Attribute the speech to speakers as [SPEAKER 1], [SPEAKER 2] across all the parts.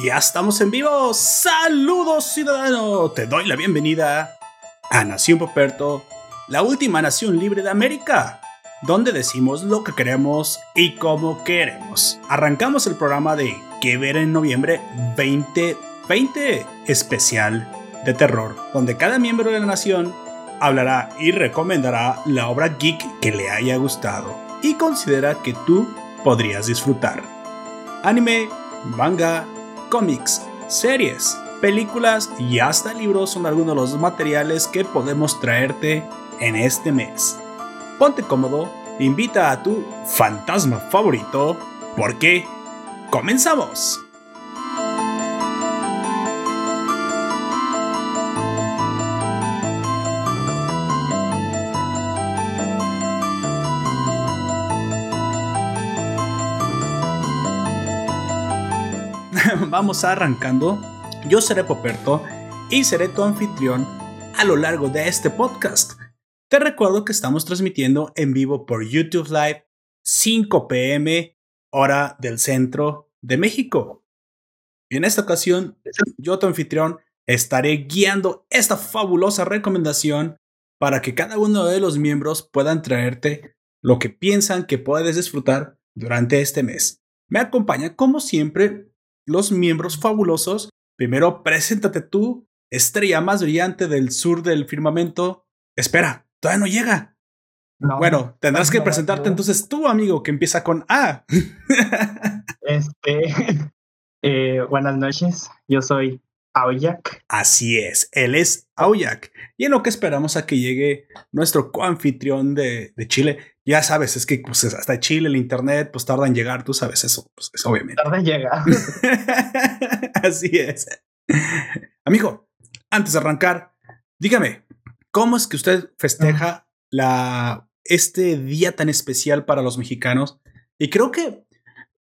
[SPEAKER 1] Ya estamos en vivo. Saludos ciudadano. Te doy la bienvenida a Nación Poperto, la última nación libre de América, donde decimos lo que queremos y cómo queremos. Arrancamos el programa de Que ver en noviembre 2020 especial de terror, donde cada miembro de la nación hablará y recomendará la obra geek que le haya gustado y considera que tú podrías disfrutar. Anime, manga, cómics, series, películas y hasta libros son algunos de los materiales que podemos traerte en este mes. Ponte cómodo, invita a tu fantasma favorito, porque comenzamos. Vamos arrancando. Yo seré Poperto y seré tu anfitrión a lo largo de este podcast. Te recuerdo que estamos transmitiendo en vivo por YouTube Live 5 pm hora del centro de México. Y en esta ocasión, yo tu anfitrión estaré guiando esta fabulosa recomendación para que cada uno de los miembros puedan traerte lo que piensan que puedes disfrutar durante este mes. Me acompaña como siempre los miembros fabulosos. Primero, preséntate tú, estrella más brillante del sur del firmamento. Espera, todavía no llega. bueno, tendrás que presentarte entonces tú, amigo, que empieza con A.
[SPEAKER 2] este, eh, buenas noches, yo soy Aoyak.
[SPEAKER 1] Así es, él es Aoyak. Y en lo que esperamos a que llegue nuestro coanfitrión de, de Chile, ya sabes, es que pues, hasta Chile el internet pues tarda en llegar, tú sabes eso, pues, obviamente.
[SPEAKER 2] Tarda en llegar.
[SPEAKER 1] Así es. Amigo, antes de arrancar, dígame, ¿cómo es que usted festeja la, este día tan especial para los mexicanos? Y creo que,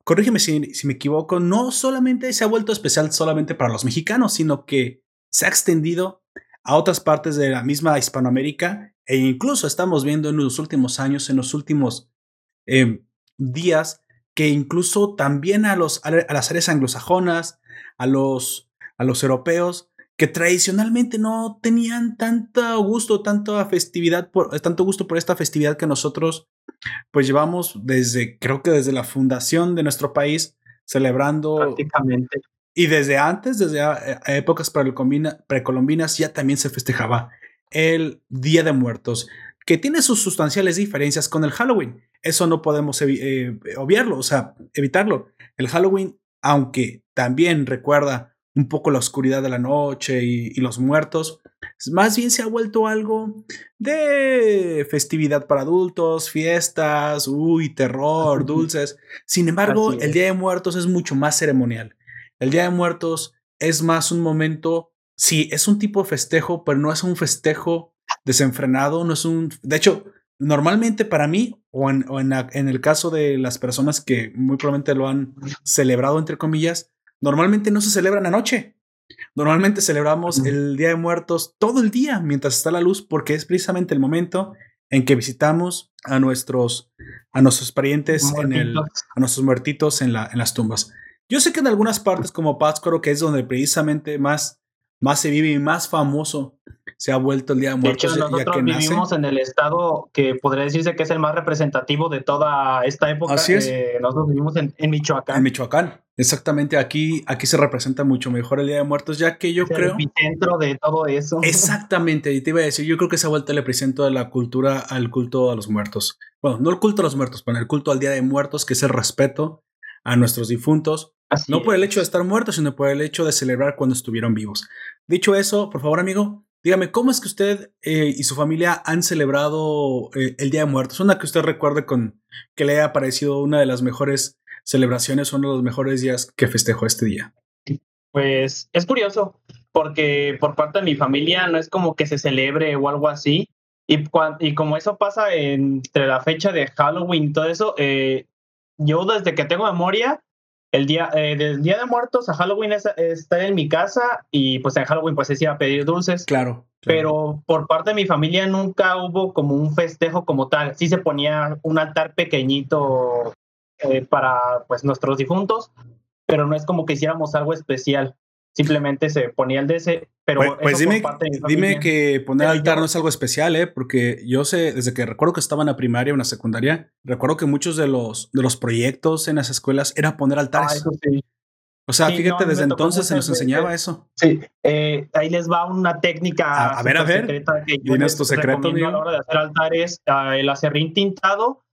[SPEAKER 1] corrígeme si, me equivoco, no solamente se ha vuelto especial solamente para los mexicanos, sino que se ha extendido a otras partes de la misma Hispanoamérica e incluso estamos viendo en los últimos años, en los últimos em, días, que incluso también a, los, a las áreas anglosajonas, a los, a los europeos, que tradicionalmente no tenían tanto gusto, tanta festividad, por, tanto gusto por esta festividad que nosotros pues llevamos desde, creo que desde la fundación de nuestro país, celebrando.
[SPEAKER 2] Prácticamente.
[SPEAKER 1] Y desde antes, desde épocas precolombinas, ya también se festejaba el Día de Muertos, que tiene sus sustanciales diferencias con el Halloween. Eso no podemos eh, obviarlo, o sea, evitarlo. El Halloween, aunque también recuerda un poco la oscuridad de la noche y, los muertos, más bien se ha vuelto algo de festividad para adultos, fiestas, uy, terror, dulces. Sin embargo, el Día de Muertos es mucho más ceremonial. El Día de Muertos es más un momento sí, es un tipo de festejo, pero no es un festejo desenfrenado, no es un... De hecho, normalmente para mí, o en, en, el caso de las personas que muy probablemente lo han celebrado, entre comillas, normalmente no se celebran anoche. Normalmente celebramos el Día de Muertos todo el día mientras está la luz, porque es precisamente el momento en que visitamos a nuestros, a nuestros parientes, en el, a nuestros muertitos en, la, en las tumbas. Yo sé que en algunas partes como Pátzcuaro, que es donde precisamente más más se vive y más famoso se ha vuelto el Día de Muertos.
[SPEAKER 2] De hecho, nosotros vivimos en el estado que podría decirse que es el más representativo de toda esta época.
[SPEAKER 1] Así es.
[SPEAKER 2] nosotros vivimos en, Michoacán.
[SPEAKER 1] En Michoacán, exactamente. Aquí, aquí se representa mucho mejor el Día de Muertos, ya que yo creo.
[SPEAKER 2] El epicentro de todo eso.
[SPEAKER 1] Exactamente. Y te iba a decir, yo creo que se ha vuelto el epicentro de la cultura al culto a los muertos. Bueno, no el culto a los muertos, pero el culto al Día de Muertos, que es el respeto a nuestros difuntos. no por el hecho de estar muertos, sino por el hecho de celebrar cuando estuvieron vivos. Dicho eso, por favor, amigo, dígame, ¿cómo es que usted eh, y su familia han celebrado eh, el Día de Muertos? Una que usted recuerde con que le haya parecido una de las mejores celebraciones, uno de los mejores días que festejó este día.
[SPEAKER 2] Pues es curioso, porque por parte de mi familia no es como que se celebre o algo así. Y, y como eso pasa entre la fecha de Halloween y todo eso, eh, yo desde que tengo memoria, el día, eh, del Día de Muertos a Halloween es, estar en mi casa y pues en Halloween pues a pedir dulces.
[SPEAKER 1] Claro,
[SPEAKER 2] Pero por parte de mi familia nunca hubo como un festejo como tal. Sí se ponía un altar pequeñito eh, para pues nuestros difuntos,
[SPEAKER 3] pero no es como que hiciéramos algo especial. Simplemente se ponía el DC, pero
[SPEAKER 1] pues, pues dime, dime que poner altar no es algo especial, ¿eh? Porque yo sé, desde que recuerdo que estaba en la primaria o en la secundaria, recuerdo que muchos de los, de los proyectos en las escuelas era poner ah, altares. O sea, fíjate, desde entonces se nos enseñaba eso.
[SPEAKER 3] Sí, eh, ahí les va una técnica.
[SPEAKER 1] A, ver, a ver.
[SPEAKER 3] Que yo tu secreto, A la hora de hacer altares, uh, el acerrín tintado,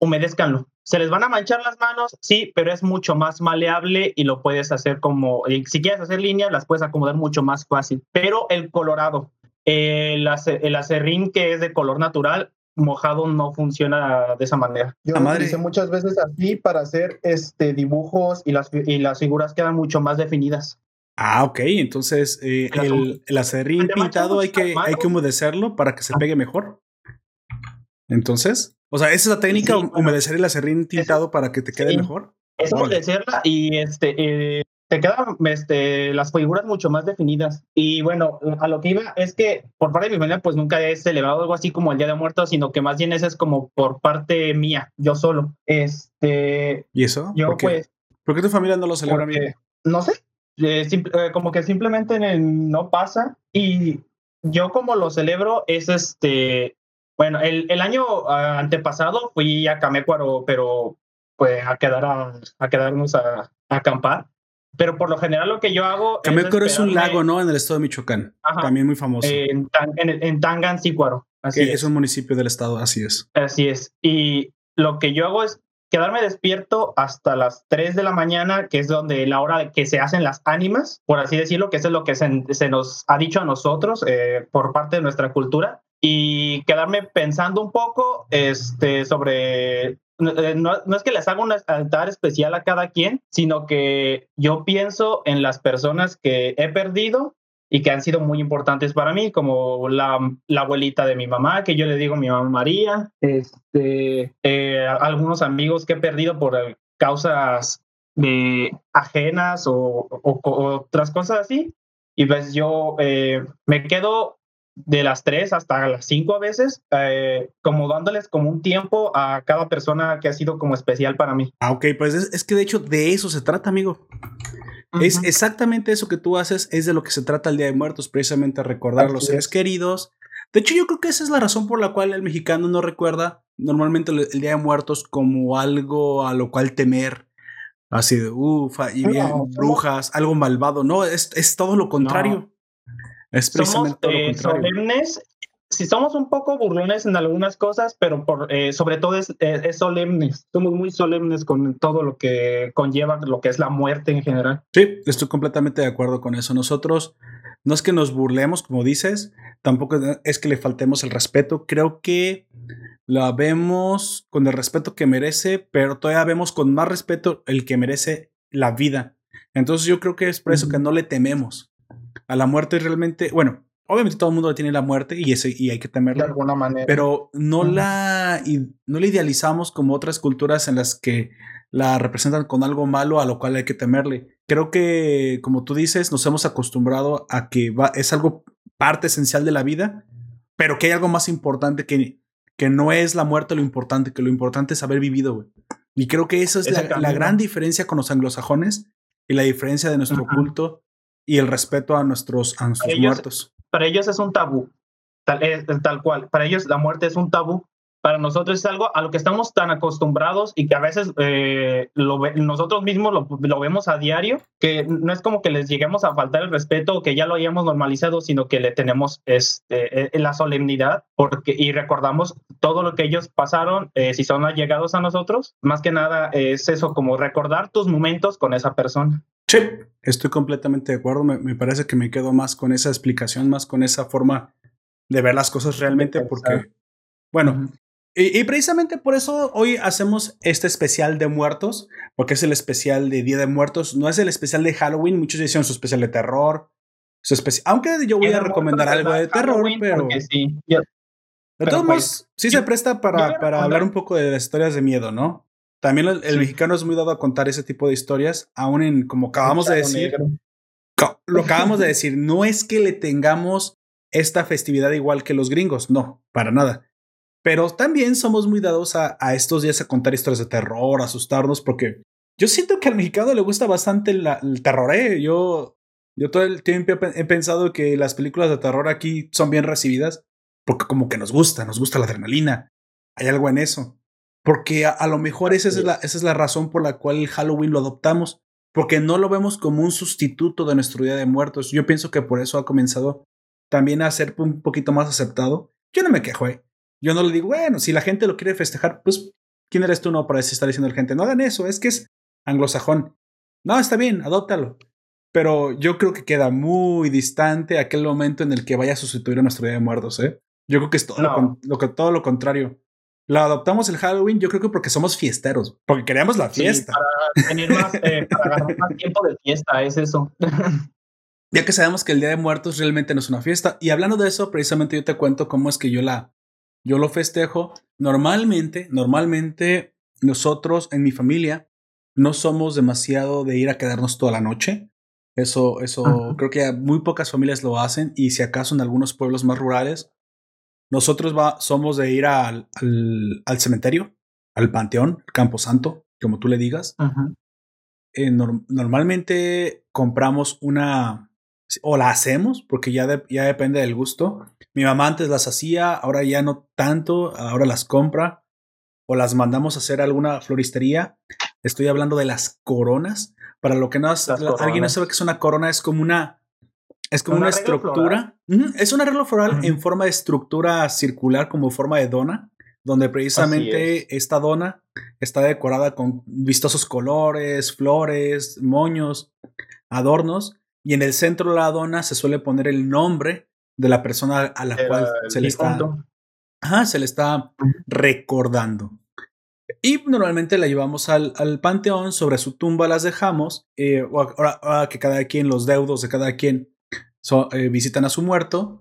[SPEAKER 3] humedézcanlo. Se les van a manchar las manos, sí, pero es mucho más maleable y lo puedes hacer como, si quieres hacer líneas, las puedes acomodar mucho más fácil. Pero el colorado, el, el acerrín que es de color natural, mojado no funciona de esa manera.
[SPEAKER 4] Yo lo hice muchas veces así para hacer este dibujos y las, y las figuras quedan mucho más definidas.
[SPEAKER 1] Ah, ok. Entonces, eh, el, el, acerrín pintado hay que, hay que humedecerlo para que se ah. pegue mejor. Entonces, o sea, esa es la técnica, humedecer el acerrín tintado para que te quede mejor.
[SPEAKER 3] Es humedecerla y este, eh, te quedan este, las figuras mucho más definidas. Y bueno, a lo que iba es que por parte de mi familia, pues nunca he celebrado algo así como el Día de Muertos, sino que más bien ese es como por parte mía, yo solo. Este.
[SPEAKER 1] ¿Y eso?
[SPEAKER 3] Yo, ¿Por qué? pues.
[SPEAKER 1] ¿Por qué tu familia no lo celebra bien?
[SPEAKER 3] No sé. Eh, eh, como que simplemente no pasa. Y yo, como lo celebro, es este. Bueno, el, el año ah, antepasado fui a Camécuaro, pero pues a quedar a, quedarnos a acampar. Pero por lo general lo que yo hago...
[SPEAKER 1] Camécuaro es, un lago, ¿no? En el estado de Michoacán. También muy famoso.
[SPEAKER 3] En, en, en Tangancícuaro.
[SPEAKER 1] Así es. es un municipio del estado, así es.
[SPEAKER 3] Así es. Y lo que yo hago es quedarme despierto hasta las 3 de la mañana, que es donde la hora que se hacen las ánimas, por así decirlo, que eso es lo que se, se nos ha dicho a nosotros eh, por parte de nuestra cultura, y quedarme pensando un poco este, sobre eh, no, es que les haga un altar especial a cada quien, sino que yo pienso en las personas que he perdido y que han sido muy importantes para mí, como la, abuelita de mi mamá, que yo le digo mi mamá María, este, eh, algunos amigos que he perdido por causas de ajenas o, otras cosas así. Y pues yo eh, me quedo de las tres hasta las cinco a veces, eh, como dándoles como un tiempo a cada persona que ha sido como especial para mí.
[SPEAKER 1] Ah, ok, pues es, que de hecho de eso se trata, amigo. Es exactamente eso que tú haces, es de lo que se trata el Día de Muertos, precisamente recordar a los seres queridos. De hecho, yo creo que esa es la razón por la cual el mexicano no recuerda normalmente el, Día de Muertos como algo a lo cual temer. Así de, ufa, y bien, brujas, algo malvado. No, es, es todo lo contrario. Es
[SPEAKER 3] somos, eh, solemnes. Si somos un poco burlones en algunas cosas, pero por, eh, sobre todo es, es, solemnes. Somos muy solemnes con todo lo que conlleva lo que es la muerte en general.
[SPEAKER 1] Sí, estoy completamente de acuerdo con eso. Nosotros no es que nos burlemos, como dices, tampoco es que le faltemos el respeto. Creo que la vemos con el respeto que merece, pero todavía vemos con más respeto el que merece la vida. Entonces yo creo que es por eso que no le tememos a la muerte realmente, bueno, obviamente todo el mundo tiene la muerte y, ese, y hay que temerla.
[SPEAKER 4] De alguna manera.
[SPEAKER 1] Pero no, la, no la idealizamos como otras culturas en las que la representan con algo malo a lo cual hay que temerle. Creo que, como tú dices, nos hemos acostumbrado a que va, es algo parte esencial de la vida, pero que hay algo más importante que, que no es la muerte lo importante, que lo importante es haber vivido, Y creo que esa es la, gran diferencia con los anglosajones y la diferencia de nuestro culto y el respeto a nuestros, a nuestros muertos.
[SPEAKER 3] Para ellos es un tabú, tal, tal cual. Para ellos la muerte es un tabú. Para nosotros es algo a lo que estamos tan acostumbrados y que a veces eh, lo, nosotros mismos lo, lo, vemos a diario, que no es como que les lleguemos a faltar el respeto o que ya lo hayamos normalizado, sino que le tenemos este, la solemnidad porque, y recordamos todo lo que ellos pasaron, eh, si son allegados a nosotros. Más que nada es eso, como recordar tus momentos con esa persona.
[SPEAKER 1] Sí, estoy completamente de acuerdo. Me, parece que me quedo más con esa explicación, más con esa forma de ver las cosas realmente, porque, bueno, y, precisamente por eso hoy hacemos este especial de muertos, porque es el especial de Día de Muertos, no es el especial de Halloween, muchos dicen su especial de terror, su especial, aunque yo voy a recomendar algo de terror, pero... Sí. de todos pues, modos, sí se presta para, para hablar un poco de las historias de miedo, ¿no? También el, mexicano es muy dado a contar ese tipo de historias, aún en, como acabamos de decir, lo acabamos de decir, no es que le tengamos esta festividad igual que los gringos, no, para nada. Pero también somos muy dados a, a estos días a contar historias de terror, asustarnos, porque yo siento que al mexicano le gusta bastante el terror, ¿eh? Yo, yo todo el tiempo he pensado que las películas de terror aquí son bien recibidas porque como que nos gusta, nos gusta la adrenalina. Hay algo en eso. Porque a, lo mejor esa es, la, esa es la razón por la cual el Halloween lo adoptamos, porque no lo vemos como un sustituto de nuestro Día de Muertos. Yo pienso que por eso ha comenzado también a ser un poquito más aceptado. Yo no me quejo, ¿eh? Yo no le digo, bueno, si la gente lo quiere festejar, pues, ¿quién eres tú no para estar diciendo a la gente? No hagan eso, es que es anglosajón. No, está bien, adóptalo. Pero yo creo que queda muy distante aquel momento en el que vaya a sustituir a nuestro Día de Muertos, ¿eh? Yo creo que es todo, lo, todo lo contrario. Lo adoptamos el Halloween, yo creo que porque somos fiesteros, porque queremos la fiesta.
[SPEAKER 2] para tener más, eh, para agarrar más tiempo de fiesta, es eso.
[SPEAKER 1] ya que sabemos que el Día de Muertos realmente no es una fiesta. Y hablando de eso, precisamente yo te cuento cómo es que yo la, yo lo festejo. Normalmente, normalmente nosotros en mi familia no somos demasiado de ir a quedarnos toda la noche. Eso, eso creo que muy pocas familias lo hacen y si acaso en algunos pueblos más rurales nosotros va, somos de ir al, al, cementerio, al panteón, Campo Santo, como tú le digas. Eh, normalmente compramos una, o la hacemos, porque ya, ya depende del gusto. Mi mamá antes las hacía, ahora ya no tanto, ahora las compra o las mandamos a hacer alguna floristería. Estoy hablando de las coronas. Para lo que no, alguien no sabe que es una corona, es como una, es como una estructura. Es un arreglo floral en forma de estructura circular, como forma de dona, donde precisamente esta dona está decorada con vistosos colores, flores, moños, adornos. Y en el centro de la dona se suele poner el nombre de la persona a la cual se le, está, se le está recordando. Y normalmente la llevamos al, al, panteón, sobre su tumba las dejamos, eh, ahora, que cada quien, los deudos de cada quien eh, visitan a su muerto.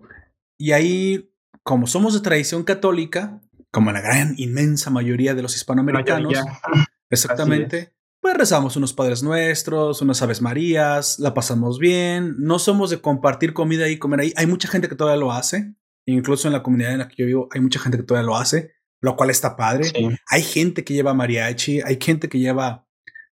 [SPEAKER 1] Y ahí, como somos de tradición católica, como la gran inmensa mayoría de los hispanoamericanos, exactamente, pues rezamos unos Padres Nuestros, unas Aves Marías, la pasamos bien, no somos de compartir comida y comer ahí, hay mucha gente que todavía lo hace, incluso en la comunidad en la que yo vivo hay mucha gente que todavía lo hace, lo cual está padre. Hay gente que lleva mariachi, hay gente que lleva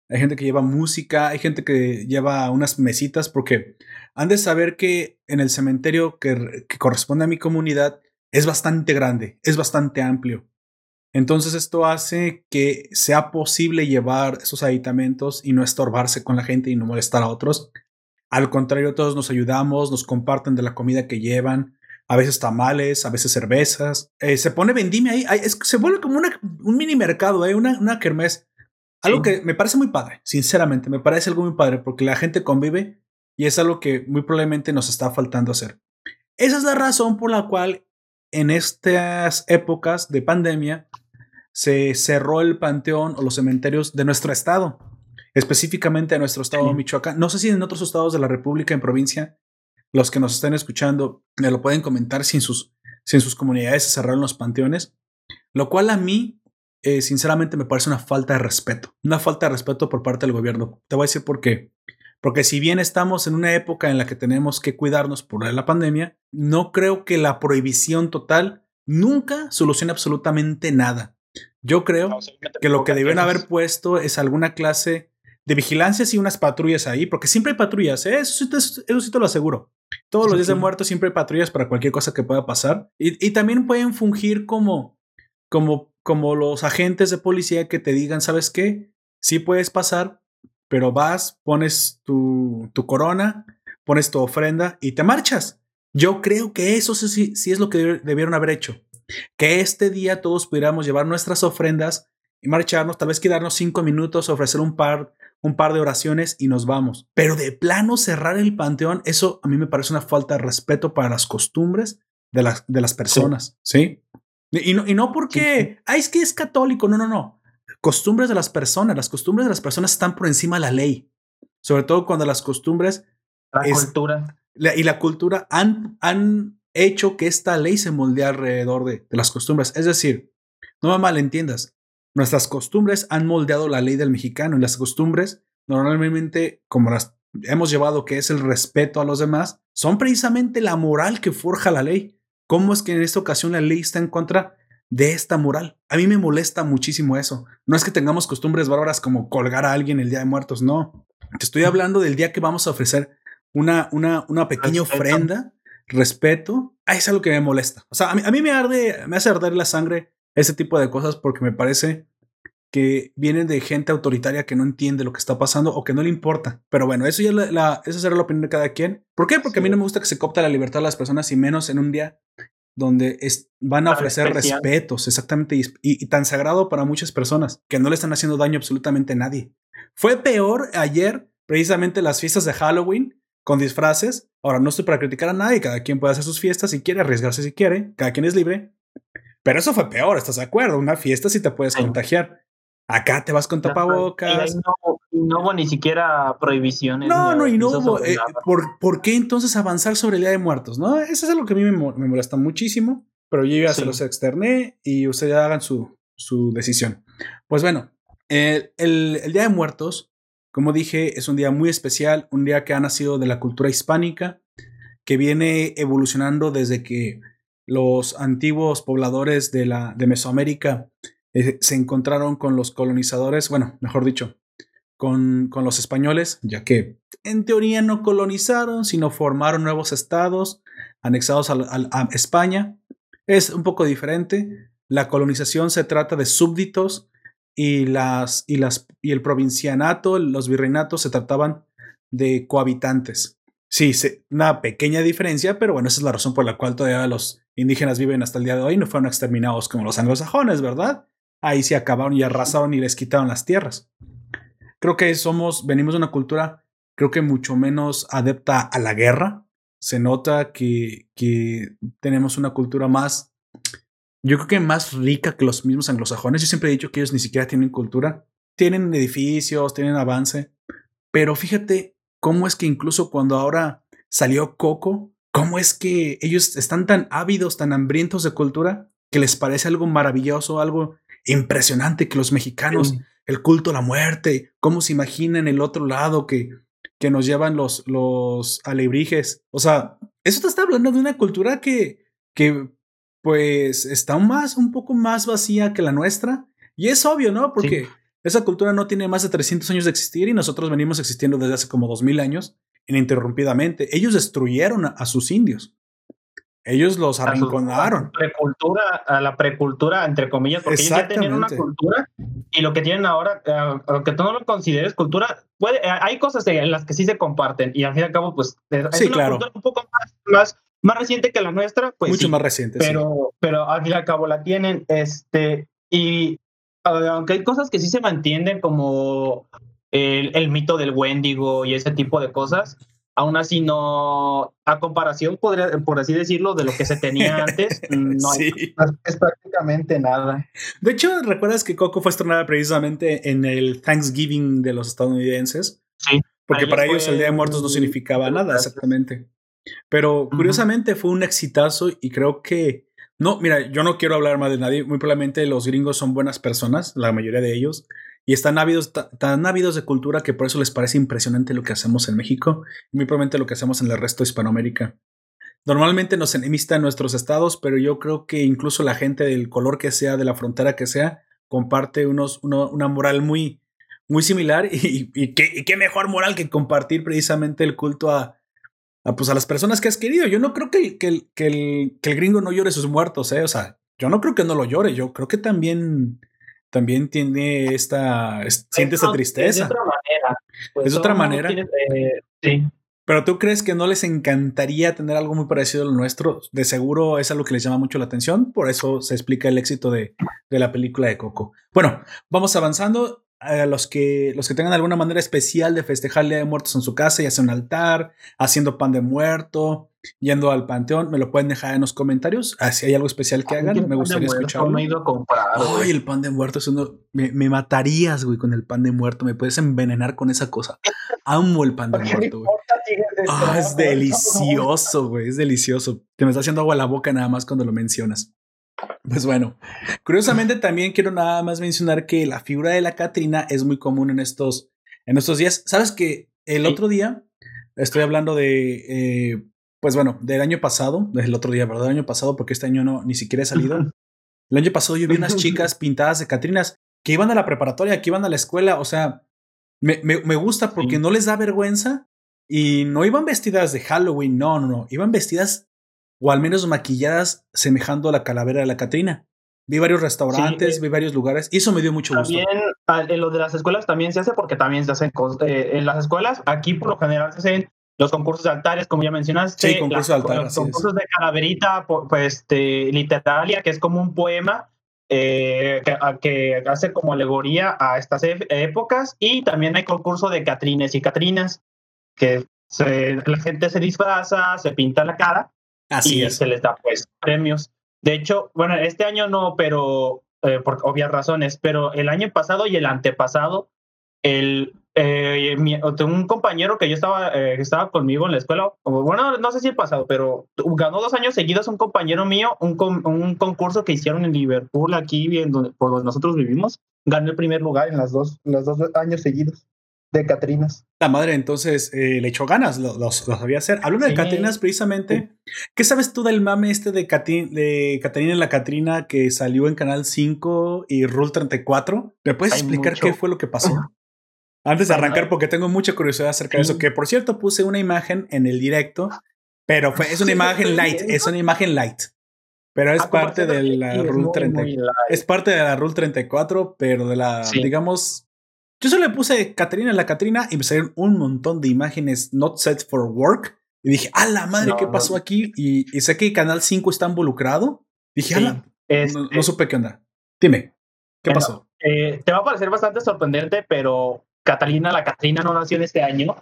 [SPEAKER 1] hay gente que lleva música, hay gente que lleva unas mesitas, porque han de saber que en el cementerio que, corresponde a mi comunidad es bastante grande, es bastante amplio. Entonces esto hace que sea posible llevar esos aditamentos y no estorbarse con la gente y no molestar a otros. Al contrario, todos nos ayudamos, nos comparten de la comida que llevan, a veces tamales, a veces cervezas. Eh, se pone vendimia ahí, se vuelve como un mini mercado, eh, una, una kermés. Algo que me parece muy padre, sinceramente, me parece algo muy padre porque la gente convive y es algo que muy probablemente nos está faltando hacer. Esa es la razón por la cual en estas épocas de pandemia se cerró el panteón o los cementerios de nuestro estado, específicamente de nuestro estado de Michoacán. No sé si en otros estados de la República, en provincia, los que nos estén escuchando me lo pueden comentar si en sus, si en sus comunidades se cerraron los panteones, lo cual a mí eh, sinceramente me parece una falta de respeto, una falta de respeto por parte del gobierno. Te voy a decir por qué. Porque si bien estamos en una época en la que tenemos que cuidarnos por la pandemia, no creo que la prohibición total nunca solucione absolutamente nada. Yo creo que lo que deben haber puesto es alguna clase de vigilancia y unas patrullas ahí, porque siempre hay patrullas, ¿eh? eso, sí te, lo aseguro. Todos los días de muertos siempre hay patrullas para cualquier cosa que pueda pasar. Y, y también pueden fungir como, como como los agentes de policía que te digan, ¿sabes qué? Sí puedes pasar, pero vas, pones tu, tu corona, pones tu ofrenda y te marchas. Yo creo que eso sí, sí es lo que debieron haber hecho. Que este día todos pudiéramos llevar nuestras ofrendas y marcharnos, tal vez quedarnos cinco minutos, ofrecer un par, un par de oraciones y nos vamos. Pero de plano cerrar el panteón, eso a mí me parece una falta de respeto para las costumbres de las, de las personas, ¿sí? Y no, y no porque, ah, es que es católico, no, no, no. Costumbres de las personas, las costumbres de las personas están por encima de la ley. Sobre todo cuando las costumbres...
[SPEAKER 2] La cultura.
[SPEAKER 1] y la cultura han, han hecho que esta ley se moldee alrededor de, de las costumbres. Es decir, no me malentiendas, nuestras costumbres han moldeado la ley del mexicano y las costumbres normalmente como las hemos llevado que es el respeto a los demás, son precisamente la moral que forja la ley. ¿Cómo es que en esta ocasión la ley está en contra de esta moral. A mí me molesta muchísimo eso. No es que tengamos costumbres bárbaras como colgar a alguien el Día de Muertos, no. Te estoy hablando del día que vamos a ofrecer una, una, una pequeña ofrenda, respeto. Ah, es algo que me molesta. O sea, a mí, a mí me arde, me hace arder la sangre ese tipo de cosas porque me parece que vienen de gente autoritaria que no entiende lo que está pasando o que no le importa. Pero bueno, eso ya la, la, esa será la opinión de cada quien. ¿Por qué? Porque a mí no me gusta que se copta la libertad de las personas y menos en un día donde es, van a ofrecer respetos, exactamente, y, y, tan sagrado para muchas personas, que no le están haciendo daño absolutamente a nadie. Fue peor ayer, precisamente las fiestas de Halloween, con disfraces. Ahora, no estoy para criticar a nadie, cada quien puede hacer sus fiestas si quiere, arriesgarse si quiere, cada quien es libre. Pero eso fue peor, ¿estás de acuerdo? Una fiesta si te puedes contagiar. Acá te vas con tapabocas.
[SPEAKER 2] No, no, hubo ni siquiera prohibiciones.
[SPEAKER 1] No, no, y no hubo. Eh, ¿por, ¿por, qué entonces avanzar sobre el Día de Muertos? No, eso es algo que a mí me, me molesta muchísimo, pero yo ya sí. se los externé y ustedes hagan su, su decisión. Pues bueno, el, el, el, Día de Muertos, como dije, es un día muy especial, un día que ha nacido de la cultura hispánica, que viene evolucionando desde que los antiguos pobladores de, la, de Mesoamérica eh, se encontraron con los colonizadores, bueno, mejor dicho, con, con, los españoles, ya que en teoría no colonizaron, sino formaron nuevos estados anexados a, España. Es un poco diferente. La colonización se trata de súbditos y, las, y, las, y el provincianato, los virreinatos se trataban de cohabitantes. Sí, una pequeña diferencia, pero bueno, esa es la razón por la cual todavía los indígenas viven hasta el día de hoy, no fueron exterminados como los anglosajones, ¿verdad? ahí se acabaron y arrasaron y les quitaron las tierras. Creo que somos, venimos de una cultura, creo que mucho menos adepta a la guerra. Se nota que, que tenemos una cultura más, yo creo que más rica que los mismos anglosajones. Yo siempre he dicho que ellos ni siquiera tienen cultura. Tienen edificios, tienen avance. Pero fíjate cómo es que incluso cuando ahora salió Coco, cómo es que ellos están tan ávidos, tan hambrientos de cultura, que les parece algo maravilloso, algo impresionante que los mexicanos, sí. el culto a la muerte, cómo se imaginan el otro lado que, que nos llevan los, los alebrijes. O sea, eso te está hablando de una cultura que, que pues está más, un poco más vacía que la nuestra. Y es obvio, ¿no? Porque sí. esa cultura no tiene más de 300 años de existir y nosotros venimos existiendo desde hace como 2000 años ininterrumpidamente. Ellos destruyeron a, a sus indios. Ellos los arrinconaron.
[SPEAKER 2] A, precultura, a la precultura, entre comillas, porque ellos ya tenían una cultura y lo que tienen ahora, uh, aunque tú no lo consideres cultura, puede, uh, hay cosas en las que sí se comparten y al fin y al cabo, pues es
[SPEAKER 1] sí,
[SPEAKER 2] una
[SPEAKER 1] claro.
[SPEAKER 2] cultura un poco más, más, más, reciente que la nuestra, pues
[SPEAKER 1] mucho
[SPEAKER 2] sí,
[SPEAKER 1] más reciente,
[SPEAKER 2] pero, sí. pero al fin y al cabo la tienen, este, y aunque hay cosas que sí se mantienen como el, el mito del Wendigo y ese tipo de cosas, aún así no, a comparación, podría, por así decirlo, de lo que se tenía antes, no hay,
[SPEAKER 3] es prácticamente nada.
[SPEAKER 1] De hecho, ¿recuerdas que Coco fue estrenada precisamente en el Thanksgiving de los estadounidenses?
[SPEAKER 2] Sí.
[SPEAKER 1] Porque para ellos, el Día de Muertos no significaba nada, exactamente. Pero curiosamente uh -huh. fue un exitazo y creo que... No, mira, yo no quiero hablar mal de nadie. Muy probablemente los gringos son buenas personas, la mayoría de ellos y están ávidos, tan ávidos de cultura que por eso les parece impresionante lo que hacemos en México y muy probablemente lo que hacemos en el resto de Hispanoamérica. Normalmente nos enemista en nuestros estados, pero yo creo que incluso la gente del color que sea, de la frontera que sea, comparte unos, uno, una moral muy, muy similar y, y, qué, y, qué, mejor moral que compartir precisamente el culto a, a, pues a las personas que has querido. Yo no creo que, que, que, el, que el gringo no llore sus muertos, ¿eh? o sea, yo no creo que no lo llore, yo creo que también también tiene esta, siente esta tristeza.
[SPEAKER 2] Es de otra manera.
[SPEAKER 1] Pues es otra manera.
[SPEAKER 2] Eh, sí.
[SPEAKER 1] Pero tú crees que no les encantaría tener algo muy parecido a lo nuestro? De seguro es algo que les llama mucho la atención, por eso se explica el éxito de, de la película de Coco. Bueno, vamos avanzando. A los que, los que tengan alguna manera especial de festejar el Día de Muertos en su casa, ya sea un altar, haciendo pan de muerto, yendo al panteón, me lo pueden dejar en los comentarios. Ah, si hay algo especial que hagan, me gustaría escucharlo.
[SPEAKER 2] No he ido a comprar,
[SPEAKER 1] Ay, el pan de muerto es uno. Me, me, matarías, güey, con el pan de muerto. Me puedes envenenar con esa cosa. Amo el pan de muerto, güey. Ah, es delicioso, güey. Es delicioso. Te me está haciendo agua la boca nada más cuando lo mencionas. Pues bueno, curiosamente también quiero nada más mencionar que la figura de la Catrina es muy común en estos, en estos días. Sabes que el otro día estoy hablando de, eh, pues bueno, del año pasado, del otro día, ¿verdad? El año pasado, porque este año no ni siquiera he salido. El año pasado yo vi unas chicas pintadas de Catrinas que iban a la preparatoria, que iban a la escuela. O sea, me, me, me gusta porque no les da vergüenza y no iban vestidas de Halloween, no, no, no. Iban vestidas o al menos maquilladas semejando a la calavera de la Catrina. Vi varios restaurantes, vi varios lugares y eso me dio mucho
[SPEAKER 3] gusto. También en lo de las escuelas también se hace porque también se hacen eh, en las escuelas. Aquí por lo general se hacen los concursos de altares, como ya mencionaste.
[SPEAKER 1] Sí, concursos de altares.
[SPEAKER 3] Los concursos de calaverita, pues este, literaria, que es como un poema eh, que, hace como alegoría a estas épocas. Y también hay concurso de Catrines y Catrinas, que la gente se disfraza, se pinta la cara
[SPEAKER 1] Así
[SPEAKER 3] y se les da pues premios. De hecho, bueno, este año no, pero eh, por obvias razones, pero el año pasado y el antepasado, el, eh, un compañero que yo estaba, eh, estaba conmigo en la escuela, bueno, no sé si el pasado, pero ganó dos años seguidos un compañero mío, un, un concurso que hicieron en Liverpool, aquí donde, por donde nosotros vivimos, ganó el primer lugar en las dos, los dos años seguidos de Catrinas.
[SPEAKER 1] La madre entonces eh, le echó ganas, los lo, sabía hacer. Hablando de Catrinas, precisamente, ¿qué sabes tú del mame este de, de Catrina y la Catrina que salió en Canal 5 y Rule 34? ¿Me puedes explicar qué fue lo que pasó? Antes de arrancar, porque tengo mucha curiosidad acerca de eso, que por cierto puse una imagen en el directo, pero fue, es una imagen light, es una imagen light. Pero es parte de la Rule 34. Es parte de la Rule 34, pero de la, digamos, yo solo le puse Catrina en la Catrina y me salieron un montón de imágenes not set for work. Y dije, a la madre, ¿qué pasó aquí? Y, sé que Canal 5 está involucrado. Dije, no, no, supe qué onda. Dime, ¿qué pasó?
[SPEAKER 3] Eh, te va a parecer bastante sorprendente, pero Catalina, la Catrina no nació en este año.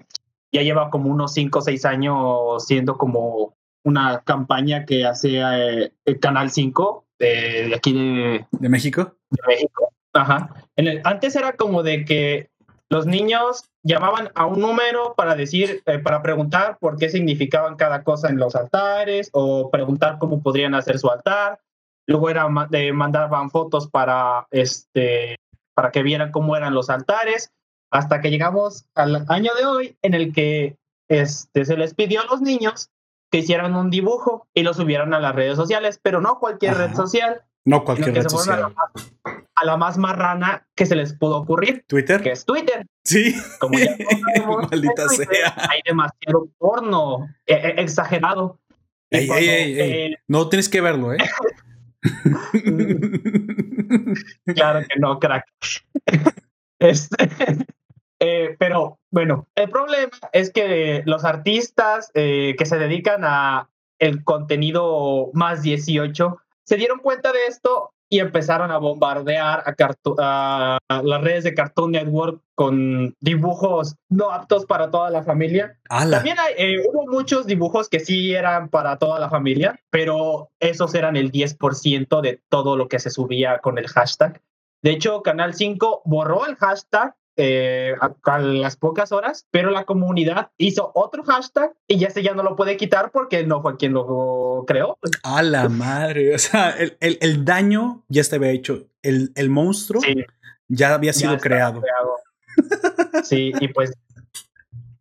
[SPEAKER 3] Ya lleva como unos 5 o 6 años siendo como una campaña que hace eh, el Canal 5 de, aquí de,
[SPEAKER 1] de México.
[SPEAKER 3] De México. Ajá. En el, antes era como de que los niños llamaban a un número para decir, eh, para preguntar por qué significaban cada cosa en los altares o preguntar cómo podrían hacer su altar. Luego era de mandaban fotos para este para que vieran cómo eran los altares, hasta que llegamos al año de hoy en el que este, se les pidió a los niños que hicieran un dibujo y lo subieran a las redes sociales, pero no cualquier red social,
[SPEAKER 1] no cualquier red social.
[SPEAKER 3] A la, más, marrana que se les pudo ocurrir.
[SPEAKER 1] Twitter.
[SPEAKER 3] Que es Twitter.
[SPEAKER 1] Sí.
[SPEAKER 3] Como ya Maldita sea. Hay demasiado porno eh, eh, exagerado.
[SPEAKER 1] Ey, ey, eh, no tienes que verlo, ¿eh?
[SPEAKER 3] claro que no, crack. Este, pero bueno, el problema es que los artistas que se dedican a el contenido más 18 se dieron cuenta de esto y empezaron a bombardear a, las redes de Cartoon Network con dibujos no aptos para toda la familia. También eh, hubo muchos dibujos que sí eran para toda la familia, pero esos eran el 10% de todo lo que se subía con el hashtag. De hecho, Canal 5 borró el hashtag eh, a, las pocas horas, pero la comunidad hizo otro hashtag y ya se ya no lo puede quitar porque no fue quien lo creó.
[SPEAKER 1] A la madre, o sea, el, el, daño ya estaba hecho, el, el monstruo ya había sido creado.
[SPEAKER 3] Sí, y pues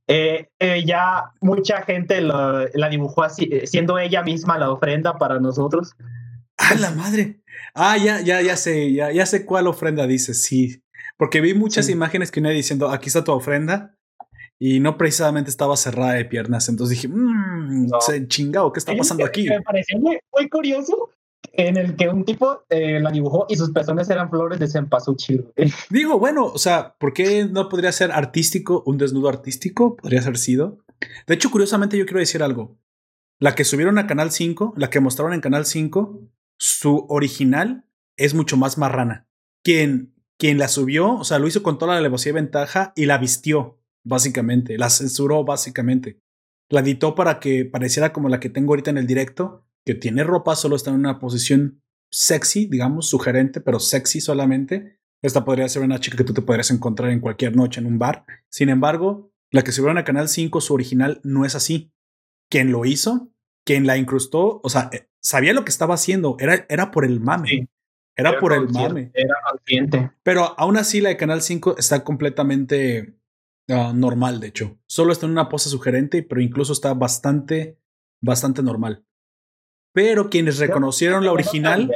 [SPEAKER 3] eh, eh, ya mucha gente la dibujó así, siendo ella misma la ofrenda para nosotros.
[SPEAKER 1] A la madre. Ah, ya, ya, ya sé, ya, ya sé cuál ofrenda dice, sí. Porque vi muchas imágenes que uno diciendo, aquí está tu ofrenda. Y no precisamente estaba cerrada de piernas. Entonces dije, mmm, chingado, ¿qué está pasando aquí?
[SPEAKER 3] Me pareció muy, curioso en el que un tipo eh, la dibujó y sus pezones eran flores de cempasúchil.
[SPEAKER 1] Digo, bueno, o sea, ¿por qué no podría ser artístico, un desnudo artístico? Podría ser sido. De hecho, curiosamente, yo quiero decir algo. La que subieron a Canal 5, la que mostraron en Canal 5, su original es mucho más marrana. Quien quien la subió, o sea, lo hizo con toda la alevosía y ventaja y la vistió, básicamente, la censuró, básicamente. La editó para que pareciera como la que tengo ahorita en el directo, que tiene ropa, solo está en una posición sexy, digamos, sugerente, pero sexy solamente. Esta podría ser una chica que tú te podrías encontrar en cualquier noche en un bar. Sin embargo, la que subieron a Canal 5, su original no es así. Quien lo hizo, quien la incrustó, o sea, eh, sabía lo que estaba haciendo, era, era por el mame. Era, por el mame.
[SPEAKER 3] Era consciente.
[SPEAKER 1] Pero aún así la de Canal 5 está completamente ah, normal, de hecho. Solo está en una pose sugerente, pero incluso está bastante, bastante normal. Pero quienes reconocieron la original,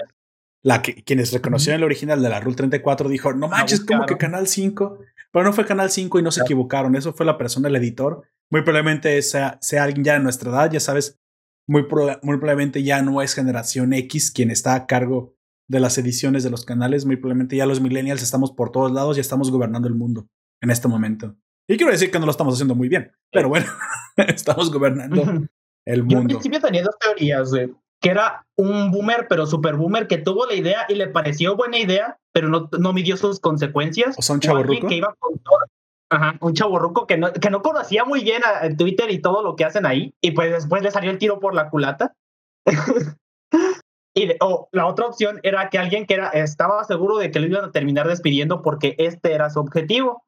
[SPEAKER 1] la que quienes reconocieron el original de la Rule 34 dijo, no manches, como que Canal 5, pero no fue Canal 5 y no se equivocaron, eso fue la persona, el editor, muy probablemente sea, sea alguien ya de nuestra edad, ya sabes, muy, muy probablemente ya no es generación X quien está a cargo de las ediciones de los canales, muy probablemente ya los millennials estamos por todos lados y estamos gobernando el mundo en este momento. Y quiero decir que no lo estamos haciendo muy bien, pero bueno, estamos gobernando el mundo. Yo al
[SPEAKER 3] principio tenía dos teorías, que era un boomer, pero super boomer, que tuvo la idea y le pareció buena idea, pero no, no midió sus consecuencias.
[SPEAKER 1] O sea, un chavo que iba con
[SPEAKER 3] Ajá, un chavo que no, que no conocía muy bien a, Twitter y todo lo que hacen ahí, y pues después le salió el tiro por la culata. y o la otra opción era que alguien que era, estaba seguro de que lo iban a terminar despidiendo porque este era su objetivo.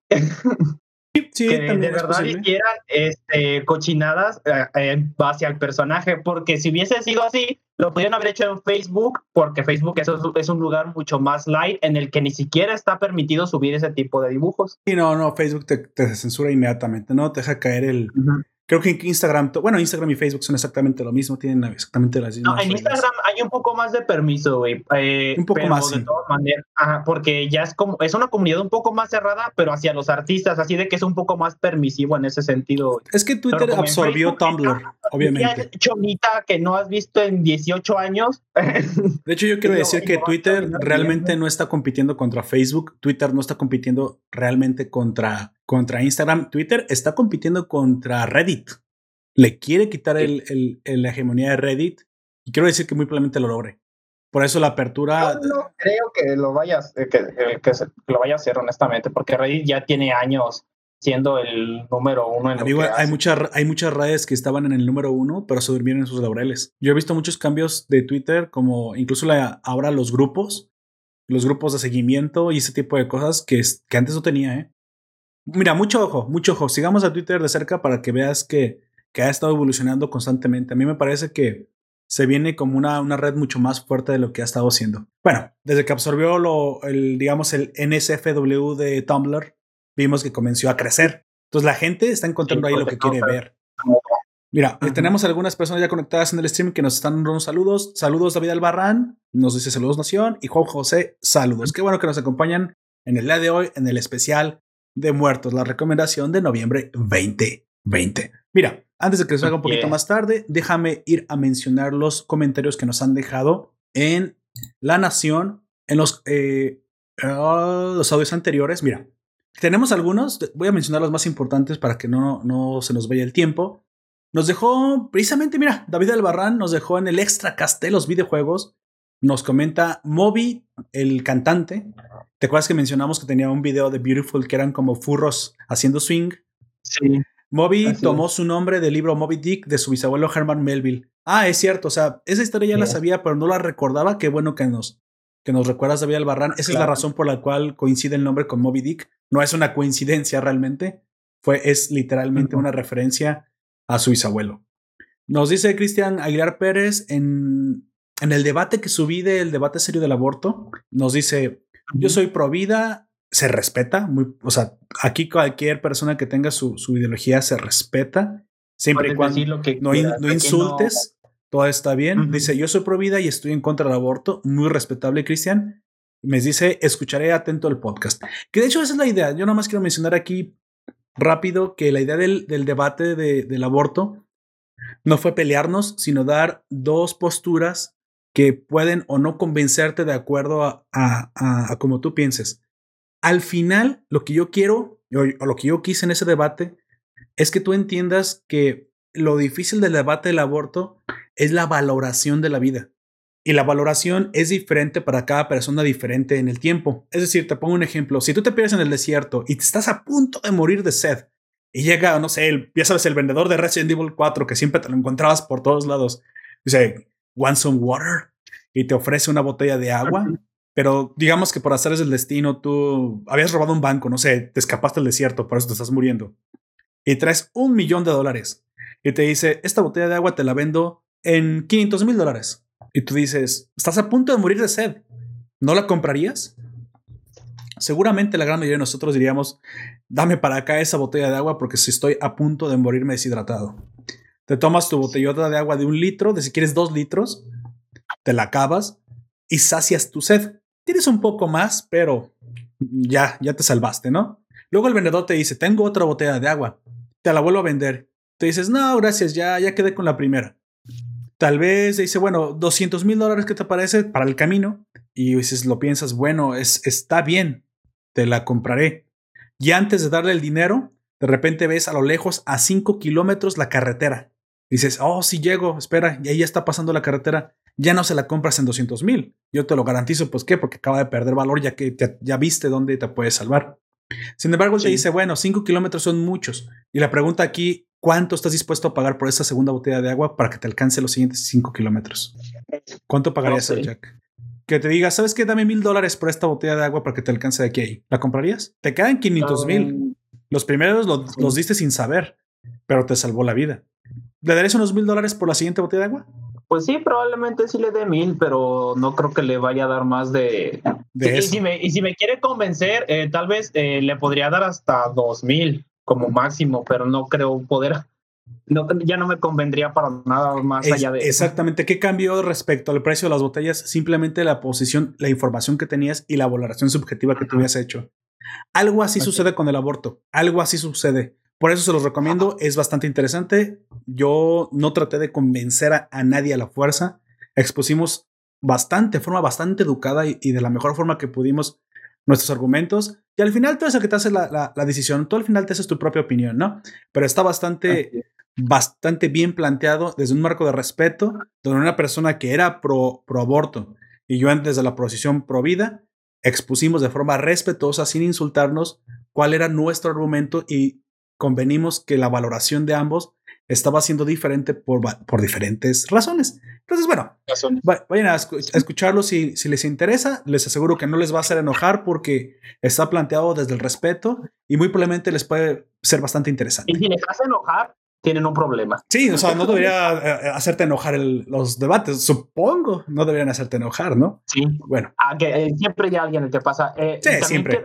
[SPEAKER 1] Sí,
[SPEAKER 3] que de verdad hicieran este, cochinadas eh, en base al personaje, porque si hubiese sido así, lo podrían haber hecho en Facebook, porque Facebook es, es un lugar mucho más light en el que ni siquiera está permitido subir ese tipo de dibujos.
[SPEAKER 1] Sí, no, no, Facebook te, te censura inmediatamente, ¿no? Te deja caer el, Creo que en Instagram, bueno, Instagram y Facebook son exactamente lo mismo, tienen exactamente las mismas.
[SPEAKER 3] No, en Instagram hay un poco más de permiso, güey.
[SPEAKER 1] Eh, un poco más.
[SPEAKER 3] De todas maneras, ajá, porque ya es como, es una comunidad un poco más cerrada, pero hacia los artistas, así de que es un poco más permisivo en ese sentido.
[SPEAKER 1] Es que Twitter absorbió Tumblr, obviamente.
[SPEAKER 3] chomita que no has visto en 18 años.
[SPEAKER 1] De hecho, yo quiero decir que Twitter realmente no está compitiendo contra Facebook, Twitter no está compitiendo realmente contra contra Instagram. Twitter está compitiendo contra Reddit. Le quiere quitar el, la hegemonía de Reddit y quiero decir que muy probablemente lo logre. Por eso la apertura.
[SPEAKER 3] no creo que lo vayas, eh, que, que, lo vaya a hacer honestamente, porque Reddit ya tiene años siendo el número uno en
[SPEAKER 1] Amigo, hay, muchas, hay muchas redes que estaban en el número uno, pero se durmieron en sus laureles. Yo he visto muchos cambios de Twitter, como incluso la, ahora los grupos, los grupos de seguimiento y ese tipo de cosas que, que antes no tenía, ¿eh? Mira, mucho ojo, mucho ojo. Sigamos a Twitter de cerca para que veas que, que ha estado evolucionando constantemente. A mí me parece que se viene como una, una red mucho más fuerte de lo que ha estado haciendo. Bueno, desde que absorbió lo, el, digamos, el NSFW de Tumblr, vimos que comenzó a crecer. Entonces la gente está encontrando ahí lo que quiere ver. Mira, tenemos algunas personas ya conectadas en el stream que nos están dando saludos. Saludos David Albarrán, nos dice saludos Nación y Juan José, saludos. Qué bueno que nos acompañan en el día de hoy en el especial de muertos, la recomendación de noviembre 2020. Mira, antes de que se haga un poquito más tarde, déjame ir a mencionar los comentarios que nos han dejado en La Nación, en los, eh, ah, los audios anteriores. Mira, tenemos algunos, voy a mencionar los más importantes para que no, no se nos vaya el tiempo. Nos dejó, precisamente, mira, David Albarrán nos dejó en el extra cast de los videojuegos. Nos comenta Moby, el cantante, ¿Te acuerdas que mencionamos que tenía un video de Beautiful que eran como furros haciendo swing?
[SPEAKER 3] Sí.
[SPEAKER 1] Moby tomó su nombre del libro Moby Dick de su bisabuelo Herman Melville. Ah, es cierto, o sea, esa historia ya la sabía, pero no la recordaba. Qué bueno que nos, que nos recuerdas, David Albarrán. Esa es la razón por la cual coincide el nombre con Moby Dick. No es una coincidencia realmente, fue, es literalmente una referencia a su bisabuelo. Nos dice Cristian Aguilar Pérez en, en el debate que subí del debate serio del aborto, nos dice, yo soy pro vida, se respeta, muy, o sea, aquí cualquier persona que tenga su, su ideología se respeta, siempre y cuando no, no, insultes, todo está bien. Dice, yo soy pro vida y estoy en contra del aborto, muy respetable, Cristian. Me dice, escucharé atento el podcast. Que de hecho esa es la idea. Yo nada más quiero mencionar aquí rápido que la idea del, del debate de, del aborto no fue pelearnos, sino dar dos posturas que pueden o no convencerte de acuerdo a, a, como tú pienses. Al final, lo que yo quiero, o lo que yo quise en ese debate, es que tú entiendas que lo difícil del debate del aborto es la valoración de la vida. Y la valoración es diferente para cada persona diferente en el tiempo. Es decir, te pongo un ejemplo. Si tú te pierdes en el desierto y te estás a punto de morir de sed y llega, no sé, el, ya sabes, el vendedor de Resident Evil 4 que siempre te lo encontrabas por todos lados. Dice, want some water y te ofrece una botella de agua, pero digamos que por hacer el destino tú habías robado un banco, no sé, te escapaste del desierto, por eso te estás muriendo. Y traes un millón de dólares y te dice, esta botella de agua te la vendo en 500 mil dólares. Y tú dices, estás a punto de morir de sed. ¿No la comprarías? Seguramente la gran mayoría de nosotros diríamos, dame para acá esa botella de agua porque si estoy a punto de morirme deshidratado. Te tomas tu botellota de agua de un litro, de si quieres dos litros, te la acabas y sacias tu sed. Tienes un poco más, pero ya, ya te salvaste, ¿no? Luego el vendedor te dice, tengo otra botella de agua, te la vuelvo a vender. Te dices, no, gracias, ya, ya quedé con la primera. Tal vez dice, bueno, 200 mil dólares, ¿qué te parece para el camino? Y dices, lo piensas, bueno, es, está bien, te la compraré. Y antes de darle el dinero, de repente ves a lo lejos, a 5 kilómetros, la carretera. Dices, oh, sí llego, espera, y ahí ya está pasando la carretera. Ya no se la compras en 200 mil. Yo te lo garantizo, pues qué, porque acaba de perder valor ya que ya viste dónde te puedes salvar. Sin embargo, te dice, bueno, 5 kilómetros son muchos. Y la pregunta aquí, ¿cuánto estás dispuesto a pagar por esta segunda botella de agua para que te alcance los siguientes 5 kilómetros? ¿Cuánto pagarías, Jack? Que te diga, ¿sabes qué? Dame mil dólares por esta botella de agua para que te alcance de aquí a ahí. ¿La comprarías? Te quedan 500 mil. Los primeros los diste sin saber, pero te salvó la vida. ¿Le darías unos mil dólares por la siguiente botella de agua?
[SPEAKER 3] Pues sí, probablemente sí le dé mil, pero no creo que le vaya a dar más de. y, si me, y si me quiere convencer, eh, tal vez eh, le podría dar hasta dos mil como máximo, pero no creo poder. No, ya no me convendría para nada más allá de.
[SPEAKER 1] Exactamente. ¿Qué cambió respecto al precio de las botellas? Simplemente la posición, la información que tenías y la valoración subjetiva que tú habías hecho. Algo así sucede con el aborto. Algo así sucede. Por eso se los recomiendo, es bastante interesante. Yo no traté de convencer a, nadie a la fuerza. Expusimos bastante, de forma bastante educada y, de la mejor forma que pudimos nuestros argumentos. Y al final tú es el que te hace la, decisión. Tú al final te haces tu propia opinión, ¿no? Pero está bastante, bastante bien planteado desde un marco de respeto, donde una persona que era pro, pro aborto y yo antes de la posición pro vida, expusimos de forma respetuosa, sin insultarnos, cuál era nuestro argumento y convenimos que la valoración de ambos estaba siendo diferente por, por diferentes razones. Entonces, bueno, vayan a, escucharlo si, si les interesa. Les aseguro que no les va a hacer enojar porque está planteado desde el respeto y muy probablemente les puede ser bastante interesante.
[SPEAKER 3] Y si les hace enojar, tienen un problema.
[SPEAKER 1] Sí, o sea, no debería eh, hacerte enojar los debates, supongo, no deberían hacerte enojar, ¿no?
[SPEAKER 3] Sí. Bueno. Ah, que, eh, siempre hay alguien que pasa. Eh,
[SPEAKER 1] sí, siempre.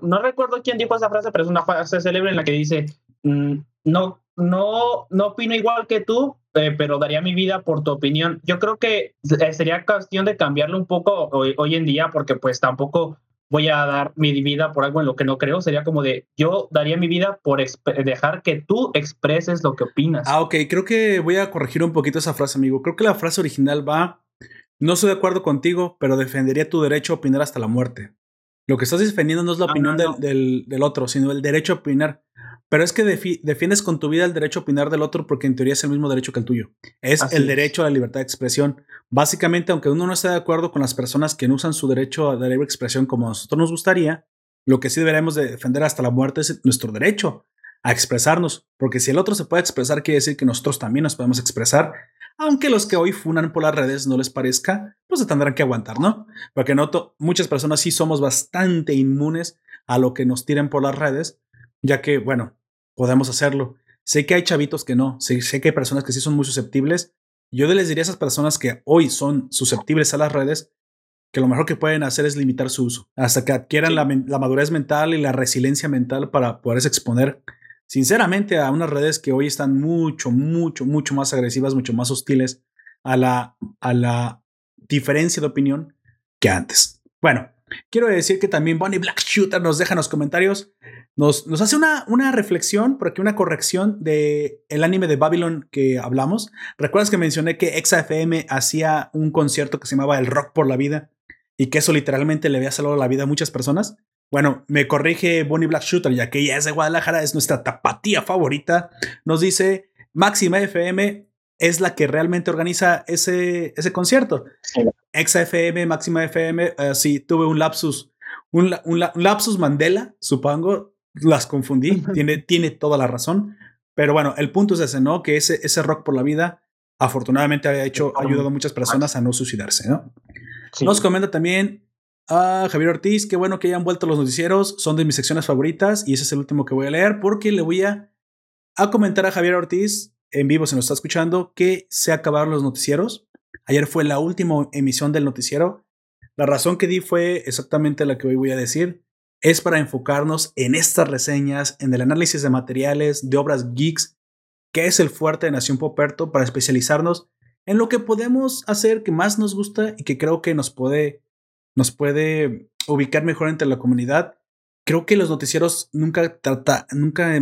[SPEAKER 3] no recuerdo quién dijo esa frase, pero es una frase célebre en la que dice, mm, no, no, no opino igual que tú, pero daría mi vida por tu opinión. Yo creo que sería cuestión de cambiarlo un poco hoy en día, porque pues tampoco voy a dar mi vida por algo en lo que no creo. Sería como de, yo daría mi vida por dejar que tú expreses lo que opinas.
[SPEAKER 1] Ah, ok, creo que voy a corregir un poquito esa frase, amigo. Creo que la frase original va, no estoy de acuerdo contigo, pero defendería tu derecho a opinar hasta la muerte. Lo que estás defendiendo no es la ah, opinión Del, del, otro, sino el derecho a opinar. Pero es que defiendes con tu vida el derecho a opinar del otro porque en teoría es el mismo derecho que el tuyo. Es el derecho a la libertad de expresión. Básicamente, aunque uno no esté de acuerdo con las personas que no usan su derecho a la libre expresión como a nosotros nos gustaría, lo que sí deberemos de defender hasta la muerte es nuestro derecho a expresarnos. Porque si el otro se puede expresar, quiere decir que nosotros también nos podemos expresar. Aunque los que hoy funan por las redes no les parezca, pues se tendrán que aguantar, ¿no? Porque noto, muchas personas sí somos bastante inmunes a lo que nos tiren por las redes ya que, bueno, podemos hacerlo. Sé que hay chavitos que no, sé, que hay personas que sí son muy susceptibles. Yo les diría a esas personas que hoy son susceptibles a las redes que lo mejor que pueden hacer es limitar su uso hasta que adquieran la, madurez mental y la resiliencia mental para poderse exponer sinceramente a unas redes que hoy están mucho, mucho, mucho más agresivas, mucho más hostiles a la, a la diferencia de opinión que antes. Bueno, quiero decir que también Bonnie Black Shooter nos deja en los comentarios nos, hace una, reflexión, por aquí una corrección de el anime de Babylon que hablamos. ¿Recuerdas que mencioné que XFM hacía un concierto que se llamaba El Rock por la Vida y que eso literalmente le había salvado la vida a muchas personas? Bueno, me corrige Bonnie Black Shooter, ya que ella es de Guadalajara, es nuestra tapatía favorita. Nos dice Máxima FM es la que realmente organiza ese, ese concierto. XFM, Máxima FM, uh, sí, tuve un lapsus, un, un, lapsus Mandela, supongo, las confundí, tiene, tiene toda la razón. Pero bueno, el punto es ese, ¿no? Que ese, ese rock por la vida afortunadamente ha hecho, ha ayudado a muchas personas a no suicidarse, ¿no? Nos comenta también a Javier Ortiz, qué bueno que hayan vuelto los noticieros, son de mis secciones favoritas y ese es el último que voy a leer porque le voy a, a comentar a Javier Ortiz en vivo, se nos está escuchando, que se acabaron los noticieros. Ayer fue la última emisión del noticiero. La razón que di fue exactamente la que hoy voy a decir es para enfocarnos en estas reseñas, en el análisis de materiales, de obras geeks, que es el fuerte de Nación Poperto, para especializarnos en lo que podemos hacer que más nos gusta y que creo que nos puede, nos puede ubicar mejor entre la comunidad. Creo que los noticieros nunca trata, nunca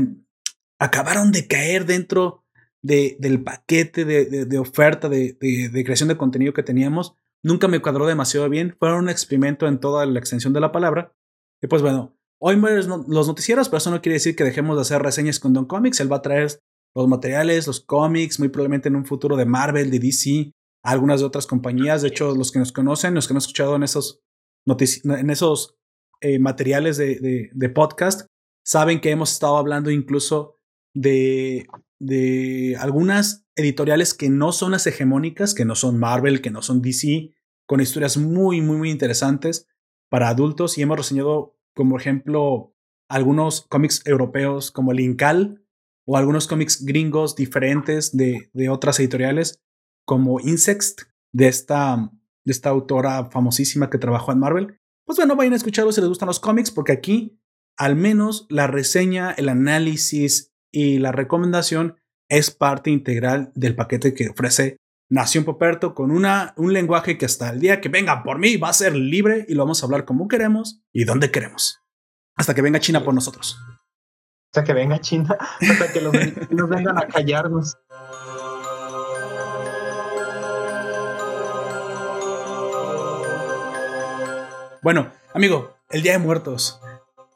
[SPEAKER 1] acabaron de caer dentro de, del paquete de, de, oferta de, de, creación de contenido que teníamos. Nunca me cuadró demasiado bien. Fue un experimento en toda la extensión de la palabra. Y pues bueno, hoy mueren los noticieros, pero eso no quiere decir que dejemos de hacer reseñas con Don Comics. Él va a traer los materiales, los cómics, muy probablemente en un futuro de Marvel, de DC, algunas de otras compañías. De hecho, los que nos conocen, los que han escuchado en esos, en esos eh, materiales de, de, podcast, saben que hemos estado hablando incluso de, de algunas editoriales que no son las hegemónicas, que no son Marvel, que no son DC, con historias muy, muy, muy interesantes para adultos. Y hemos reseñado, como ejemplo, algunos cómics europeos como el Incal, o algunos cómics gringos diferentes de, de otras editoriales, como Insect, de esta, de esta autora famosísima que trabajó en Marvel. Pues bueno, vayan a escucharlo si les gustan los cómics, porque aquí al menos la reseña, el análisis y la recomendación es parte integral del paquete que ofrece Nación Poperto con una, un lenguaje que hasta el día que venga por mí va a ser libre y lo vamos a hablar como queremos y donde queremos. Hasta que venga China por nosotros.
[SPEAKER 3] Sea, que venga China, hasta que los, nos vengan a callarnos.
[SPEAKER 1] Bueno, amigo, el Día de Muertos.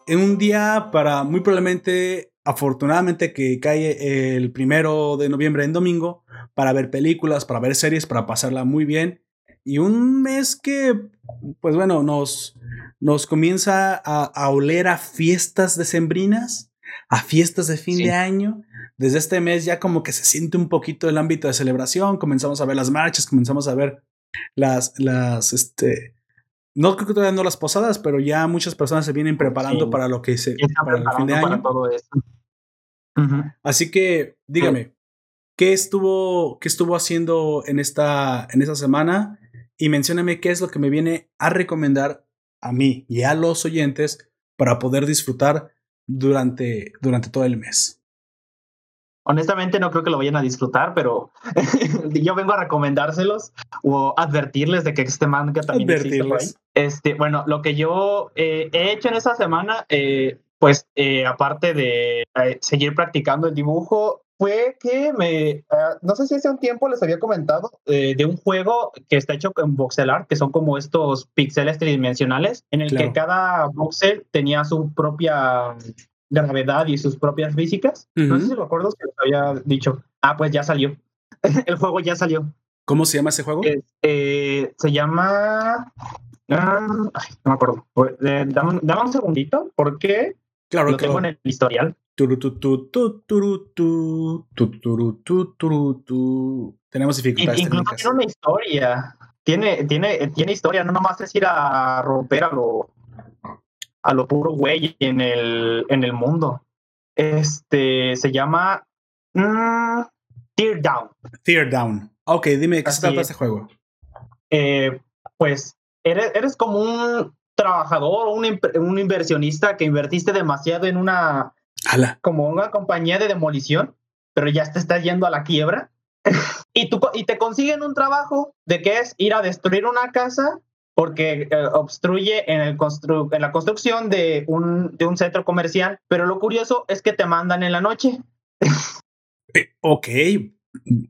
[SPEAKER 1] En un día para muy probablemente, afortunadamente, que cae el primero de noviembre en domingo, para ver películas, para ver series, para pasarla muy bien. Y un mes que, pues bueno, nos, nos comienza a, a oler a fiestas decembrinas a fiestas de fin de año. Desde este mes ya como que se siente un poquito el ámbito de celebración, comenzamos a ver las marchas, comenzamos a ver las, las, este, no creo que todavía no las posadas, pero ya muchas personas se vienen preparando para lo que se, para el fin de año. Todo Así que dígame, ¿qué estuvo, qué estuvo haciendo en esta, en esta semana? Y mencióname qué es lo que me viene a recomendar a mí y a los oyentes para poder disfrutar durante, durante todo el mes.
[SPEAKER 3] Honestamente no creo que lo vayan a disfrutar, pero yo vengo a recomendárselos o advertirles de que este manga también existe. Este, bueno, lo que yo eh, he hecho en esta semana, eh, pues eh, aparte de seguir practicando el dibujo, fue que me, ah, no sé si hace un tiempo les había comentado eh, de un juego que está hecho en voxel art, que son como estos píxeles tridimensionales, en el que cada voxel tenía su propia gravedad y sus propias físicas. No sé si acuerdo que les había dicho. Ah, pues ya salió. el juego ya salió.
[SPEAKER 1] ¿Cómo se llama ese juego?
[SPEAKER 3] Eh, se llama... Ah, no me acuerdo. Eh, dame, un segundito, porque claro, lo tengo en el historial.
[SPEAKER 1] Tenemos dificultades.
[SPEAKER 3] Incluso tiene una historia. Tiene, tiene, tiene historia, no nomás es ir a romper a lo, a lo puro güey en el, en el mundo. Este se llama Tear Down.
[SPEAKER 1] Tear Down. Ok, dime, ¿qué se trata este juego?
[SPEAKER 3] Eh, pues eres, eres como un trabajador o un, un inversionista que invertiste demasiado en una como una compañía de demolición, pero ya te estás yendo a la quiebra. y, tú, y te consiguen un trabajo de que es ir a destruir una casa porque eh, obstruye en, el en la construcción de un, de un centro comercial. Pero lo curioso es que te mandan en la noche.
[SPEAKER 1] Eh, ok,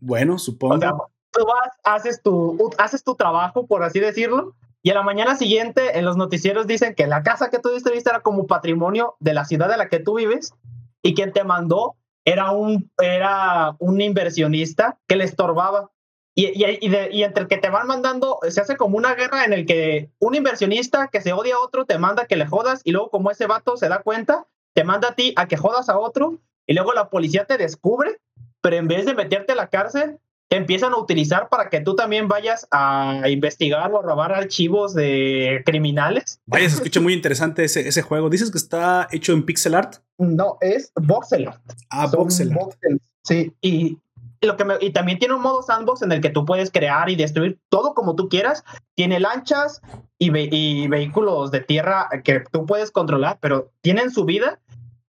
[SPEAKER 1] bueno, supongo.
[SPEAKER 3] tú vas, haces tu, haces tu trabajo, por así decirlo, y a la mañana siguiente, en los noticieros dicen que la casa que tú destruiste era como patrimonio de la ciudad de la que tú vives y quien te mandó era un, era un inversionista que le estorbaba. Y, y, y, entre el que te van mandando, se hace como una guerra en el que un inversionista que se odia a otro te manda que le jodas y luego como ese vato se da cuenta, te manda a ti a que jodas a otro y luego la policía te descubre, pero en vez de meterte a la cárcel, empiezan a utilizar para que tú también vayas a investigar o a robar archivos de criminales.
[SPEAKER 1] Vaya, se escucha muy interesante ese, ese juego. ¿Dices que está hecho en pixel art?
[SPEAKER 3] No, es voxel art.
[SPEAKER 1] Ah, voxel art.
[SPEAKER 3] sí, y, lo que y también tiene un modo sandbox en el que tú puedes crear y destruir todo como tú quieras. Tiene lanchas y, y vehículos de tierra que tú puedes controlar, pero tienen su vida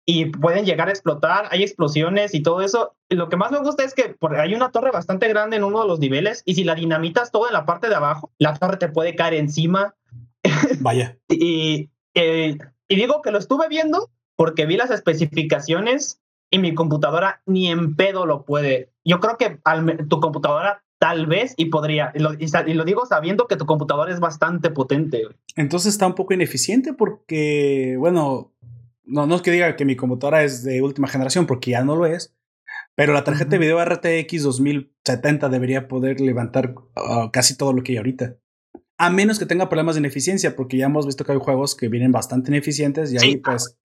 [SPEAKER 3] y pueden llegar a explotar, hay explosiones y todo eso. lo que más me gusta es que hay una torre bastante grande en uno de los niveles y si la dinamitas todo en la parte de abajo, la torre te puede caer encima.
[SPEAKER 1] Vaya.
[SPEAKER 3] y, eh, y digo que lo estuve viendo porque vi las especificaciones y mi computadora ni en pedo lo puede. Yo creo que tu computadora tal vez y podría. Y lo, y lo, digo sabiendo que tu computadora es bastante potente.
[SPEAKER 1] Entonces está un poco ineficiente porque, bueno, no, no es que diga que mi computadora es de última generación, porque ya no lo es. Pero la tarjeta de video RTX 2070 debería poder levantar ah, casi todo lo que hay ahorita. A menos que tenga problemas de ineficiencia, porque ya hemos visto que hay juegos que vienen bastante ineficientes y ahí pues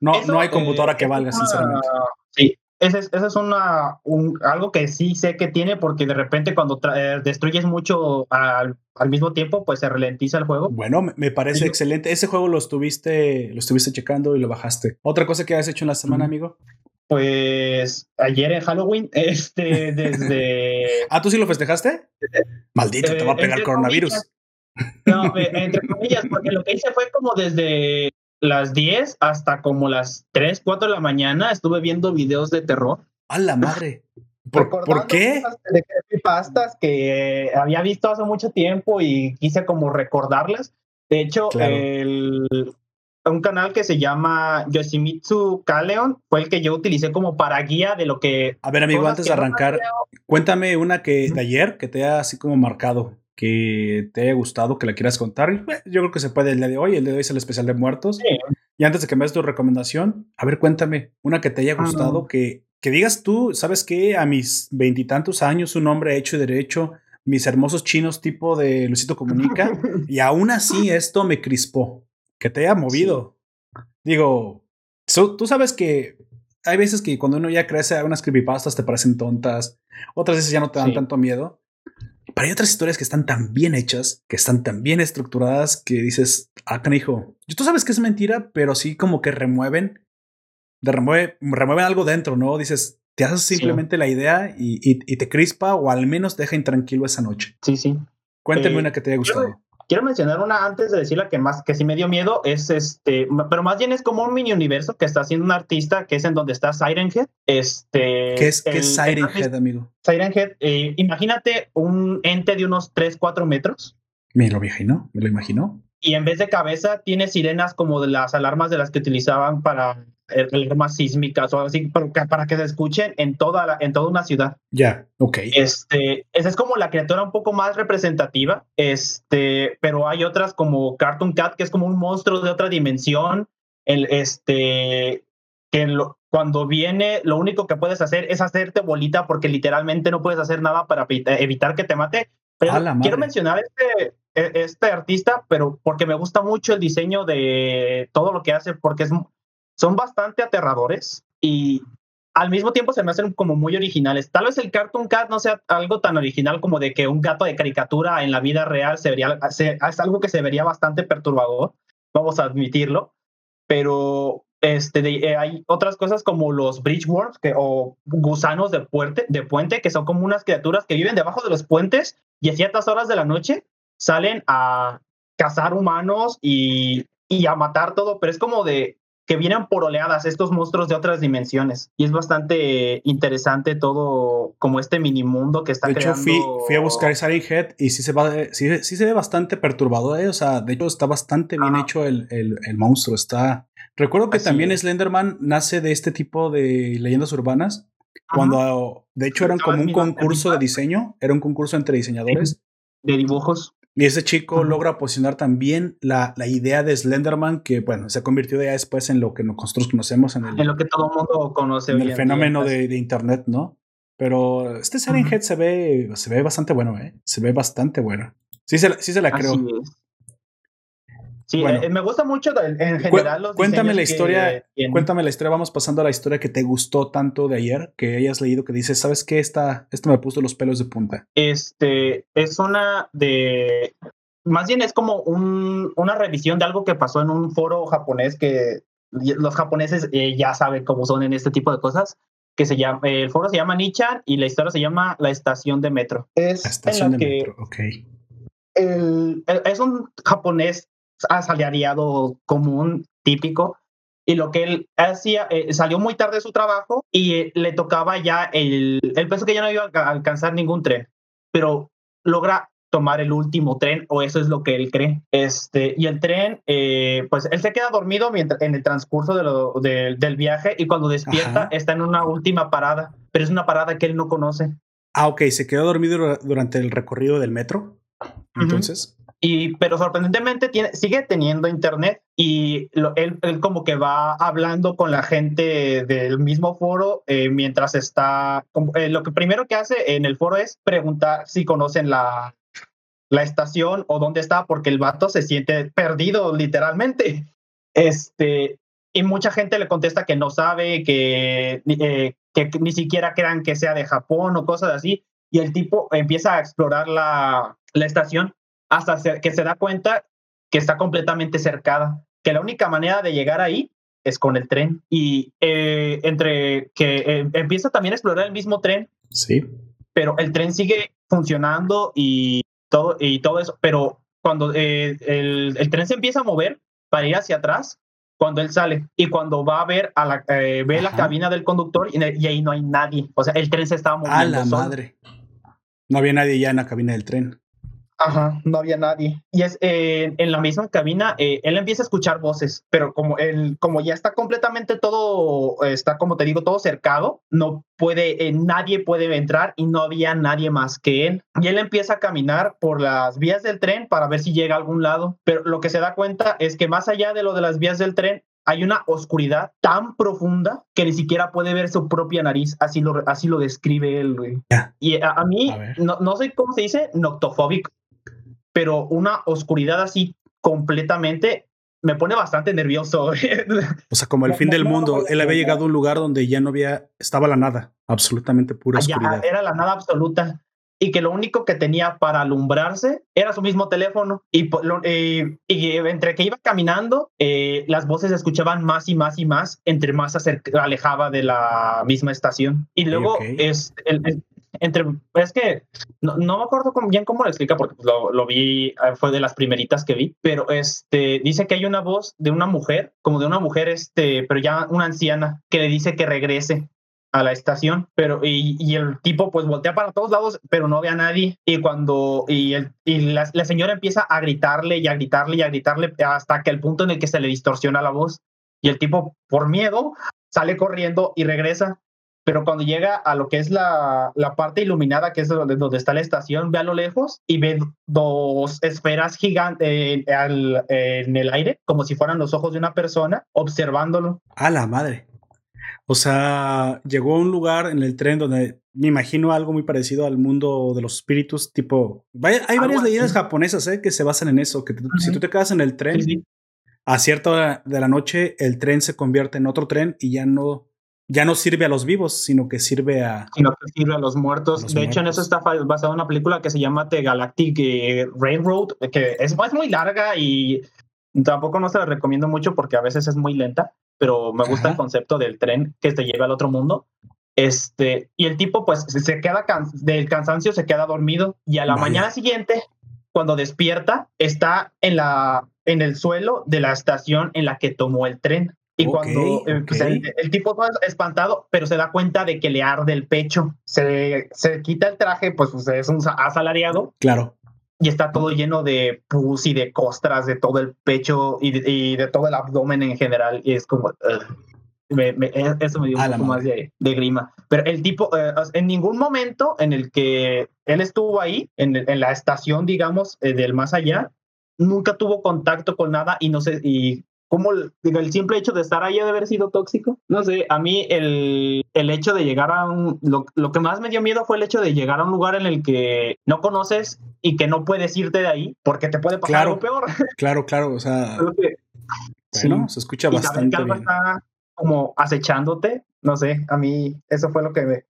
[SPEAKER 1] no, no hay computadora eh, que valga, sinceramente.
[SPEAKER 3] Sí, ese es, es una, un, algo que sí sé que tiene porque de repente cuando eh, destruyes mucho al, al, mismo tiempo, pues se ralentiza el juego.
[SPEAKER 1] Bueno, me, parece excelente. Ese juego lo estuviste, lo estuviste checando y lo bajaste. ¿Otra cosa que has hecho en la semana, amigo?
[SPEAKER 3] Pues ayer en Halloween, este, desde...
[SPEAKER 1] ah, ¿tú sí lo festejaste? Maldito, te va a pegar coronavirus.
[SPEAKER 3] no, entre comillas, porque lo que hice fue como desde las 10 hasta como las 3, 4 de la mañana estuve viendo videos de terror.
[SPEAKER 1] ¡A la madre! ¿Por, ¿por qué?
[SPEAKER 3] De pastas que había visto hace mucho tiempo y quise como recordarlas. De hecho, el, un canal que se llama Yoshimitsu Kaleon fue el que yo utilicé como para guía de lo que...
[SPEAKER 1] A ver, amigo, antes de arrancar, cuéntame una que de ayer que te haya así como marcado que te haya gustado, que la quieras contar. Yo creo que se puede el día de hoy. El día de hoy es el especial de muertos. Y antes de que me des tu recomendación, a ver, cuéntame una que te haya gustado, que, que digas tú, ¿sabes qué? A mis veintitantos años, un hombre hecho y derecho, mis hermosos chinos tipo de Lucito Comunica, y aún así esto me crispó, que te haya movido. Digo, tú sabes que hay veces que cuando uno ya crece, unas creepypastas te parecen tontas, otras veces ya no te dan tanto miedo. Pero hay otras historias que están tan bien hechas, que están tan bien estructuradas, que dices, ah, canijo, tú sabes que es mentira, pero sí como que remueven, de remueve, remueven algo dentro, ¿no? Dices, te haces simplemente la idea y, te crispa o al menos deja intranquilo esa noche.
[SPEAKER 3] Sí, sí.
[SPEAKER 1] Cuéntame eh, una que te haya gustado.
[SPEAKER 3] Quiero mencionar una antes de decir la que más, que sí me dio miedo, es este, pero más bien es como un mini universo que está haciendo un artista que es en donde está Siren Head. Este,
[SPEAKER 1] ¿Qué es, ¿qué es Siren Head, amigo?
[SPEAKER 3] Siren Head, eh, imagínate un ente de unos 3, 4 metros.
[SPEAKER 1] Me lo imagino, me lo imagino.
[SPEAKER 3] Y en vez de cabeza tiene sirenas como de las alarmas de las que utilizaban para alarmas sísmicas o así, para que se escuchen en toda, la, en toda una ciudad.
[SPEAKER 1] Ya, ok.
[SPEAKER 3] Este, esa es como la criatura un poco más representativa, este, pero hay otras como Cartoon Cat, que es como un monstruo de otra dimensión, el, este, que cuando viene, lo único que puedes hacer es hacerte bolita porque literalmente no puedes hacer nada para evitar que te mate. Pero quiero mencionar este, e, este artista, pero porque me gusta mucho el diseño de todo lo que hace, porque es son bastante aterradores y al mismo tiempo se me hacen como muy originales. Tal vez el Cartoon Cat no sea algo tan original como de que un gato de caricatura en la vida real se vería, es algo que se vería bastante perturbador, vamos a admitirlo, pero este, eh, hay otras cosas como los bridgeworms que, o gusanos de, puente, de puente, que son como unas criaturas que viven debajo de los puentes y a ciertas horas de la noche salen a cazar humanos y, y a matar todo, pero es como de que vienen por oleadas estos monstruos de otras dimensiones. Y es bastante interesante todo como este mini mundo que está de hecho,
[SPEAKER 1] Fui, a buscar Silent Head y sí se, va, sí, sí se ve bastante perturbador. ¿eh? O sea, de hecho está bastante bien hecho el, el, el, monstruo. Está... Recuerdo que también Slenderman nace de este tipo de leyendas urbanas. Cuando, de hecho, eran como un concurso de diseño, era un concurso entre diseñadores.
[SPEAKER 3] De dibujos.
[SPEAKER 1] Y ese chico logra posicionar también la, la, idea de Slenderman, que bueno, se convirtió ya después en lo que nosotros conocemos en el.
[SPEAKER 3] En lo que todo el mundo conoce.
[SPEAKER 1] En el fenómeno de, de, internet, ¿no? Pero este Siren Head se ve, se ve bastante bueno, ¿eh? Se ve bastante bueno. Sí se, sí se la creo.
[SPEAKER 3] Sí, eh, me gusta mucho en general los
[SPEAKER 1] Cuéntame la historia, cuéntame la historia, vamos pasando a la historia que te gustó tanto de ayer, que hayas leído, que dices, ¿sabes qué? Esta, esto me puso los pelos de punta.
[SPEAKER 3] Este, es una de, más bien es como un, una revisión de algo que pasó en un foro japonés que los japoneses eh, ya saben cómo son en este tipo de cosas, que se llama, el foro se llama Nichan y la historia se llama La Estación de Metro. Es
[SPEAKER 1] la estación de metro, ok.
[SPEAKER 3] es un japonés asalariado común, típico, y lo que él hacía, eh, salió muy tarde de su trabajo y eh, le tocaba ya el, el peso que ya no iba a alcanzar ningún tren, pero logra tomar el último tren o eso es lo que él cree. Este, y el tren, eh, pues él se queda dormido mientras, en el transcurso de lo, del viaje y cuando despierta está en una última parada, pero es una parada que él no conoce.
[SPEAKER 1] Ah, ok, se quedó dormido durante el recorrido del metro. Entonces.
[SPEAKER 3] Y, pero sorprendentemente tiene, sigue teniendo internet y él, él, como que va hablando con la gente del mismo foro eh, mientras está, eh, lo que primero que hace en el foro es preguntar si conocen la, la estación o dónde está, porque el vato se siente perdido literalmente. Este, y mucha gente le contesta que no sabe, que, eh, que ni siquiera crean que sea de Japón o cosas así. Y el tipo empieza a explorar la, la estación hasta que se da cuenta que está completamente cercada, que la única manera de llegar ahí es con el tren. Y eh, entre que eh, empieza también a explorar el mismo tren.
[SPEAKER 1] Sí.
[SPEAKER 3] Pero el tren sigue funcionando y todo, y todo eso, pero cuando eh, el, el, tren se empieza a mover para ir hacia atrás, cuando él sale y cuando va a ver a la, ve la cabina del conductor y, y, ahí no hay nadie. O sea, el tren se estaba moviendo.
[SPEAKER 1] A la madre. No había nadie ya en la cabina del tren.
[SPEAKER 3] Ajá, no había nadie. Y es eh, en la misma cabina, eh, él empieza a escuchar voces, pero como él, como ya está completamente todo, está como te digo, todo cercado, no puede, eh, nadie puede entrar y no había nadie más que él. Y él empieza a caminar por las vías del tren para ver si llega a algún lado, pero lo que se da cuenta es que más allá de lo de las vías del tren, hay una oscuridad tan profunda que ni siquiera puede ver su propia nariz, así lo, así lo describe él, güey. Y a, mí, no, no sé cómo se dice, noctofóbico, pero una oscuridad así completamente me pone bastante nervioso.
[SPEAKER 1] o sea, como el fin del mundo. Él había llegado a un lugar donde ya no había, estaba la nada, absolutamente pura oscuridad.
[SPEAKER 3] era la nada absoluta. Y que lo único que tenía para alumbrarse era su mismo teléfono. Y, eh, y entre que iba caminando, eh, las voces se escuchaban más y más y más, entre más se alejaba de la misma estación. Y luego es el, entre, es que no, no me acuerdo bien cómo lo explica porque pues, lo, vi, ah, fue de las primeritas que vi, pero este, dice que hay una voz de una mujer, como de una mujer, este, pero ya una anciana, que le dice que regrese a la estación, pero y, y, el tipo pues voltea para todos lados, pero no ve a nadie y cuando y, el, y la, la, señora empieza a gritarle y a gritarle y a gritarle hasta que el punto en el que se le distorsiona la voz y el tipo por miedo sale corriendo y regresa pero cuando llega a lo que es la, la parte iluminada, que es donde, donde, está la estación, ve a lo lejos y ve dos esferas gigantes eh, en el aire, como si fueran los ojos de una persona, observándolo.
[SPEAKER 1] A la madre. O sea, llegó a un lugar en el tren donde me imagino algo muy parecido al mundo de los espíritus, tipo, hay varias leyendas japonesas ¿eh? que se basan en eso, que si tú te quedas en el tren, sí. a cierta hora de la noche, el tren se convierte en otro tren y ya no ya no sirve a los vivos, sino que sirve a.
[SPEAKER 3] Sino que sirve a los muertos. de hecho, en eso está basada una película que se llama The Galactic eh, Railroad, que es, es, muy larga y tampoco no se la recomiendo mucho porque a veces es muy lenta, pero me gusta el concepto del tren que te lleva al otro mundo. Este, y el tipo, pues, se queda del cansancio, se queda dormido y a la mañana siguiente, cuando despierta, está en, la, en el suelo de la estación en la que tomó el tren. Y cuando eh, el, tipo está espantado, pero se da cuenta de que le arde el pecho, se, se quita el traje, pues, pues es un asalariado.
[SPEAKER 1] Claro.
[SPEAKER 3] Y está todo lleno de pus y de costras de todo el pecho y de, y de todo el abdomen en general. Y es como. me, me, e, eso me dio un poco más de, de, grima. Pero el tipo, eh, en ningún momento en el que él estuvo ahí, en, en la estación, digamos, eh, del más allá, nunca tuvo contacto con nada y no sé, y ¿Cómo digo, el simple hecho de estar ahí de haber sido tóxico? No sé, a mí el, el hecho de llegar a un... Lo, lo, que más me dio miedo fue el hecho de llegar a un lugar en el que no conoces y que no puedes irte de ahí porque te puede pasar
[SPEAKER 1] claro,
[SPEAKER 3] algo peor.
[SPEAKER 1] Claro, claro, o sea... Que, sí, bueno, se escucha y bastante bien.
[SPEAKER 3] está como acechándote, no sé, a mí eso fue lo que me,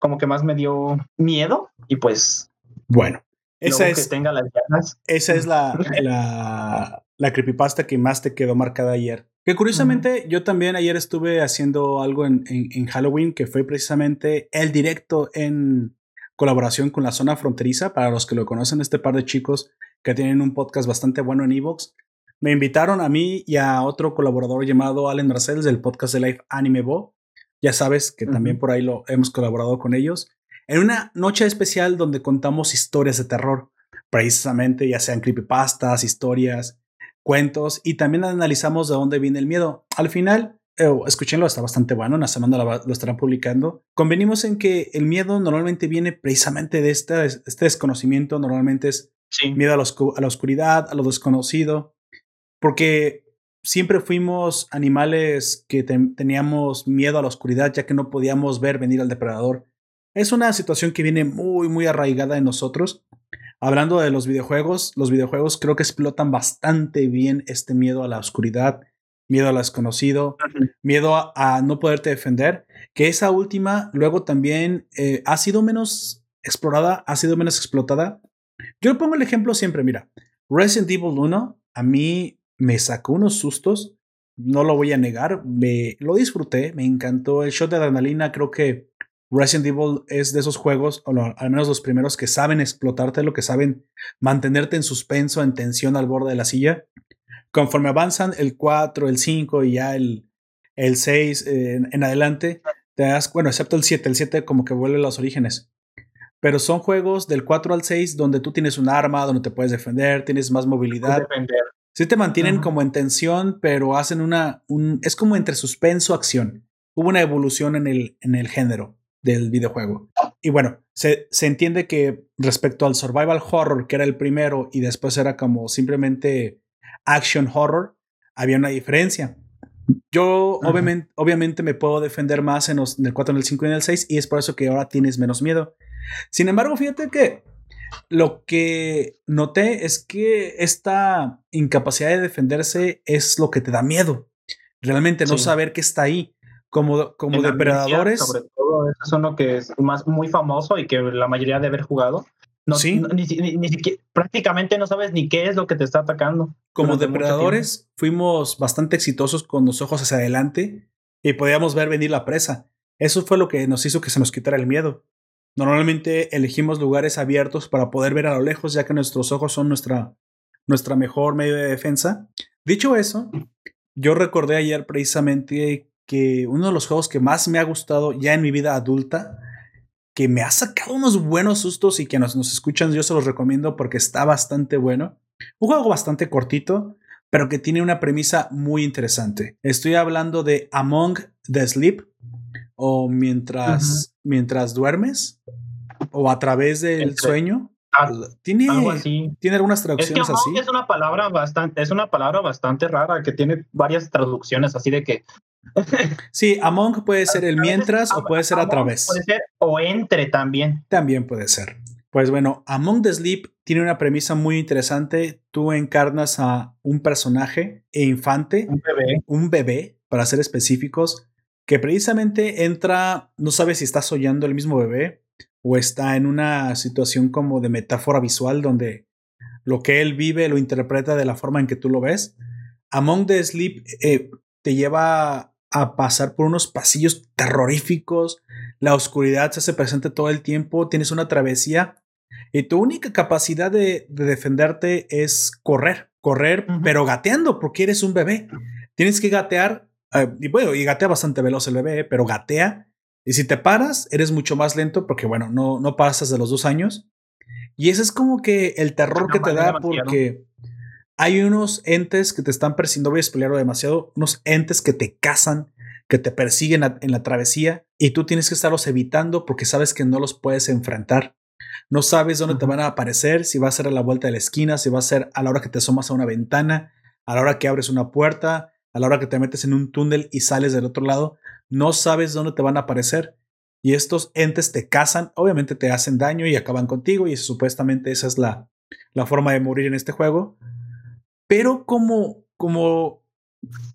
[SPEAKER 3] como que más me dio miedo y pues...
[SPEAKER 1] Bueno, esa es,
[SPEAKER 3] que tenga las ganas.
[SPEAKER 1] Esa es la, la, la creepypasta que más te quedó marcada ayer. Que curiosamente, uh -huh. yo también ayer estuve haciendo algo en, en, en, Halloween que fue precisamente el directo en colaboración con la zona fronteriza. Para los que lo conocen, este par de chicos que tienen un podcast bastante bueno en Evox, Me invitaron a mí y a otro colaborador llamado Allen Marcels del podcast de Life Anime Bo. Ya sabes que también por ahí lo hemos colaborado con ellos. En una noche especial donde contamos historias de terror, precisamente ya sean creepypastas, historias, cuentos y también analizamos de dónde viene el miedo. Al final, eh, escúchenlo, está bastante bueno, en la semana lo, estarán publicando. Convenimos en que el miedo normalmente viene precisamente de este, este desconocimiento, normalmente es miedo a, a la oscuridad, a lo desconocido, porque siempre fuimos animales que teníamos miedo a la oscuridad ya que no podíamos ver venir al depredador. Es una situación que viene muy, muy arraigada en nosotros. Hablando de los videojuegos, los videojuegos creo que explotan bastante bien este miedo a la oscuridad, miedo a lo desconocido, miedo a, no poderte defender, que esa última luego también eh, ha sido menos explorada, ha sido menos explotada. Yo le pongo el ejemplo siempre, mira, Resident Evil 1 a mí me sacó unos sustos, no lo voy a negar, me lo disfruté, me encantó el shot de adrenalina, creo que Resident Evil es de esos juegos, o al menos los primeros que saben explotarte, lo que saben mantenerte en suspenso, en tensión al borde de la silla. Conforme avanzan el 4, el 5 y ya el, el 6 eh, en, adelante, te das, bueno, excepto el 7, el 7 como que vuelve a los orígenes. Pero son juegos del 4 al 6 donde tú tienes un arma, donde te puedes defender, tienes más movilidad. Sí te mantienen como en tensión, pero hacen una, un, es como entre suspenso, acción. Hubo una evolución en el, en el género del videojuego. Y bueno, se, se, entiende que respecto al survival horror, que era el primero, y después era como simplemente action horror, había una diferencia. Yo obviamente, obviamente me puedo defender más en, los, en el 4, en el 5 y en el 6, y es por eso que ahora tienes menos miedo. Sin embargo, fíjate que lo que noté es que esta incapacidad de defenderse es lo que te da miedo. Realmente no saber que está ahí. Como, como depredadores.
[SPEAKER 3] Eso es uno que es más muy famoso y que la mayoría de haber jugado. No, ¿Sí? ni, siquiera, prácticamente no sabes ni qué es lo que te está atacando.
[SPEAKER 1] Como depredadores, fuimos bastante exitosos con los ojos hacia adelante y podíamos ver venir la presa. Eso fue lo que nos hizo que se nos quitara el miedo. Normalmente elegimos lugares abiertos para poder ver a lo lejos, ya que nuestros ojos son nuestra, nuestra mejor medio de defensa. Dicho eso, yo recordé ayer precisamente que uno de los juegos que más me ha gustado ya en mi vida adulta, que me ha sacado unos buenos sustos y que nos, nos escuchan, yo se los recomiendo porque está bastante bueno. Un juego bastante cortito, pero que tiene una premisa muy interesante. Estoy hablando de Among the Sleep o mientras, mientras duermes o a través del sueño. Ah, tiene, tiene algunas traducciones
[SPEAKER 3] es
[SPEAKER 1] así.
[SPEAKER 3] Es una palabra bastante, es una palabra bastante rara que tiene varias traducciones así de que.
[SPEAKER 1] sí, among puede ser el mientras o puede ser a través.
[SPEAKER 3] Puede ser o entre también.
[SPEAKER 1] También puede ser. Pues bueno, Among the Sleep tiene una premisa muy interesante. Tú encarnas a un personaje e infante,
[SPEAKER 3] un bebé,
[SPEAKER 1] un bebé, para ser específicos, que precisamente entra, no sabe si está soñando el mismo bebé o está en una situación como de metáfora visual donde lo que él vive lo interpreta de la forma en que tú lo ves. Among the Sleep eh, te lleva a pasar por unos pasillos terroríficos, la oscuridad se hace presente todo el tiempo, tienes una travesía y tu única capacidad de, defenderte es correr, correr, pero gateando porque eres un bebé. Tienes que gatear Ah, y bueno, y gatea bastante veloz el bebé, pero gatea. Y si te paras, eres mucho más lento porque, bueno, no, no pasas de los dos años. Y ese es como que el terror que te da porque hay unos entes que te están persiguiendo, voy a spoilearlo demasiado, unos entes que te cazan, que te persiguen en la travesía y tú tienes que estarlos evitando porque sabes que no los puedes enfrentar. No sabes dónde te van a aparecer, si va a ser a la vuelta de la esquina, si va a ser a la hora que te asomas a una ventana, a la hora que abres una puerta, a la hora que te metes en un túnel y sales del otro lado, no sabes dónde te van a aparecer. Y estos entes te cazan, obviamente te hacen daño y acaban contigo, y supuestamente esa es la, la forma de morir en este juego. Pero como, como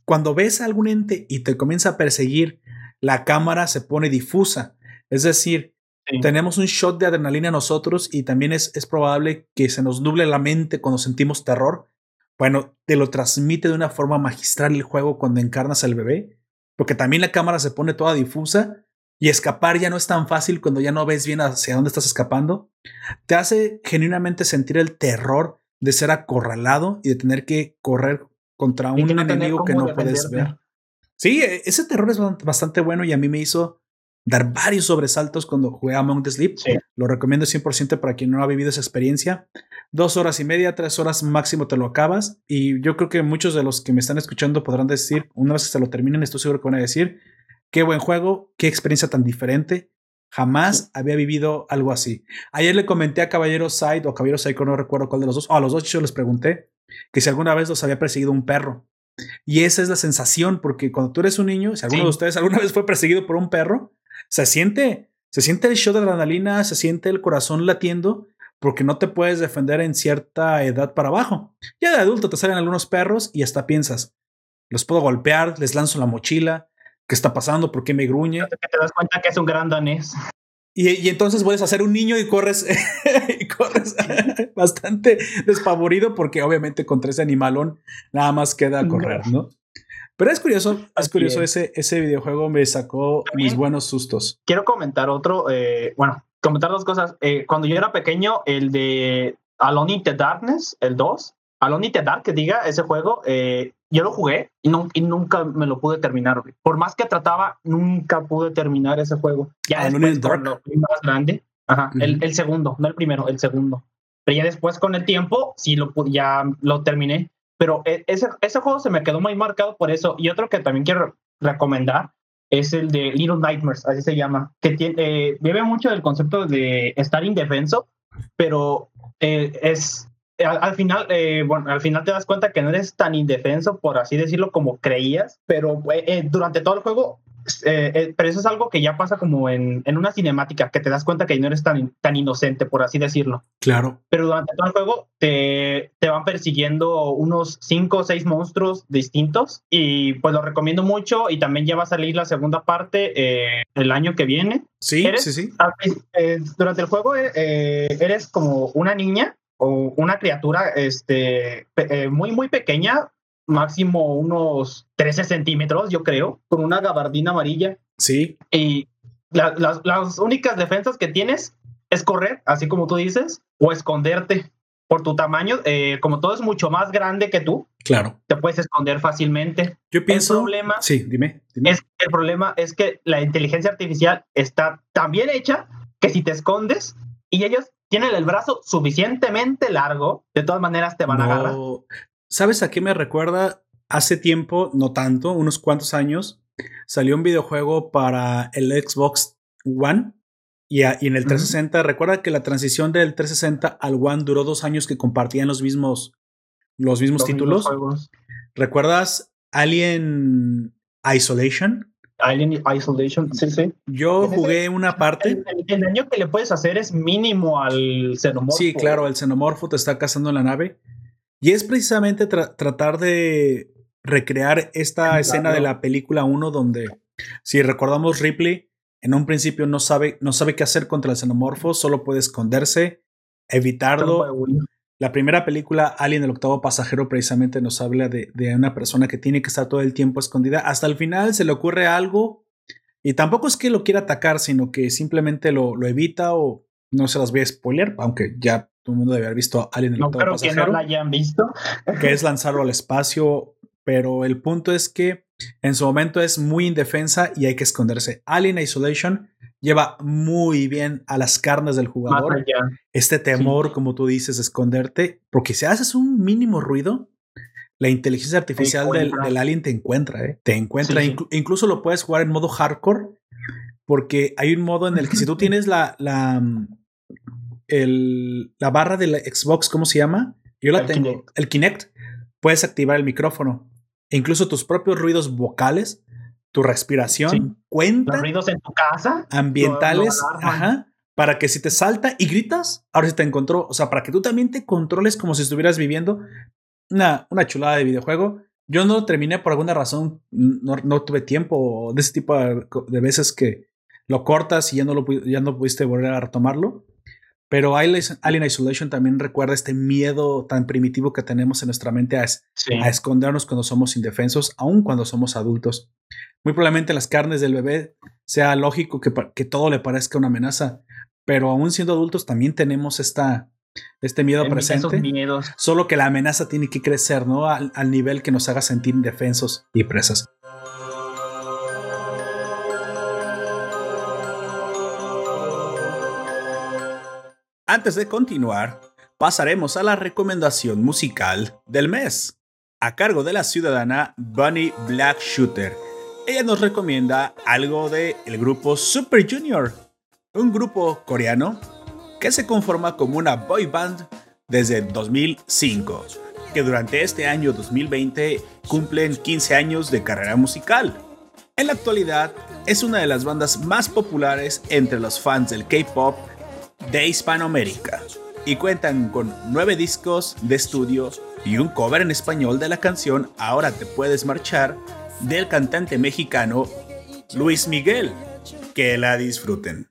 [SPEAKER 1] cuando ves a algún ente y te comienza a perseguir, la cámara se pone difusa. Es decir, tenemos un shot de adrenalina nosotros y también es, es probable que se nos nuble la mente cuando sentimos terror bueno, te lo transmite de una forma magistral el juego cuando encarnas al bebé, porque también la cámara se pone toda difusa y escapar ya no es tan fácil cuando ya no ves bien hacia dónde estás escapando. Te hace genuinamente sentir el terror de ser acorralado y de tener que correr contra un enemigo que no puedes ver. Sí, e, ese terror es bastante bueno y a mí me hizo dar varios sobresaltos cuando jugué Among the Sleep. Lo recomiendo 100% para quien no ha vivido esa experiencia. Dos horas y media, tres horas máximo te lo acabas. Y yo creo que muchos de los que me están escuchando podrán decir, una vez que se lo terminen, estoy seguro que van a decir, qué buen juego, qué experiencia tan diferente. Jamás había vivido algo así. Ayer le comenté a Caballero Side o Caballero Psycho, no recuerdo cuál de los dos, o a los dos yo les pregunté que si alguna vez los había perseguido un perro. Y esa es la sensación, porque cuando tú eres un niño, si alguno de ustedes alguna vez fue perseguido por un perro, se siente, se siente el show de adrenalina, se siente el corazón latiendo, porque no te puedes defender en cierta edad para abajo. Ya de adulto te salen algunos perros y hasta piensas, los puedo golpear, les lanzo la mochila, ¿qué está pasando? ¿Por qué me gruñe?
[SPEAKER 3] Que te das cuenta que es un gran danés.
[SPEAKER 1] Y, entonces vuelves a ser un niño y corres, y corres bastante despavorido porque obviamente contra ese animalón nada más queda correr, ¿no? Pero es curioso, es curioso, Ese, ese videojuego me sacó mis buenos sustos.
[SPEAKER 3] Quiero comentar otro, eh, bueno, comentar dos cosas. Eh, cuando yo era pequeño, el de Alone in the Darkness, el 2, Alone in the Dark, que diga ese juego, eh, yo lo jugué y, nunca me lo pude terminar. Por más que trataba, nunca pude terminar ese juego. Ya Alone in the Dark. más grande, ajá, el, el, segundo, no el primero, el segundo. Pero ya después con el tiempo, sí lo ya lo terminé. Pero e, ese, ese juego se me quedó muy marcado por eso. Y otro que también quiero recomendar es el de Little Nightmares, así se llama, que tiene, eh, vive mucho del concepto de estar indefenso, pero eh, es al, final, eh, bueno, al final te das cuenta que no eres tan indefenso, por así decirlo, como creías, pero durante todo el juego eh, eh, pero eso es algo que ya pasa como en, en, una cinemática, que te das cuenta que no eres tan, tan inocente, por así decirlo.
[SPEAKER 1] Claro.
[SPEAKER 3] Pero durante todo el juego te, te van persiguiendo unos cinco o seis monstruos distintos y pues lo recomiendo mucho y también ya va a salir la segunda parte eh, el año que viene.
[SPEAKER 1] Sí, sí, sí.
[SPEAKER 3] durante el juego eres como una niña o una criatura este, muy, muy pequeña, máximo unos 13 centímetros, yo creo, con una gabardina amarilla.
[SPEAKER 1] Sí.
[SPEAKER 3] Y las únicas defensas que tienes es correr, así como tú dices, o esconderte. Por tu tamaño, eh, como todo es mucho más grande que tú,
[SPEAKER 1] claro,
[SPEAKER 3] te puedes esconder fácilmente.
[SPEAKER 1] Yo pienso. El problema, sí, dime,
[SPEAKER 3] Es, el problema es que la inteligencia artificial está tan bien hecha que si te escondes y ellos tienen el brazo suficientemente largo, de todas maneras te van a agarrar.
[SPEAKER 1] ¿Sabes a qué me recuerda? Hace tiempo, no tanto, unos cuantos años, salió un videojuego para el Xbox One y, en el 360. Recuerda que la transición del 360 al One duró dos años que compartían los mismos, los mismos títulos. ¿Recuerdas Alien Isolation?
[SPEAKER 3] Alien Isolation, sí, sí.
[SPEAKER 1] Yo jugué una parte.
[SPEAKER 3] El, daño que le puedes hacer es mínimo al xenomorfo.
[SPEAKER 1] Sí, claro, el xenomorfo te está cazando en la nave. Y es precisamente tratar de recrear esta escena de la película 1 donde, si recordamos Ripley, en un principio no sabe, no sabe qué hacer contra el xenomorfo, solo puede esconderse, evitarlo. La primera película, Alien, el octavo pasajero, precisamente nos habla de, de, una persona que tiene que estar todo el tiempo escondida. Hasta el final se le ocurre algo y tampoco es que lo quiera atacar, sino que simplemente lo, lo evita o no se las voy a spoiler, aunque ya todo el mundo debe haber visto Alien el
[SPEAKER 3] no creo que no la hayan visto.
[SPEAKER 1] que es lanzarlo al espacio, pero el punto es que en su momento es muy indefensa y hay que esconderse. Alien Isolation lleva muy bien a las carnes del jugador. Este temor, como tú dices, de esconderte, porque si haces un mínimo ruido, la inteligencia artificial del, alien te encuentra, ¿eh? te encuentra. incluso lo puedes jugar en modo hardcore, porque hay un modo en el que si tú tienes la, la el, la barra de la Xbox, ¿cómo se llama? Yo la tengo. El Kinect. Puedes activar el micrófono. E incluso tus propios ruidos vocales, tu respiración, cuentan.
[SPEAKER 3] ruidos en tu casa.
[SPEAKER 1] Ambientales. ajá. Para que si te salta y gritas, ahora sí te encontró. O sea, para que tú también te controles como si estuvieras viviendo una, una chulada de videojuego. Yo no lo terminé por alguna razón, no, no tuve tiempo de ese tipo de, de, veces que lo cortas y ya no, lo, ya no pudiste volver a retomarlo. Pero Alien Isolation también recuerda este miedo tan primitivo que tenemos en nuestra mente a, es sí. a, escondernos cuando somos indefensos, aun cuando somos adultos. Muy probablemente las carnes del bebé sea lógico que, que todo le parezca una amenaza, pero aún siendo adultos también tenemos esta,
[SPEAKER 5] este miedo
[SPEAKER 3] en
[SPEAKER 5] presente.
[SPEAKER 3] Miedos.
[SPEAKER 5] Solo que la amenaza tiene que crecer, ¿no? Al, al nivel que nos haga sentir indefensos y presas. Antes de continuar, pasaremos a la recomendación musical del mes, a cargo de la ciudadana Bunny Black Shooter. Ella nos recomienda algo del el grupo Super Junior, un grupo coreano que se conforma como una boy band desde 2005, que durante este año 2020 cumplen 15 años de carrera musical. En la actualidad es una de las bandas más populares entre los fans del K-pop de Hispanoamérica y cuentan con nueve discos de estudio y un cover en español de la canción Ahora te puedes marchar del cantante mexicano Luis Miguel. Que la disfruten.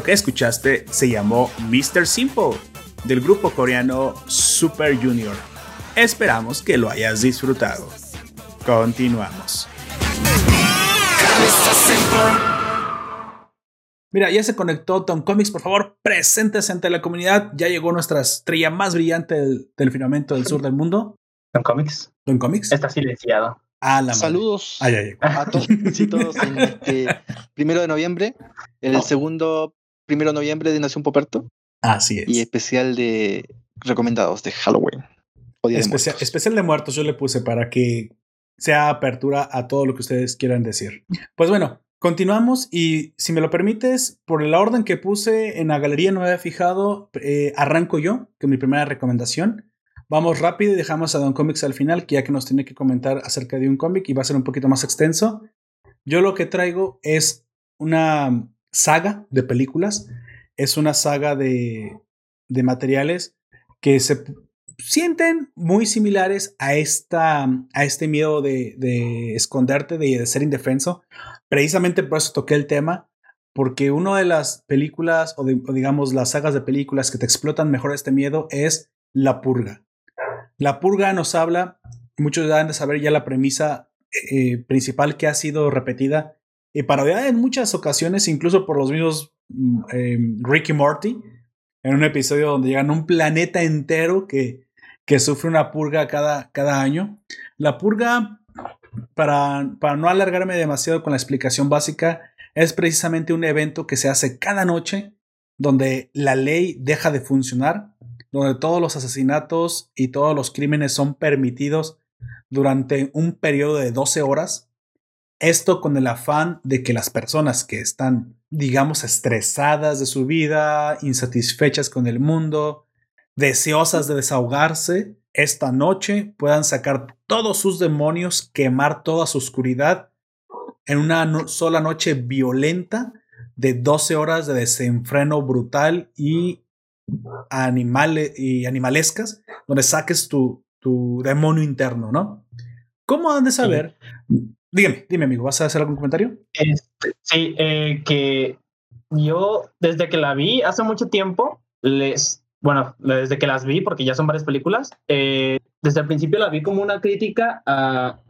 [SPEAKER 1] Esto que escuchaste se llamó Mr. Simple del grupo coreano Super Junior. Esperamos que lo hayas disfrutado. Continuamos. Mira, ya se conectó Tom Comics, por favor, preséntese ante la comunidad. Ya llegó nuestra estrella más brillante del, del firmamento del sur del mundo.
[SPEAKER 3] Tom Comics.
[SPEAKER 1] Tom Comics.
[SPEAKER 3] Está silenciado.
[SPEAKER 1] Ah, la
[SPEAKER 6] Saludos a todos y todos en este primero de noviembre, el segundo primero de noviembre de Nación Poperto
[SPEAKER 1] Así es.
[SPEAKER 6] y especial de recomendados de Halloween. o Día de
[SPEAKER 1] Especial, de muertos yo le puse para que sea apertura a todo lo que ustedes quieran decir. Pues bueno, continuamos y si me lo permites, por la orden que puse en la galería no me había fijado, eh, arranco yo con mi primera recomendación. Vamos rápido y dejamos a Don Comics al final, que ya que nos tiene que comentar acerca de un cómic y va a ser un poquito más extenso. Yo lo que traigo es una saga de películas, es una saga de, de materiales que se sienten muy similares a, esta, a este miedo de, de esconderte, de, de ser indefenso. Precisamente por eso toqué el tema, porque una de las películas, o, digamos las sagas de películas que te explotan mejor este miedo es La Purga. La Purga nos habla, muchos ya han de saber ya la premisa eh, principal que ha sido repetida y parodiada en muchas ocasiones, incluso por los mismos mm, eh, Ricky Morty, en un episodio donde llegan un planeta entero que, que sufre una purga cada, cada año. La purga, para, para no alargarme demasiado con la explicación básica, es precisamente un evento que se hace cada noche donde la ley deja de funcionar, donde todos los asesinatos y todos los crímenes son permitidos durante un periodo de 12 horas. Esto con el afán de que las personas que están, digamos, estresadas de su vida, insatisfechas con el mundo, deseosas de desahogarse, esta noche puedan sacar todos sus demonios, quemar toda su oscuridad en una no- sola noche violenta de 12 horas de desenfreno brutal y, y animalescas, donde saques tu, tu demonio interno, ¿no? ¿Cómo han de saber? Dígame, dime, amigo, ¿vas a hacer algún comentario?
[SPEAKER 3] Este, sí, eh, que yo desde que la vi hace mucho tiempo, les, bueno, desde que las vi, porque ya son varias películas, eh, desde el principio la vi como una crítica a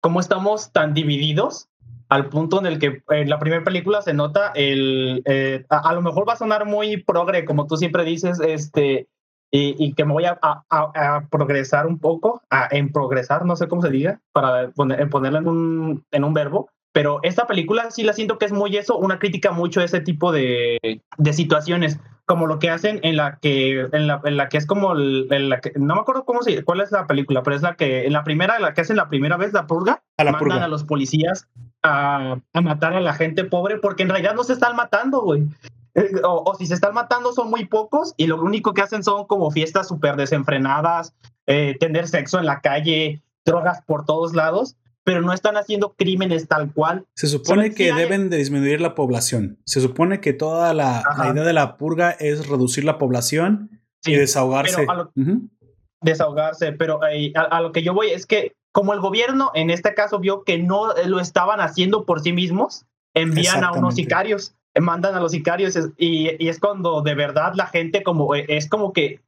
[SPEAKER 3] cómo estamos tan divididos al punto en el que en la primera película se nota el, eh, a, a lo mejor va a sonar muy progre, como tú siempre dices, este, y, y que me voy a, a- a- progresar un poco, a, en progresar, no sé cómo se diga, para poner, en ponerlo en un, en un verbo, pero esta película sí la siento que es muy eso, una crítica mucho a ese tipo de, de situaciones, como lo que hacen en la que, en la, en la que es como, el- en la que, no me acuerdo cómo se, cuál es la película, pero es la que, en la primera, la que hacen la primera vez, la purga,
[SPEAKER 1] A la
[SPEAKER 3] mandan
[SPEAKER 1] purga.
[SPEAKER 3] a los policías a, a matar a la gente pobre, porque en realidad no se están matando, güey. Eh, O, o si se están matando son muy pocos y lo único que hacen son como fiestas súper desenfrenadas, eh, tener sexo en la calle, drogas por todos lados, pero no están haciendo crímenes tal cual.
[SPEAKER 1] Se supone que deben de disminuir la población. Se supone que toda la, idea de la purga es reducir la población y desahogarse.
[SPEAKER 3] pero desahogarse, pero eh, a, a lo que yo voy es que como el gobierno en este caso vio que no lo estaban haciendo por sí mismos, envían a unos sicarios, mandan a los sicarios y, y es cuando de verdad la gente como eh, es como que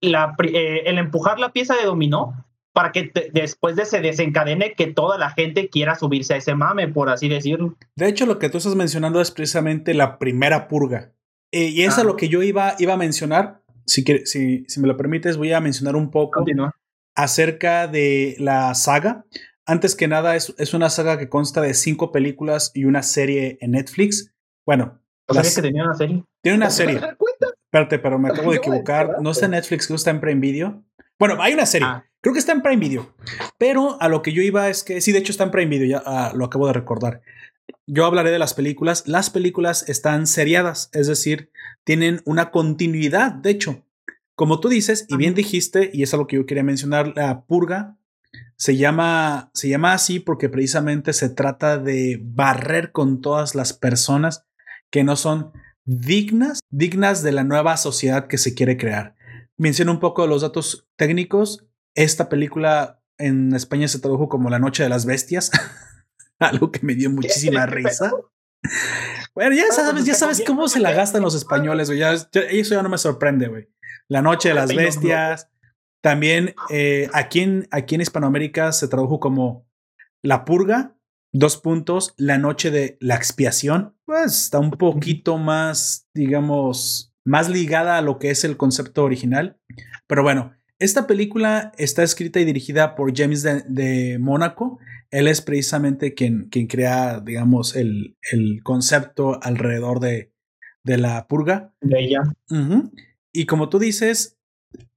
[SPEAKER 3] la, eh, el empujar la pieza de dominó para que te- después de se desencadene que toda la gente quiera subirse a ese mame, por así decirlo.
[SPEAKER 1] De hecho, lo que tú estás mencionando es precisamente la primera purga. Eh, y es a
[SPEAKER 3] Ah.
[SPEAKER 1] lo que yo iba, iba a mencionar. Si, quiere- si, si me lo permites, voy a mencionar un poco
[SPEAKER 3] Continúa.
[SPEAKER 1] acerca de la saga. Antes que nada, es, es una saga que consta de cinco películas y una serie en Netflix. Bueno,
[SPEAKER 3] ¿No
[SPEAKER 1] las-
[SPEAKER 3] sabías que tenía una serie?
[SPEAKER 1] tiene una serie. Espérate, pero me acabo de equivocar. No está en Netflix, creo que está en Prime Video. Bueno, hay una serie.
[SPEAKER 3] Ah.
[SPEAKER 1] Creo que está en Prime Video. Pero a lo que yo iba es que, sí, de hecho está en Prime Video, ya ah, lo acabo de recordar. Yo hablaré de las películas. Las películas están seriadas, es decir, tienen una continuidad. De hecho, como tú dices, y bien dijiste, y es algo que yo quería mencionar, la purga se llama, se llama así porque precisamente se trata de barrer con todas las personas que no son dignas, dignas de la nueva sociedad que se quiere crear. Menciono un poco de los datos técnicos. Esta película en España se tradujo como La Noche de las Bestias, algo que me dio muchísima risa. Bueno, ya
[SPEAKER 3] pues,
[SPEAKER 1] sabes, ya sabes cómo se la gastan los españoles, güey. Eso ya no me sorprende, güey. La noche de las bestias. También eh, aquí, en, aquí en Hispanoamérica se tradujo como La Purga, dos puntos, La Noche de la Expiación. Pues está un poquito más, digamos, más ligada a lo que es el concepto original. Pero bueno, esta película está escrita y dirigida por James de, de Mónaco. Él es precisamente quien, quien crea, digamos, el, el concepto alrededor de, de la purga.
[SPEAKER 3] De ella.
[SPEAKER 1] Y como tú dices,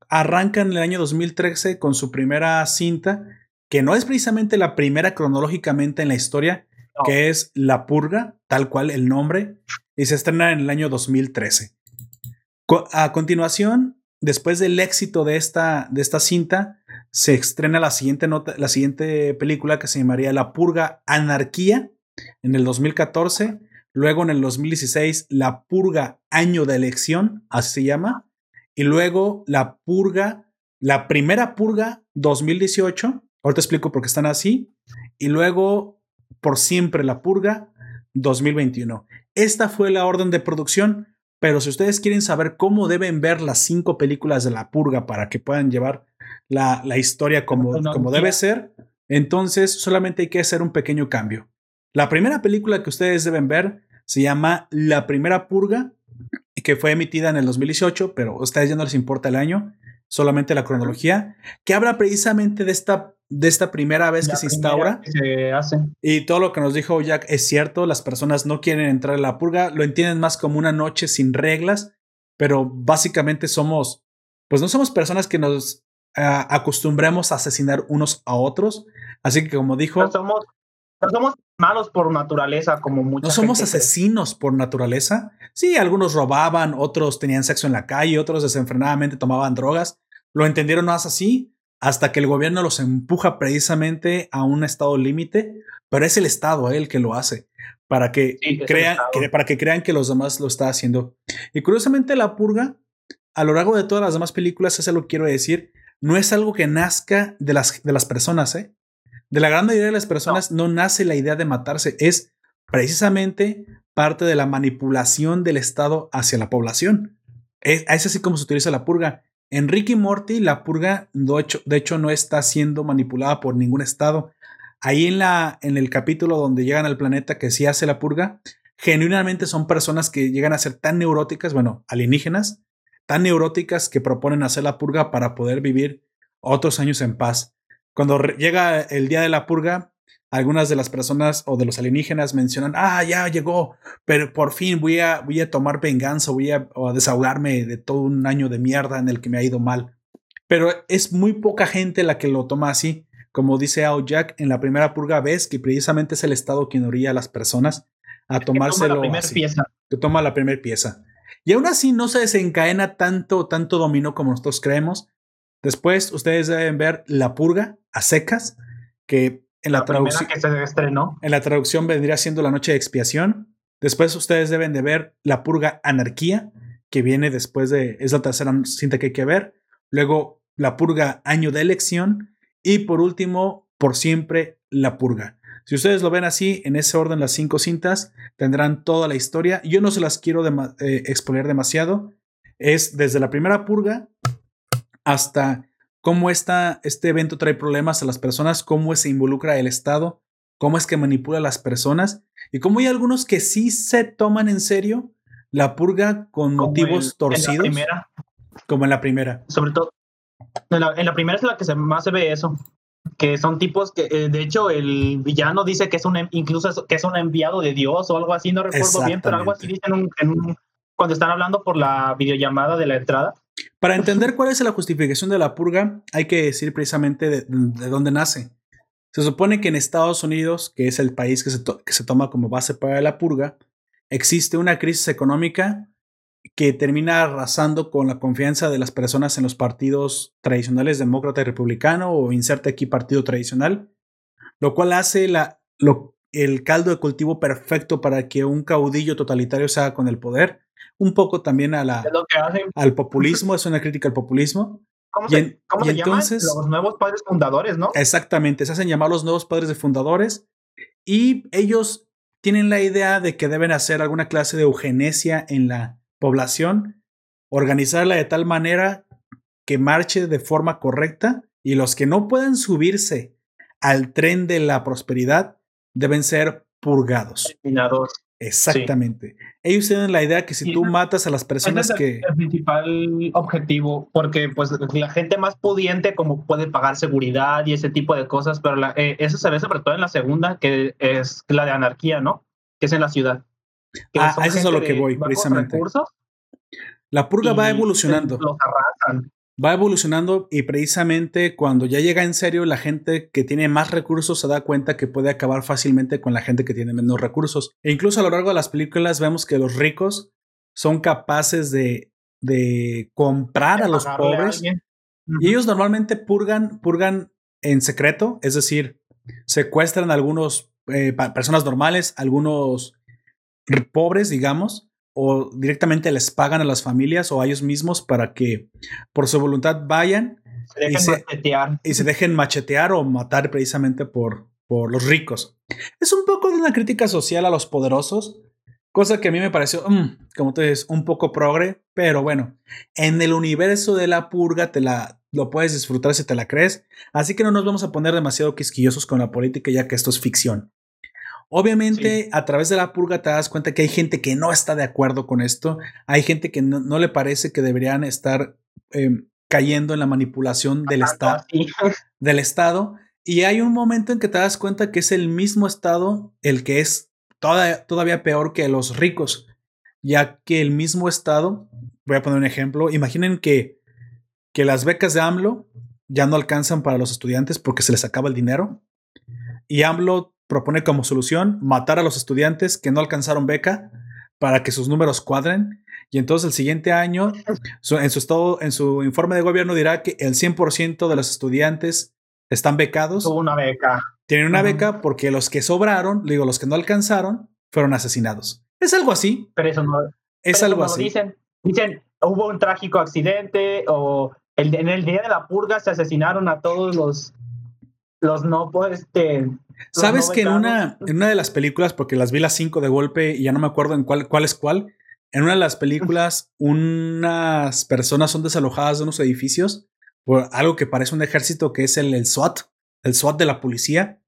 [SPEAKER 1] arranca en el año 2013 con su primera cinta, que no es precisamente la primera cronológicamente en la historia, Que es La Purga, tal cual el nombre, y se estrena en el año 2013. Co- A continuación, después del éxito de esta, de esta cinta, se estrena la siguiente, nota, la siguiente película que se llamaría La Purga Anarquía en el 2014. Luego en el 2016, La Purga Año de Elección, así se llama. Y luego La Purga, la primera Purga 2018. Ahorita explico por qué están así. Y luego, por siempre, La Purga 2021. Esta fue la orden de producción. Pero si ustedes quieren saber cómo deben ver las cinco películas de La Purga para que puedan llevar la, la historia como, como debe ser, entonces solamente hay que hacer un pequeño cambio. La primera película que ustedes deben ver se llama La Primera Purga, que fue emitida en el 2018, pero a ustedes ya no les importa el año, solamente la cronología, que habla precisamente de esta, de esta primera vez
[SPEAKER 3] La
[SPEAKER 1] que se instaura.
[SPEAKER 3] que se hace.
[SPEAKER 1] Y todo lo que nos dijo Jack es cierto, las personas no quieren entrar a la purga, lo entienden más como una noche sin reglas, pero básicamente somos, pues no somos personas que nos ah, acostumbremos a asesinar unos a otros, así que como dijo,
[SPEAKER 3] No somos, no somos malos por naturaleza, como muchos.
[SPEAKER 1] no somos asesinos por naturaleza. Sí, algunos robaban, otros tenían sexo en la calle, otros desenfrenadamente tomaban drogas. Lo entendieron más así hasta que el gobierno los empuja precisamente a un estado límite, pero es el estado eh, el que lo hace para que
[SPEAKER 3] Sí,
[SPEAKER 1] crean que- para que crean que los demás lo está haciendo. Y curiosamente la purga a lo largo de todas las demás películas, eso lo quiero decir, no es algo que nazca de las de las personas, ¿eh? De la gran mayoría de las personas no, nace la idea de matarse, es precisamente parte de la manipulación del Estado hacia la población. Es, es así como se utiliza la purga. En Ricky Morty, la purga de hecho, de hecho no está siendo manipulada por ningún Estado. Ahí en, la, en el capítulo donde llegan al planeta que sí hace la purga, genuinamente son personas que llegan a ser tan neuróticas, bueno, alienígenas, tan neuróticas que proponen hacer la purga para poder vivir otros años en paz. Cuando llega el día de la purga, algunas de las personas o de los alienígenas mencionan, ah, ya llegó, pero por fin voy a, voy a tomar venganza, voy a, desahogarme de todo un año de mierda en el que me ha ido mal. Pero es muy poca gente la que lo toma así. Como dice Ao Jack, en la primera purga ves que precisamente es el Estado quien orilla a las personas a
[SPEAKER 3] Que toma
[SPEAKER 1] tomárselo
[SPEAKER 3] la
[SPEAKER 1] así,
[SPEAKER 3] pieza.
[SPEAKER 1] que toma la primera pieza. Y aún así no se desencadena tanto, tanto dominó como nosotros creemos. Después ustedes deben ver La Purga a secas, que en la, traducción
[SPEAKER 3] que se estrenó.
[SPEAKER 1] en la traducción vendría siendo La Noche de Expiación. Después ustedes deben de ver La Purga Anarquía, que viene después de, es la tercera cinta que hay que ver. Luego La Purga Año de Elección. Y por último, por siempre, La Purga. Si ustedes lo ven así, en ese orden, las cinco cintas tendrán toda la historia. Yo no se las quiero eh, exponer demasiado. Es desde la primera purga hasta cómo esta, este evento trae problemas a las personas, cómo se involucra el Estado, cómo es que manipula a las personas y cómo hay algunos que sí se toman en serio la purga con
[SPEAKER 3] como
[SPEAKER 1] motivos
[SPEAKER 3] el- En
[SPEAKER 1] torcidos,
[SPEAKER 3] la
[SPEAKER 1] como en la primera.
[SPEAKER 3] sobre todo. En la, en la primera es la que se, más se ve eso. Que son tipos que, eh, de hecho, el villano dice que es un, incluso es- que es un enviado de Dios o algo así, no recuerdo bien, pero algo así dicen en un- en un- cuando están hablando por la videollamada de la entrada.
[SPEAKER 1] Para entender cuál es la justificación de la purga, hay que decir precisamente de, de dónde nace. Se supone que en Estados Unidos, que es el país que se, toma como base para la purga, existe una crisis económica que termina arrasando con la confianza de las personas en los partidos tradicionales demócrata y republicano o inserte aquí partido tradicional, lo cual hace la, el caldo de cultivo perfecto para que un caudillo totalitario se haga con el poder, un poco también a la, al populismo, es una crítica al populismo.
[SPEAKER 3] ¿Cómo
[SPEAKER 1] Y
[SPEAKER 3] se,
[SPEAKER 1] en-
[SPEAKER 3] cómo
[SPEAKER 1] y
[SPEAKER 3] se llaman?
[SPEAKER 1] entonces-
[SPEAKER 3] Los nuevos padres fundadores, ¿no?
[SPEAKER 1] Exactamente, se hacen llamar los nuevos padres de fundadores y ellos tienen la idea de que deben hacer alguna clase de eugenesia en la población, organizarla de tal manera que marche de forma correcta y los que no puedan subirse al tren de la prosperidad deben ser purgados.
[SPEAKER 3] Eliminados.
[SPEAKER 1] Exactamente. Ellos tienen la idea que si
[SPEAKER 3] Y
[SPEAKER 1] tú matas a las personas
[SPEAKER 3] Ese
[SPEAKER 1] que...
[SPEAKER 3] es el principal objetivo, porque pues la gente más pudiente como puede pagar seguridad y ese tipo de cosas, pero la- eh, eso se ve sobre todo en la segunda, que es la de anarquía, ¿no? Que es en la ciudad. Que
[SPEAKER 1] Ah, a eso es a lo que voy, precisamente.
[SPEAKER 3] recursos
[SPEAKER 1] La purga va evolucionando.
[SPEAKER 3] Los arrasan.
[SPEAKER 1] Va evolucionando y precisamente cuando ya llega en serio, la gente que tiene más recursos se da cuenta que puede acabar fácilmente con la gente que tiene menos recursos. E incluso a lo largo de las películas vemos que los ricos son capaces de, de comprar a los
[SPEAKER 3] a
[SPEAKER 1] pobres. Y ellos normalmente purgan, purgan en secreto, es decir, secuestran a algunos eh, personas normales, algunos pobres, digamos, o directamente les pagan a las familias o a ellos mismos para que por su voluntad vayan
[SPEAKER 3] Se
[SPEAKER 1] y se-
[SPEAKER 3] machetear.
[SPEAKER 1] y se dejen machetear o matar precisamente por, por los ricos. Es un poco de una crítica social a los poderosos, cosa que a mí me pareció, mm, como tú dices, un poco progre, pero bueno, en el universo de la purga te la, lo puedes disfrutar si te la crees, así que no nos vamos a poner demasiado quisquillosos con la política ya que esto es ficción. Obviamente, a través de la purga te das cuenta que hay gente que no está de acuerdo con esto, hay gente que no, no le parece que deberían estar em, cayendo en la manipulación del Estado
[SPEAKER 3] Así.
[SPEAKER 1] del Estado y hay un momento en que te das cuenta que es el mismo Estado el que es toda- todavía peor que los ricos, ya que el mismo Estado, voy a poner un ejemplo, imaginen que, que las becas de AMLO ya no alcanzan para los estudiantes porque se les acaba el dinero y AMLO propone como solución matar a los estudiantes que no alcanzaron beca para que sus números cuadren y entonces el siguiente año en su estado en su informe de gobierno dirá que el 100% de los estudiantes están becados,
[SPEAKER 3] Tuvo una beca.
[SPEAKER 1] tienen una beca porque los que sobraron, digo, los que no alcanzaron, fueron asesinados. Es algo así,
[SPEAKER 3] Pero eso no,
[SPEAKER 1] es algo así.
[SPEAKER 3] Dicen, dicen, hubo un trágico accidente o el, en el día de la purga se asesinaron a todos los, los no, pues, este...
[SPEAKER 1] ¿Sabes que en una, en una de las películas, porque las vi las cinco de golpe y ya no me acuerdo en cuál, cuál es cuál, en una de las películas unas personas son desalojadas de unos edificios por algo que parece un ejército que es el, el SWAT, el SWAT de la policía.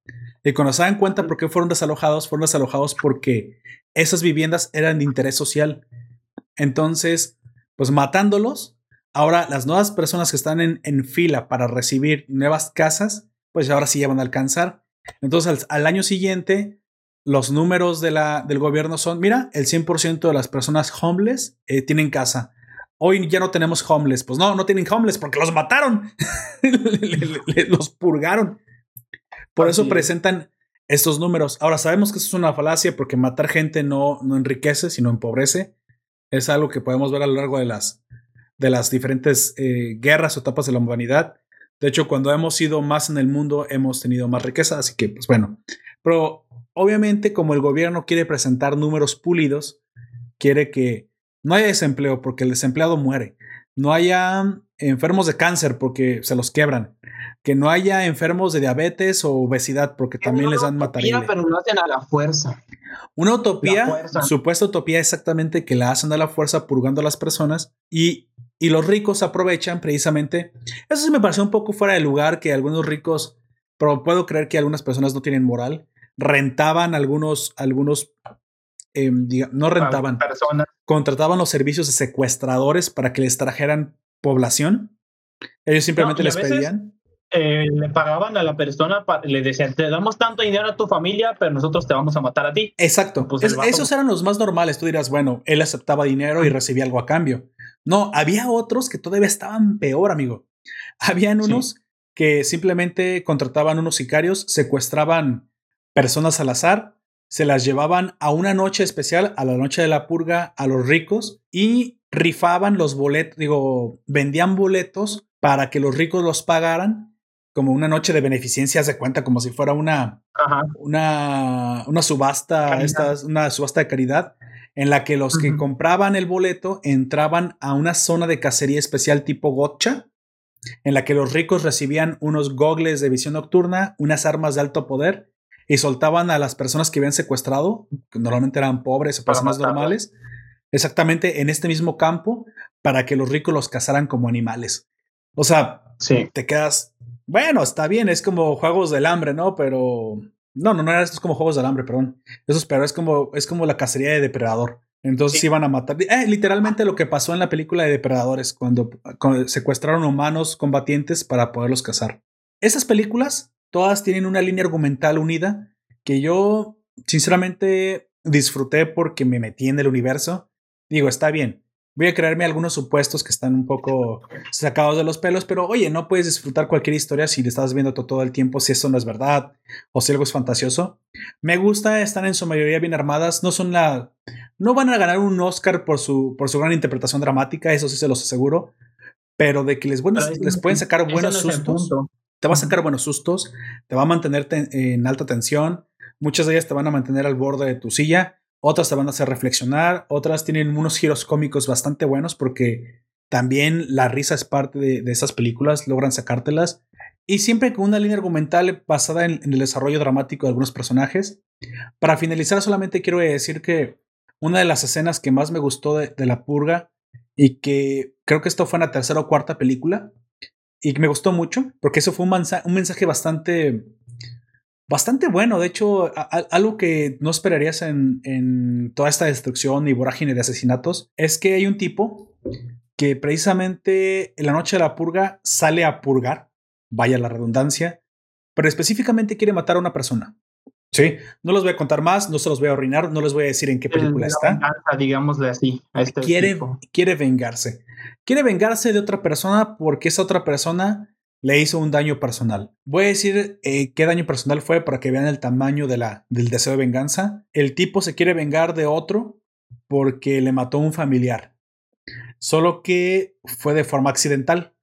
[SPEAKER 1] Y cuando se dan cuenta por qué fueron desalojados, fueron desalojados porque esas viviendas eran de interés social. Entonces, pues matándolos, ahora las nuevas personas que están en, en fila para recibir nuevas casas, pues ahora sí ya van a alcanzar. Entonces, al, al año siguiente, los números de la, del gobierno son, mira, el 100% de las personas homeless eh, tienen casa. Hoy ya no tenemos homeless. Pues no, no tienen homeless porque los mataron. Le- le- le- los purgaron. Por
[SPEAKER 3] Así
[SPEAKER 1] eso
[SPEAKER 3] es.
[SPEAKER 1] presentan estos números. Ahora sabemos que eso es una falacia porque matar gente no, no enriquece, sino empobrece. Es algo que podemos ver a lo largo de las, de las diferentes eh, guerras o etapas de la humanidad. De hecho, cuando hemos sido más en el mundo, hemos tenido más riqueza. Así que, pues bueno. Pero obviamente, como el gobierno quiere presentar números pulidos, quiere que no haya desempleo porque el desempleado muere. No haya enfermos de cáncer porque se los quebran. Que no haya enfermos de diabetes o obesidad porque también les dan
[SPEAKER 3] Utopía,
[SPEAKER 1] matarile.
[SPEAKER 3] pero lo hacen a la fuerza.
[SPEAKER 1] Una utopía,
[SPEAKER 3] fuerza.
[SPEAKER 1] supuesta utopía exactamente que la hacen a la fuerza purgando a las personas y, y los ricos aprovechan precisamente. Eso sí me pareció un poco fuera de lugar que algunos ricos, pero puedo creer que algunas personas no tienen moral, rentaban algunos, algunos, em, diga- no rentaban,
[SPEAKER 3] Personas.
[SPEAKER 1] contrataban los servicios de secuestradores para que les trajeran población. Ellos simplemente les
[SPEAKER 3] veces-
[SPEAKER 1] pedían.
[SPEAKER 3] eh, le pagaban a la persona, le decían, te damos tanto dinero a tu familia, pero nosotros te vamos a matar a ti.
[SPEAKER 1] Exacto.
[SPEAKER 3] Pues
[SPEAKER 1] Es- esos eran los más normales. Tú dirás, bueno, él aceptaba dinero y recibía algo a cambio. No, había otros que todavía estaban peor, amigo. Habían
[SPEAKER 3] Sí.
[SPEAKER 1] unos que simplemente contrataban unos sicarios, secuestraban personas al azar, se las llevaban a una noche especial, a la noche de la purga, a los ricos y rifaban los boletos, digo, vendían boletos para que los ricos los pagaran como una noche de beneficencia, se cuenta como si fuera una,
[SPEAKER 3] Ajá.
[SPEAKER 1] una, una subasta, estas- una subasta de caridad, en la que los que compraban el boleto entraban a una zona de cacería especial tipo gotcha, en la que los ricos recibían unos gogles de visión nocturna, unas armas de alto poder, y soltaban a las personas que habían secuestrado, que normalmente eran pobres o personas normales, exactamente en este mismo campo, para que los ricos los cazaran como animales. O sea,
[SPEAKER 3] Sí.
[SPEAKER 1] te quedas, bueno, está bien, es como juegos del hambre, ¿no? Pero no, no, no era esto es como juegos del hambre, perdón. Eso es peor, es como, es como la cacería de depredador. Entonces
[SPEAKER 3] Sí.
[SPEAKER 1] iban a matar. Eh, literalmente lo que pasó en la película de Depredadores, cuando, cuando secuestraron humanos combatientes para poderlos cazar. Esas películas, todas tienen una línea argumental unida que yo, sinceramente, disfruté porque me metí en el universo. Digo, está bien. Voy a crearme algunos supuestos que están un poco sacados de los pelos, pero oye, no puedes disfrutar cualquier historia si le estás viendo to- todo el tiempo, si eso no es verdad o si algo es fantasioso. Me gusta, están en su mayoría bien armadas, no son la... No van a ganar un Oscar por su, por su gran interpretación dramática, eso sí se los aseguro, pero de que les,
[SPEAKER 3] ese
[SPEAKER 1] les pueden sacar buenos
[SPEAKER 3] no
[SPEAKER 1] sustos te va a sacar buenos sustos, te va a mantener ten- en alta tensión, muchas de ellas te van a mantener al borde de tu silla, otras te van a hacer reflexionar, otras tienen unos giros cómicos bastante buenos porque también la risa es parte de, esas películas, logran sacártelas y siempre con una línea argumental basada en, el desarrollo dramático de algunos personajes. Para finalizar, solamente quiero decir que una de las escenas que más me gustó de, La Purga y que creo que esto fue en la tercera o cuarta película, y que me gustó mucho porque eso fue un mensaje bastante bastante bueno de hecho a- a- algo que no esperarías en, en toda esta destrucción y vorágine de asesinatos es que hay un tipo que precisamente en la noche de la purga sale a purgar vaya la redundancia pero específicamente quiere matar a una persona sí no los voy a contar más no se los voy a arruinar no les voy a decir en qué película
[SPEAKER 3] La
[SPEAKER 1] está
[SPEAKER 3] venganza, digámosle así. a este
[SPEAKER 1] quiere,
[SPEAKER 3] tipo.
[SPEAKER 1] quiere vengarse. Quiere vengarse de otra persona porque esa otra persona le hizo un daño personal. Voy a decir eh, qué daño personal fue para que vean el tamaño de la, del deseo de venganza. El tipo se quiere vengar de otro porque le mató a un familiar. Solo que fue de forma accidental.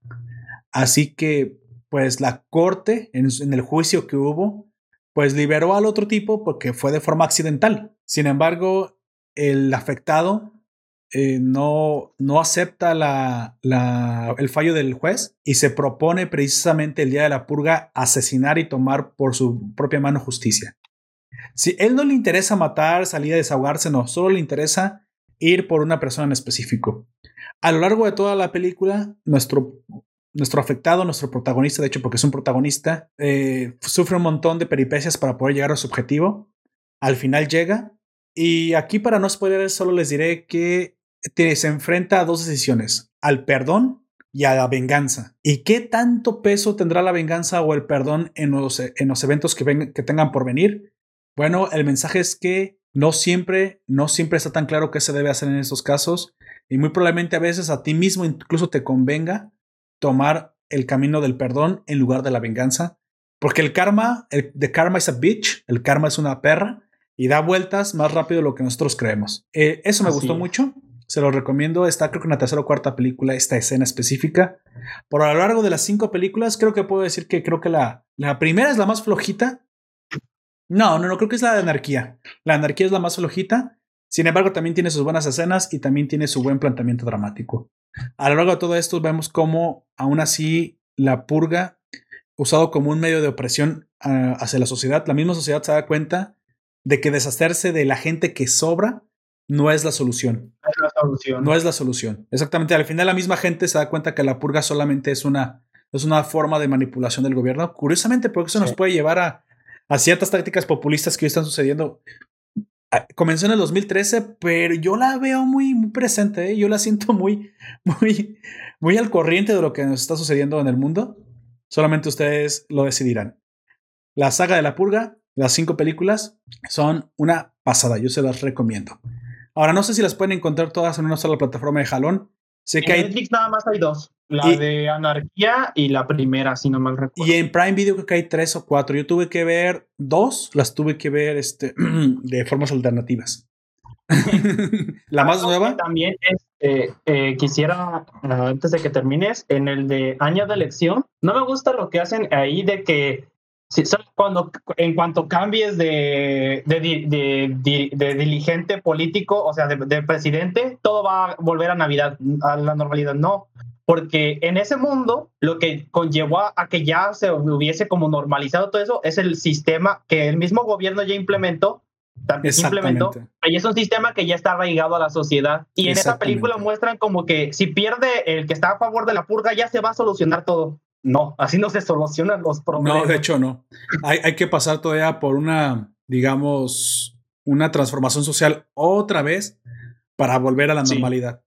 [SPEAKER 1] Así que, pues la corte, en, en el juicio que hubo, pues liberó al otro tipo porque fue de forma accidental. Sin embargo, el afectado eh, no, no acepta el fallo del juez y se propone precisamente el día de la purga asesinar y tomar por su propia mano justicia. Si él no le interesa matar, salir a desahogarse, no, solo le interesa ir por una persona en específico. A lo largo de toda la película, nuestro, nuestro afectado, nuestro protagonista, de hecho, porque es un protagonista, eh, sufre un montón de peripecias para poder llegar a su objetivo. Al final llega y aquí para no spoiler solo les diré que te- se enfrenta a dos decisiones, al perdón y a la venganza. ¿Y qué tanto peso tendrá la venganza o el perdón en los, en los eventos que, ven- que tengan por venir? Bueno, el mensaje es que no siempre, no siempre está tan claro qué se debe hacer en estos casos y muy probablemente a veces a ti mismo incluso te convenga tomar el camino del perdón en lugar de la venganza, porque el karma, el, the karma is a bitch, el karma es una perra y da vueltas más rápido de lo que nosotros creemos. Eh, eso me
[SPEAKER 3] Así
[SPEAKER 1] gustó
[SPEAKER 3] es.
[SPEAKER 1] mucho. Se lo recomiendo. Está creo que en la tercera o cuarta película esta escena específica. Por a lo largo de las cinco películas, creo que puedo decir que creo que la, la primera es la más flojita. No, no, no, creo que es la de anarquía. La anarquía es la más flojita. Sin embargo, también tiene sus buenas escenas y también tiene su buen planteamiento dramático. A lo largo de todo esto vemos cómo aún así la purga, usado como un medio de opresión uh, hacia la sociedad, la misma sociedad se da cuenta de que deshacerse de la gente que sobra no es la solución.
[SPEAKER 3] Solución.
[SPEAKER 1] No es la solución. Exactamente. Al final la misma gente se da cuenta que la purga solamente es una, es una forma de manipulación del gobierno. Curiosamente, porque eso sí. nos puede llevar a, a, ciertas tácticas populistas que hoy están sucediendo. Comenzó en el 2013, pero yo la veo muy, muy presente. ¿eh? Yo la siento muy, muy, muy al corriente de lo que nos está sucediendo en el mundo. Solamente ustedes lo decidirán. La saga de la purga, las cinco películas, son una pasada. Yo se las recomiendo. Ahora, no sé si las pueden encontrar todas en una sola plataforma de jalón. Sé que
[SPEAKER 3] en
[SPEAKER 1] hay...
[SPEAKER 3] Netflix nada más hay dos. La y, de Anarquía y la primera, si no mal recuerdo.
[SPEAKER 1] Y en Prime Video creo que hay tres o cuatro. Yo tuve que ver dos, las tuve que ver este, de formas alternativas. la más
[SPEAKER 3] Algo
[SPEAKER 1] nueva.
[SPEAKER 3] También eh, eh, quisiera, uh, antes de que termines, en el de año de elección, no me gusta lo que hacen ahí de que si, cuando, en cuanto cambies de, de, de, de, diligente político, o sea, de, presidente, todo va a volver a Navidad, a la normalidad. No, porque en ese mundo lo que conllevó a, que ya se hubiese como normalizado todo eso es el sistema que el mismo gobierno ya implementó también implementó. Y es un sistema que ya está arraigado a la sociedad. Y en esa película muestran como que si pierde el que está a favor de la purga, ya se va a solucionar todo. No, así no se solucionan los problemas.
[SPEAKER 1] No, de hecho no. Hay, hay que pasar todavía por una, digamos, una transformación social otra vez para volver a la
[SPEAKER 3] Sí.
[SPEAKER 1] normalidad.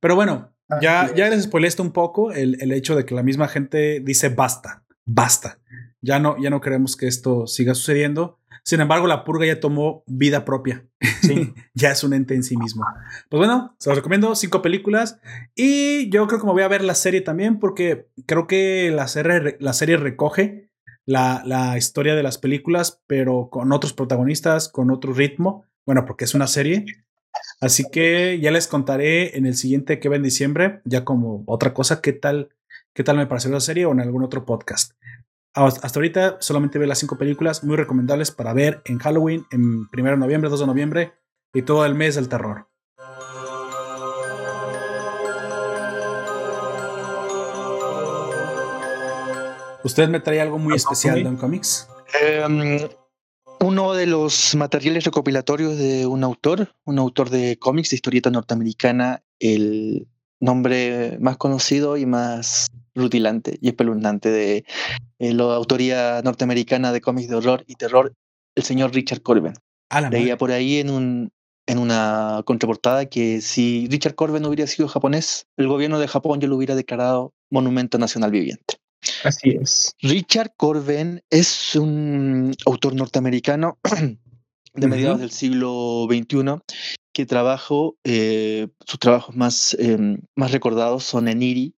[SPEAKER 1] Pero bueno, ya,
[SPEAKER 3] Así
[SPEAKER 1] ya
[SPEAKER 3] es.
[SPEAKER 1] les spoilé esto un poco, el, el hecho de que la misma gente dice basta, basta. Ya no, ya no queremos que esto siga sucediendo. Sin embargo, la purga ya tomó vida propia.
[SPEAKER 3] Sí.
[SPEAKER 1] ya es un ente en sí mismo. Pues bueno, se los recomiendo, cinco películas. Y yo creo que me voy a ver la serie también porque creo que la serie, la serie recoge la, la historia de las películas, pero con otros protagonistas, con otro ritmo. Bueno, porque es una serie. Así que ya les contaré en el siguiente que va en diciembre, ya como otra cosa, qué tal, qué tal me pareció la serie o en algún otro podcast. Hasta hasta ahorita solamente ve las cinco películas muy recomendables para ver en Halloween, en 1 de noviembre, 2 de noviembre y todo el mes del terror. Usted me trae algo muy especial,
[SPEAKER 3] Ok.
[SPEAKER 1] Don Comics.
[SPEAKER 6] Em, uno de los materiales recopilatorios de un autor, un autor de cómics, de historieta norteamericana, el nombre más conocido y más rutilante y espeluznante de eh, la autoría norteamericana de cómics de horror y terror, el señor Richard Corben. Leía por ahí en un en una contraportada que si Richard Corben hubiera sido japonés, el gobierno de Japón ya lo hubiera declarado monumento nacional viviente.
[SPEAKER 3] Así es.
[SPEAKER 6] Richard Corben es un autor norteamericano de mediados del siglo XXI que trabajó, eh, sus trabajos más, eh, más recordados son en IRI,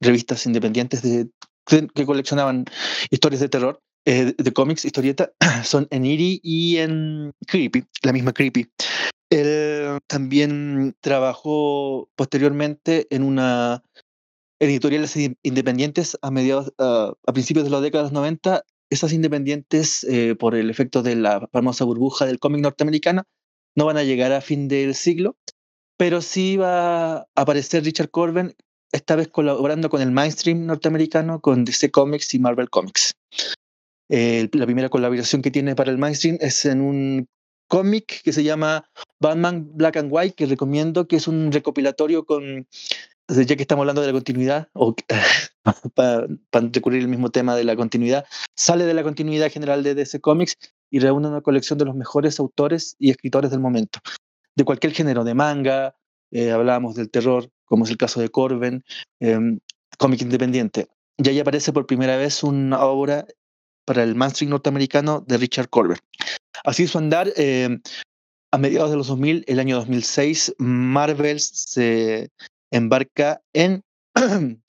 [SPEAKER 6] revistas independientes de, que, coleccionaban historias de terror, eh, de cómics, historieta, son en IRI y en Creepy, la misma Creepy. Él también trabajó posteriormente en una editoriales in- independientes a mediados a principios de la década de los 90 esas independientes eh, por el efecto de la famosa burbuja del cómic norteamericano no van a llegar a fin del siglo pero sí va a aparecer Richard Corben esta vez colaborando con el mainstream norteamericano con DC Comics y Marvel Comics. La primera colaboración que tiene para el mainstream es en un cómic que se llama Batman Black and White que recomiendo que es un recopilatorio con ya que estamos hablando de la continuidad, o para recurrir al mismo tema de la continuidad, sale de la continuidad general de DC Comics y reúne una colección de los mejores autores y escritores del momento, de cualquier género, de manga, eh, hablábamos del terror, como es el caso de Corben, eh, cómic independiente. Y ahí aparece por primera vez una obra para el mainstream norteamericano de Richard Corben. Así su andar, eh, a mediados de los 2000, el año 2006, Marvel se embarca en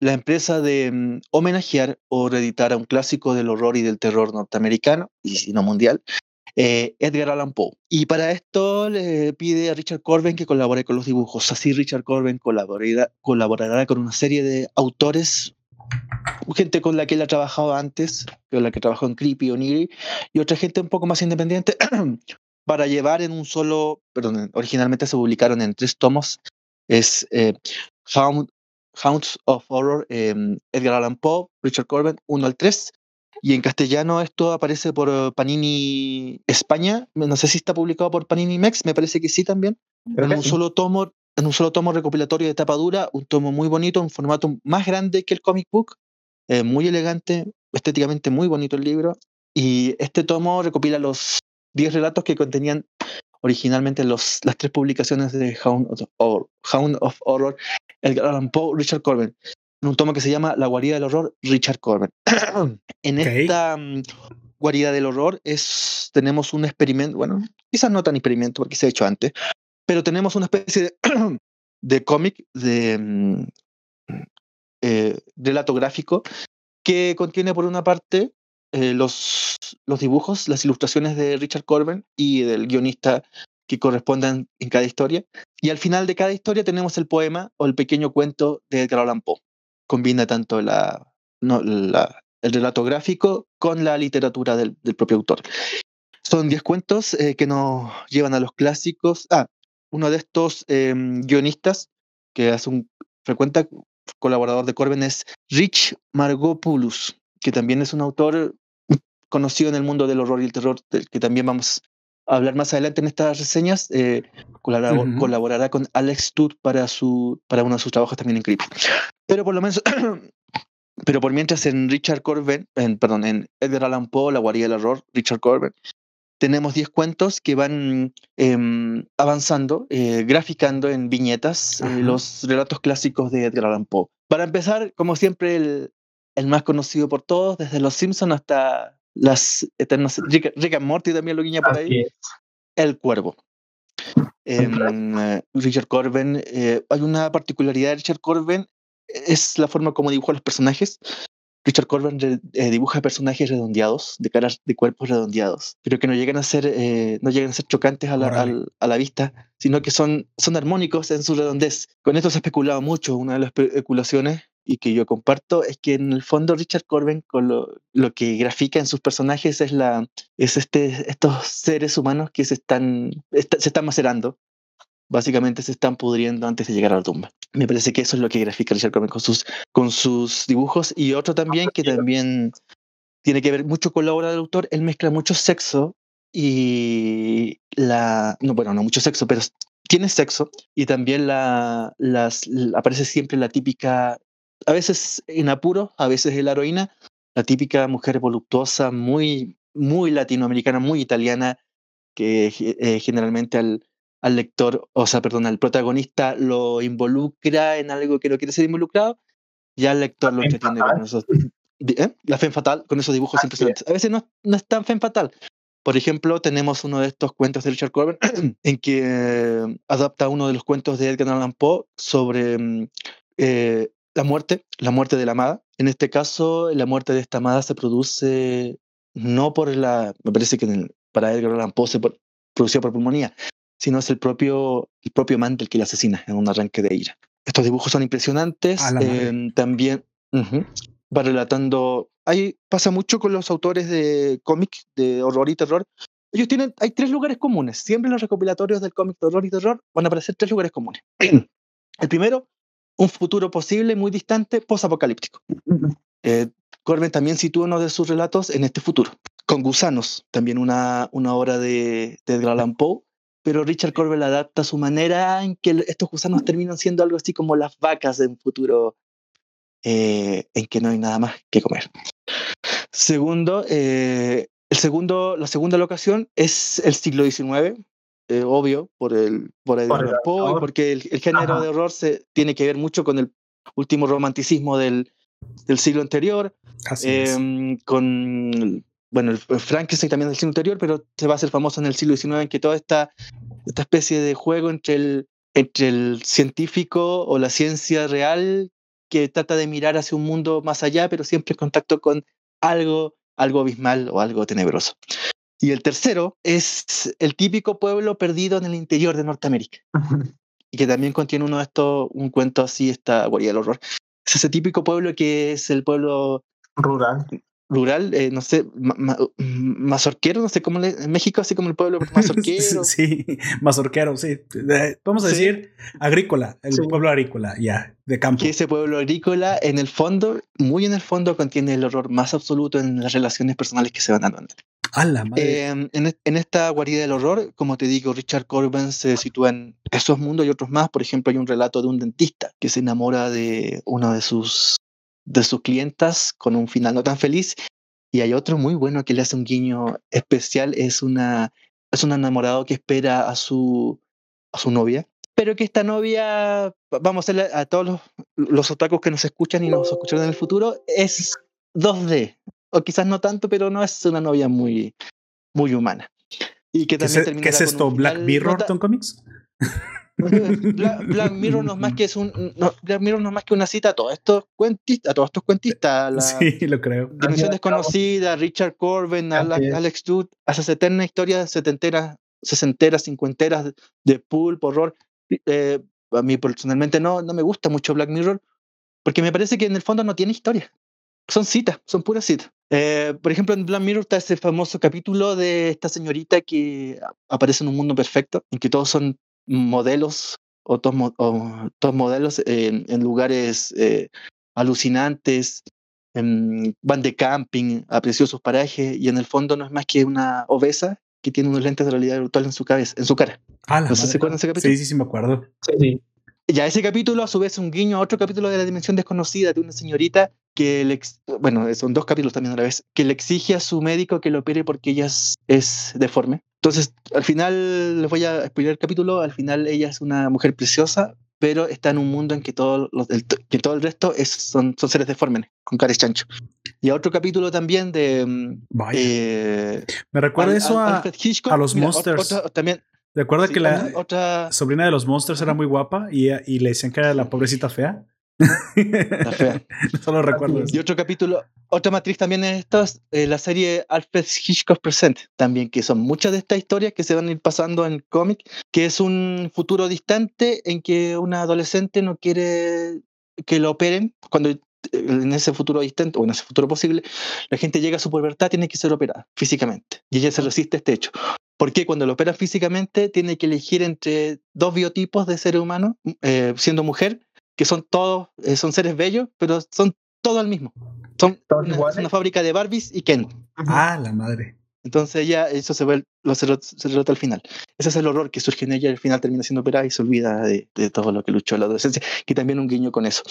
[SPEAKER 6] la empresa de mm, homenajear o reeditar a un clásico del horror y del terror norteamericano, y si no mundial, eh, Edgar Allan Poe. Y para esto le pide a Richard Corben que colabore con los dibujos. Así Richard Corben colaborará, con una serie de autores, gente con la que él ha trabajado antes, con la que trabajó en Creepy o Neary, y otra gente un poco más independiente, para llevar en un solo, perdón, originalmente se publicaron en tres tomos, es eh, Hound, Hounds of Horror, eh, Edgar Allan Poe, Richard Corben, 1 al 3. Y en castellano esto aparece por eh, Panini España. No sé si está publicado por Panini Mex, me parece que sí también.
[SPEAKER 3] Creo
[SPEAKER 6] En un
[SPEAKER 3] sí.
[SPEAKER 6] solo tomo, en un solo tomo recopilatorio de tapa dura, un tomo muy bonito, un formato más grande que el comic book, eh, muy elegante, estéticamente muy bonito el libro. Y este tomo recopila los 10 relatos que contenían originalmente los, las tres publicaciones de Hound of, Horror, Hound of Horror, Edgar Allan Poe, Richard Corben, en un tomo que se llama La guarida del horror, Richard Corben. en
[SPEAKER 1] Ok.
[SPEAKER 6] esta mm, guarida del horror es, tenemos un experimento, bueno, quizás no tan experimento porque se ha hecho antes, pero tenemos una especie de, de cómic, de mm, eh, relato gráfico, que contiene por una parte eh, los, los dibujos, las ilustraciones de Richard Corben y del guionista que correspondan en cada historia. Y al final de cada historia tenemos el poema o el pequeño cuento de Edgar Allan Poe. Combina tanto la, no, la- el relato gráfico con la literatura del, del propio autor. Son 10 cuentos eh, que nos llevan a los clásicos. Ah, uno de estos eh, guionistas que hace un, frecuenta, colaborador de Corben es Rich Margopoulos, que también es un autor conocido en el mundo del horror y el terror, del que también vamos a hablar más adelante en estas reseñas. Eh. Colaborará con Alex para, su, para uno de sus trabajos también en Creepy. Pero por lo menos, pero por mientras en Richard Corben, en, perdón, en Edgar Allan Poe, La guarida del horror, Richard Corben, tenemos 10 cuentos que van em, avanzando, eh, graficando en viñetas eh, los relatos clásicos de Edgar Allan Poe. Para empezar, como siempre, el, el más conocido por todos, desde Los Simpsons hasta las eternas... Rick, Rick and Morty también lo guiña por ahí.
[SPEAKER 3] Es.
[SPEAKER 6] El Cuervo. Em, eh, Richard Corben, hay una particularidad de Richard Corben, es la forma como dibujó los personajes. Richard Corben eh, dibuja personajes redondeados, de caras de cuerpos redondeados, pero que no llegan a ser, eh, no llegan a ser chocantes a la,
[SPEAKER 1] Órale.
[SPEAKER 6] al- a la vista, sino que son, son armónicos en su redondez. Con esto se ha especulado mucho. Una de las especulaciones y que yo comparto es que en el fondo Richard Corben con lo, lo que grafica en sus personajes es la es este estos seres humanos que se están est- se están macerando básicamente se están pudriendo antes de llegar a la tumba. Me parece que eso es lo que grafica Richard Corben con sus con sus dibujos. Y otro también que también tiene que ver mucho con la obra del autor él mezcla mucho sexo y la no bueno no mucho sexo pero tiene sexo y también la, las, aparece siempre la típica, a veces en apuro, a veces en la heroína, la típica mujer voluptuosa, muy, muy latinoamericana, muy italiana, que eh, generalmente al, al lector, o sea, perdón, al protagonista lo involucra en algo que no quiere ser involucrado, y al lector lo entretiene
[SPEAKER 3] fatale.
[SPEAKER 6] con esos... ¿eh? La fe fatal, con esos dibujos
[SPEAKER 3] Así es.
[SPEAKER 6] impresionantes. A veces no, no es tan fe fatal. Por ejemplo, tenemos uno de estos cuentos de Richard Corben en que eh, adapta uno de los cuentos de Edgar Allan Poe sobre mm, eh, la muerte, la muerte de la amada. En este caso, la muerte de esta amada se produce no por la, me parece que en el- para Edgar Allan Poe se por- produció por pulmonía, sino es el propio, el propio amante el que la asesina en un arranque de ira. Estos dibujos son impresionantes. Eh, también va relatando. Hay, pasa mucho con los autores de cómics de horror y terror. Ellos tienen, hay tres lugares comunes. Siempre en los recopilatorios del cómic de horror y terror van a aparecer tres lugares comunes. El primero, un futuro posible muy distante, posapocalíptico. Eh, Corben también sitúa uno de sus relatos en este futuro. Con Gusanos, también una, una obra de, de Edgar Allan Poe, pero Richard Corben la adapta su manera en que estos gusanos terminan siendo algo así como las vacas de un futuro eh, en que no hay nada más que comer. Segundo, eh, el segundo, la segunda locación es el siglo XIX, eh, obvio, por el, por
[SPEAKER 3] Por el
[SPEAKER 6] Allan Poe, porque el, el género
[SPEAKER 3] Ajá.
[SPEAKER 6] de horror se, tiene que ver mucho con el último romanticismo del, del siglo anterior,
[SPEAKER 1] Así es.
[SPEAKER 6] em, con bueno, el Frankenstein también del siglo anterior, pero se va a hacer famoso en el siglo XIX en que toda esta, esta especie de juego entre el, entre el científico o la ciencia real que trata de mirar hacia un mundo más allá, pero siempre en contacto con algo, algo abismal o algo tenebroso. Y el tercero es el típico pueblo perdido en el interior de Norteamérica y que también contiene uno de estos, un cuento así, esta guarida del horror. Es ese típico pueblo que es el pueblo
[SPEAKER 3] Rural.
[SPEAKER 6] Rural, eh, no sé, ma- ma- mazorquero, no sé cómo le, en México, así como el pueblo mazorquero.
[SPEAKER 1] Sí, mazorquero, sí. Eh, Vamos a
[SPEAKER 6] Sí.
[SPEAKER 1] decir agrícola, el
[SPEAKER 3] Sí.
[SPEAKER 1] pueblo agrícola, ya, de campo.
[SPEAKER 6] Que ese pueblo agrícola, en el fondo, muy en el fondo, contiene el horror más absoluto en las relaciones personales que se van dando.
[SPEAKER 1] A la madre.
[SPEAKER 6] Eh, en, es- en esta guarida del horror, como te digo, Richard Corben se sitúa en esos mundos y otros más. Por ejemplo, hay un relato de un dentista que se enamora de una de sus, de sus clientas con un final no tan feliz. Y hay otro muy bueno que le hace un guiño especial. Es, una, es un enamorado que espera a su, a su novia. Pero que esta novia, vamos a hacerle a todos los, los otakus que nos escuchan y nos escucharán en el futuro, es 2D o quizás no tanto, pero no es una novia muy, muy humana. Y que
[SPEAKER 1] ¿Qué es, ¿qué es esto? ¿Black Mirror, Tom Comics?
[SPEAKER 6] Black, Black Mirror no es más que es un no, Black Mirror no es más que una cita a todos estos cuentistas, a todos estos cuentistas, la
[SPEAKER 1] Sí, lo creo.
[SPEAKER 6] Dimensión Desconocida, Richard Corben,
[SPEAKER 3] Así
[SPEAKER 6] Alex. Alex Todd, esas eternas historias setenteras, sesenteras, cincuenteras de pulp, horror. Eh, a mí personalmente no, no me gusta mucho Black Mirror porque me parece que en el fondo no tiene historia. Son citas, son puras citas. Eh, por ejemplo, en Black Mirror está ese famoso capítulo de esta señorita que aparece en un mundo perfecto, en que todos son modelos o top, mo- o top modelos en, en lugares eh, alucinantes, em, van de camping a preciosos parajes y en el fondo no es más que una obesa que tiene unos lentes de realidad virtual en su cabeza, en su cara.
[SPEAKER 1] Ah,
[SPEAKER 6] No sé si
[SPEAKER 1] madre.
[SPEAKER 6] se acuerdan de ese capítulo.
[SPEAKER 1] Sí, sí, sí, me acuerdo.
[SPEAKER 3] Sí, sí.
[SPEAKER 6] Ya ese capítulo a su vez es un guiño a otro capítulo de la dimensión desconocida de una señorita que le, bueno, son dos capítulos también a la vez, que le exige a su médico que lo opere porque ella es, es deforme. Entonces, al final, les voy a explicar el capítulo, al final ella es una mujer preciosa, pero está en un mundo en que todo, los- el, que todo el resto es, son, son seres deformes, con caras chancho. Y a otro capítulo también de... mm,
[SPEAKER 1] Vaya.
[SPEAKER 6] eh,
[SPEAKER 1] me recuerda eso a. Los
[SPEAKER 6] Mira,
[SPEAKER 1] Monsters.
[SPEAKER 6] también,
[SPEAKER 1] Recuerda
[SPEAKER 6] sí,
[SPEAKER 1] que la
[SPEAKER 6] otra...
[SPEAKER 1] sobrina de los Monsters era muy guapa y, y le decían que era la pobrecita fea.
[SPEAKER 6] La fea.
[SPEAKER 1] Solo recuerdo
[SPEAKER 6] Y otro capítulo, otra matriz también en estas, eh, la serie Alfred Hitchcock Present, también que son muchas de estas historias que se van a ir pasando en cómic, que es un futuro distante en que una adolescente no quiere que lo operen, cuando eh, en ese futuro distante, o en ese futuro posible, la gente llega a su pubertad, tiene que ser operada físicamente, y ella se resiste a este hecho. Porque cuando lo operan físicamente, tiene que elegir entre dos biotipos de ser humano, eh, siendo mujer, que son todos, eh, son seres bellos, pero son todo el mismo. Son
[SPEAKER 3] ¿Todos
[SPEAKER 6] una, una fábrica de Barbies y Ken.
[SPEAKER 1] Ah, la madre.
[SPEAKER 6] Entonces ya eso se ve, lo se, relata al final. Ese es el horror que surge en ella y al final termina siendo operada y se olvida de, de todo lo que luchó en la adolescencia, que también un guiño con eso.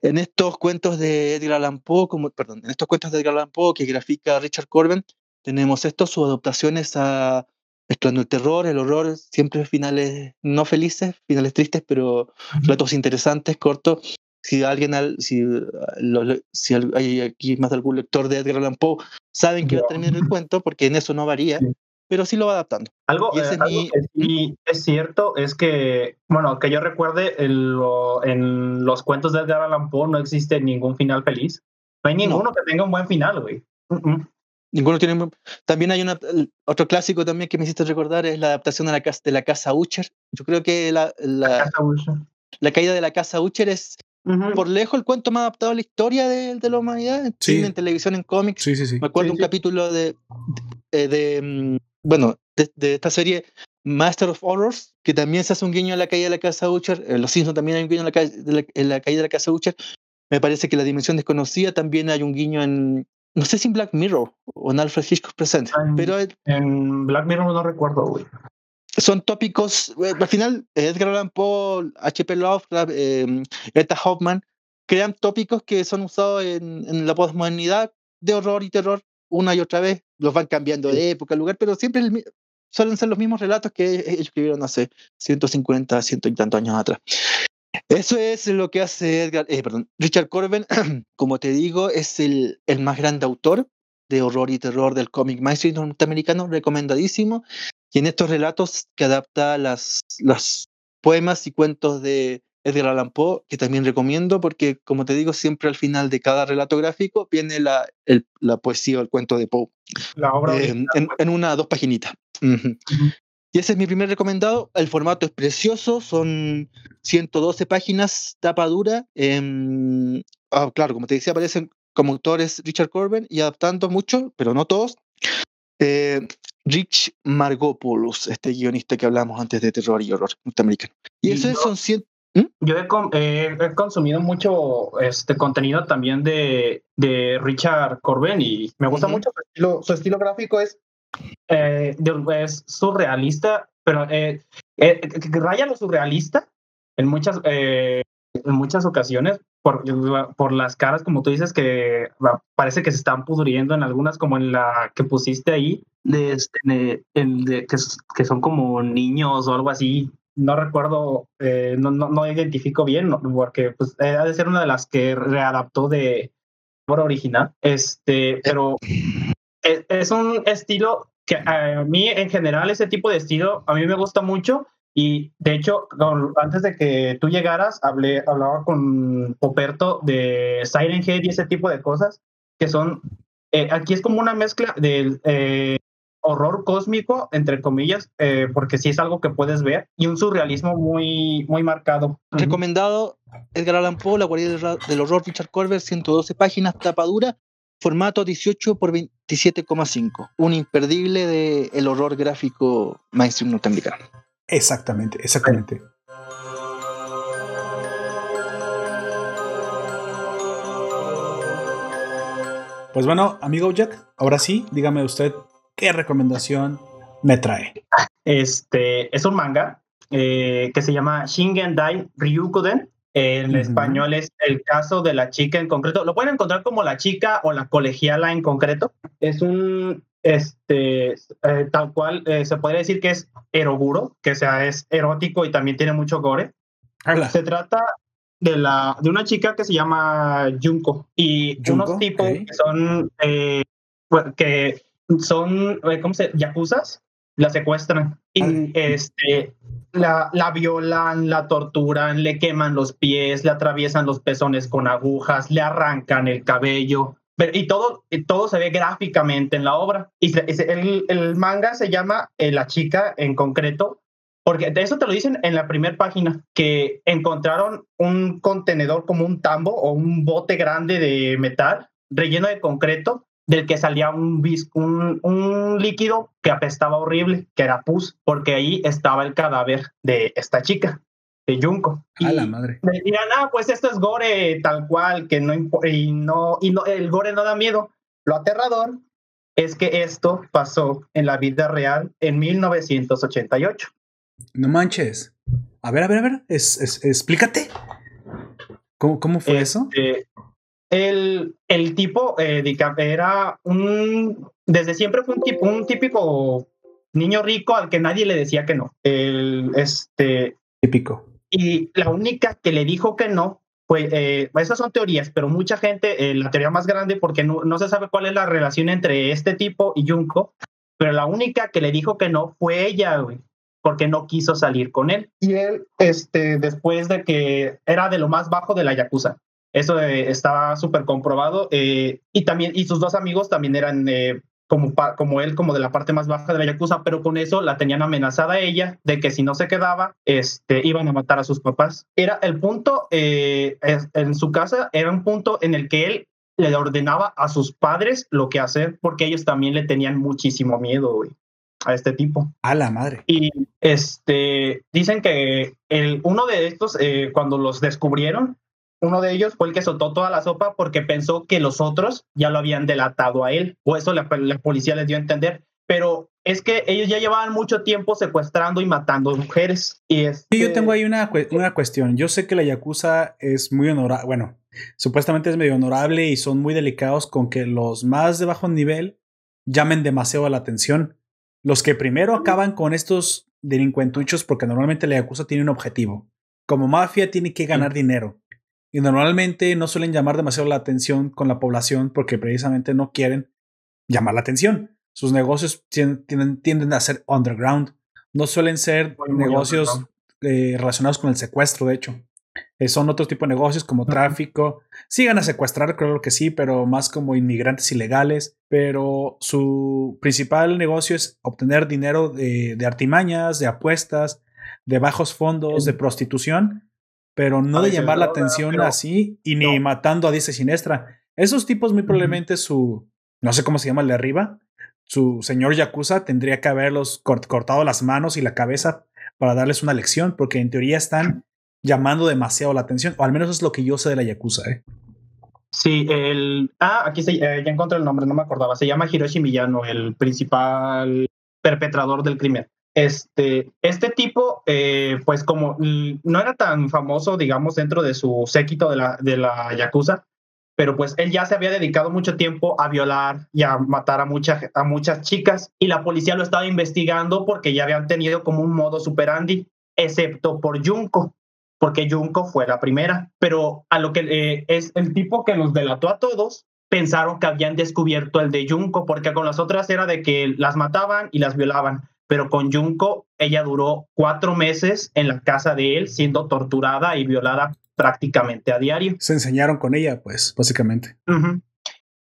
[SPEAKER 6] En estos cuentos de Edgar Allan Poe, como, perdón, en estos cuentos de Edgar Allan Poe que grafica Richard Corben, tenemos estos, sus adaptaciones a mezclando el terror, el horror, siempre finales no felices, finales tristes, pero relatos interesantes, cortos. Si alguien, al- si, uh, lo- si hay aquí más de algún lector de Edgar Allan Poe, saben que va a terminar el cuento, porque en eso no varía, pero sí lo va adaptando.
[SPEAKER 3] Algo,
[SPEAKER 6] Y ese
[SPEAKER 3] eh,
[SPEAKER 6] es
[SPEAKER 3] algo
[SPEAKER 6] mi-
[SPEAKER 3] que sí es cierto es que, bueno, que yo recuerde, en, lo- en los cuentos de Edgar Allan Poe no existe ningún final feliz. No hay ninguno que tenga un buen final, güey. Mm, mm.
[SPEAKER 6] Ninguno tiene. También hay una, otro clásico también que me hiciste recordar, es la adaptación a la casa, de la casa Ucher. Yo creo que la, la,
[SPEAKER 3] Casa Usher.
[SPEAKER 6] la caída de la casa Ucher es por lejos el cuento más adaptado a la historia de, de la humanidad, en
[SPEAKER 1] Sí.
[SPEAKER 6] cine, en televisión, en cómics.
[SPEAKER 1] Sí, sí, sí.
[SPEAKER 6] Me acuerdo
[SPEAKER 3] Sí,
[SPEAKER 6] un
[SPEAKER 3] sí.
[SPEAKER 6] capítulo de, de, de, mm, bueno, de, de esta serie Master of Horrors, que también se hace un guiño a la caída de la casa Ucher. En Los Simpsons también hay un guiño a la, ca- de la- en la caída de la casa Ucher. Me parece que la dimensión desconocida también hay un guiño en, no sé si en Black Mirror o en Alfred Hitchcock Present,
[SPEAKER 3] Ah, en-
[SPEAKER 6] pero
[SPEAKER 3] En Black Mirror no recuerdo, güey.
[SPEAKER 6] son tópicos, eh, al final Edgar Allan Poe, H.P. Lovecraft, eh, Etta Hoffman, crean tópicos que son usados en, en la posmodernidad de horror y terror una y otra vez, los van cambiando de época, lugar, pero siempre el suelen ser los mismos relatos que ellos escribieron hace 150, ciento y tantos años atrás. Eso es lo que hace Edgar, eh, perdón, Richard Corben, como te digo, es el, el más grande autor de horror y terror del cómic mainstream norteamericano, recomendadísimo. Y en estos relatos que adapta las, los poemas y cuentos de Edgar Allan Poe, que también recomiendo, porque como te digo, siempre al final de cada relato gráfico viene la, el- la poesía o el cuento de Poe
[SPEAKER 3] La obra
[SPEAKER 6] eh, en, en una dos paginitas. Ujú. Y ese es mi primer recomendado. El formato es precioso, son 112 páginas, tapa dura. em, ah, claro, como te decía, aparecen como autores Richard Corben y adaptando mucho, pero no todos. eh, Rich Margopoulos, este guionista que hablamos antes de terror y horror norteamericano. Y
[SPEAKER 3] Y
[SPEAKER 6] eso
[SPEAKER 3] yo-
[SPEAKER 6] son 100.
[SPEAKER 3] Yo he, con- eh, he consumido mucho este contenido también de, de Richard Corben y me gusta mucho su estilo, su estilo gráfico es, eh, es surrealista, pero eh, eh, raya lo surrealista en muchas, eh, en muchas ocasiones por, por las caras, como tú dices, que parece que se están pudriendo en algunas, como en la que pusiste ahí, de, este, de- de- que, que son como niños o algo así. No recuerdo, eh, no, no, no identifico bien, porque pues, eh, ha de ser una de las que readaptó de obra original. Este, pero es, un estilo que a mí en general ese tipo de estilo a mí me gusta mucho. Y de hecho antes de que tú llegaras hablé hablaba con Poperto de Siren Head y ese tipo de cosas que son eh, aquí es como una mezcla del eh, horror cósmico entre comillas eh, porque sí es algo que puedes ver y un surrealismo muy muy marcado.
[SPEAKER 6] Recomendado Edgar Allan Poe, La guardia del, horror, Richard Corber, 112 páginas, tapa dura, formato 18 por 27,5, un imperdible del el horror gráfico mainstream norteamericano.
[SPEAKER 1] Exactamente, exactamente. Pues bueno, amigo Jack, ahora sí, dígame usted qué recomendación me trae.
[SPEAKER 3] Este es un manga eh, que se llama Shingen Dai Ryukuden en
[SPEAKER 1] Ujú.
[SPEAKER 3] español es el caso de la chica en concreto. Lo pueden encontrar como la chica o la colegiala en concreto. Es un, este, eh, tal cual, eh, se podría decir que es eroguro, que sea, es erótico y también tiene mucho gore.
[SPEAKER 1] Habla.
[SPEAKER 3] Se trata de, la, de una chica que se llama Junko y
[SPEAKER 1] Junko,
[SPEAKER 3] unos tipos
[SPEAKER 1] ok.
[SPEAKER 3] que son, eh, bueno, que son, eh, ¿cómo se Yakuzas, la secuestran y
[SPEAKER 1] Ah.
[SPEAKER 3] este, la, la violan, la torturan, le queman los pies, le atraviesan los pezones con agujas, le arrancan el cabello. Pero- Y todo, todo se ve gráficamente en la obra. Y se- el, el manga se llama eh, La chica en concreto, porque de eso te lo dicen en la primera página, que encontraron un contenedor como un tambo o un bote grande de metal relleno de concreto del que salía un, un, un líquido que apestaba horrible, que era pus, porque ahí estaba el cadáver de esta chica, de Junko.
[SPEAKER 1] A la madre.
[SPEAKER 3] me dirán, ah, pues esto es gore tal cual, que no, y no, y no, el gore no da miedo. Lo aterrador es que esto pasó en la vida real en 1988.
[SPEAKER 1] No manches. A ver, a ver, a ver. Es, es- explícate. ¿Cómo, cómo fue eso?
[SPEAKER 3] El, el tipo eh, era un, desde siempre fue un, tipo, un típico niño rico al que nadie le decía que no. El, este,
[SPEAKER 1] Típico.
[SPEAKER 3] y la única que le dijo que no fue, eh, esas son teorías, pero mucha gente, eh, la teoría más grande, porque no, no se sabe cuál es la relación entre este tipo y Junko, pero la única que le dijo que no fue ella, güey, porque no quiso salir con él. Y él, este, después de que era de lo más bajo de la Yakuza. Eso eh, estaba súper comprobado. eh, y también, y sus dos amigos también eran eh, como, como él, como de la parte más baja de la Yakuza, pero con eso la tenían amenazada a ella de que si no se quedaba, este, iban a matar a sus papás. Era el punto, eh, en su casa, era un punto en el que él le ordenaba a sus padres lo que hacer, porque ellos también le tenían muchísimo miedo, güey, a este tipo.
[SPEAKER 1] A la madre.
[SPEAKER 3] Y este, dicen que el, uno de estos, eh, cuando los descubrieron, uno de ellos fue el que soltó toda la sopa porque pensó que los otros ya lo habían delatado a él, o eso la, la policía les dio a entender. Pero es que ellos ya llevaban mucho tiempo secuestrando y matando mujeres. Y es
[SPEAKER 1] Sí, yo tengo ahí una, una cuestión. Yo sé que la Yakuza es muy honorable. Bueno, supuestamente es medio honorable y son muy delicados con que los más de bajo nivel llamen demasiado la atención. Los que primero acaban con estos delincuentuchos, porque normalmente la Yakuza tiene un objetivo. Como mafia tiene que ganar dinero. Y normalmente no suelen llamar demasiado la atención con la población porque precisamente no quieren llamar la atención. Sus negocios tien- tienden, tienden a ser underground. No suelen ser
[SPEAKER 3] Muy,
[SPEAKER 1] negocios eh, relacionados con el secuestro, de hecho. Eh, son otro tipo de negocios como tráfico. Sigan a secuestrar, creo que sí, pero más como inmigrantes ilegales. Pero su principal negocio es obtener dinero de, de artimañas, de apuestas, de bajos fondos, de prostitución, pero no de llamar la atención
[SPEAKER 3] pero
[SPEAKER 1] así y ni
[SPEAKER 3] no.
[SPEAKER 1] matando a y siniestra. Esos tipos muy probablemente su, no sé cómo se llama el de arriba, su señor Yakuza tendría que haberlos cort- cortado las manos y la cabeza para darles una lección, porque en teoría están llamando demasiado la atención, o al menos es lo que yo sé de la Yakuza. ¿eh?
[SPEAKER 3] Sí, el. Ah, aquí se, eh, ya encontré el nombre, no me acordaba. Se llama Hiroshi Miyano, el principal perpetrador del crimen. Este, este tipo, eh, pues como no era tan famoso, digamos, dentro de su séquito de la, de la Yakuza, pero pues él ya se había dedicado mucho tiempo a violar y a matar a, muchas a muchas chicas y la policía lo estaba investigando porque ya habían tenido como un modo superandi, excepto por Junko porque Junko fue la primera, pero a lo que eh, es el tipo que nos delató a todos, pensaron que habían descubierto el de Junko, porque con las otras era de que las mataban y las violaban, pero con Junko ella duró cuatro meses en la casa de él siendo torturada y violada prácticamente a diario.
[SPEAKER 1] Se enseñaron con ella, pues, básicamente.
[SPEAKER 3] Ujú.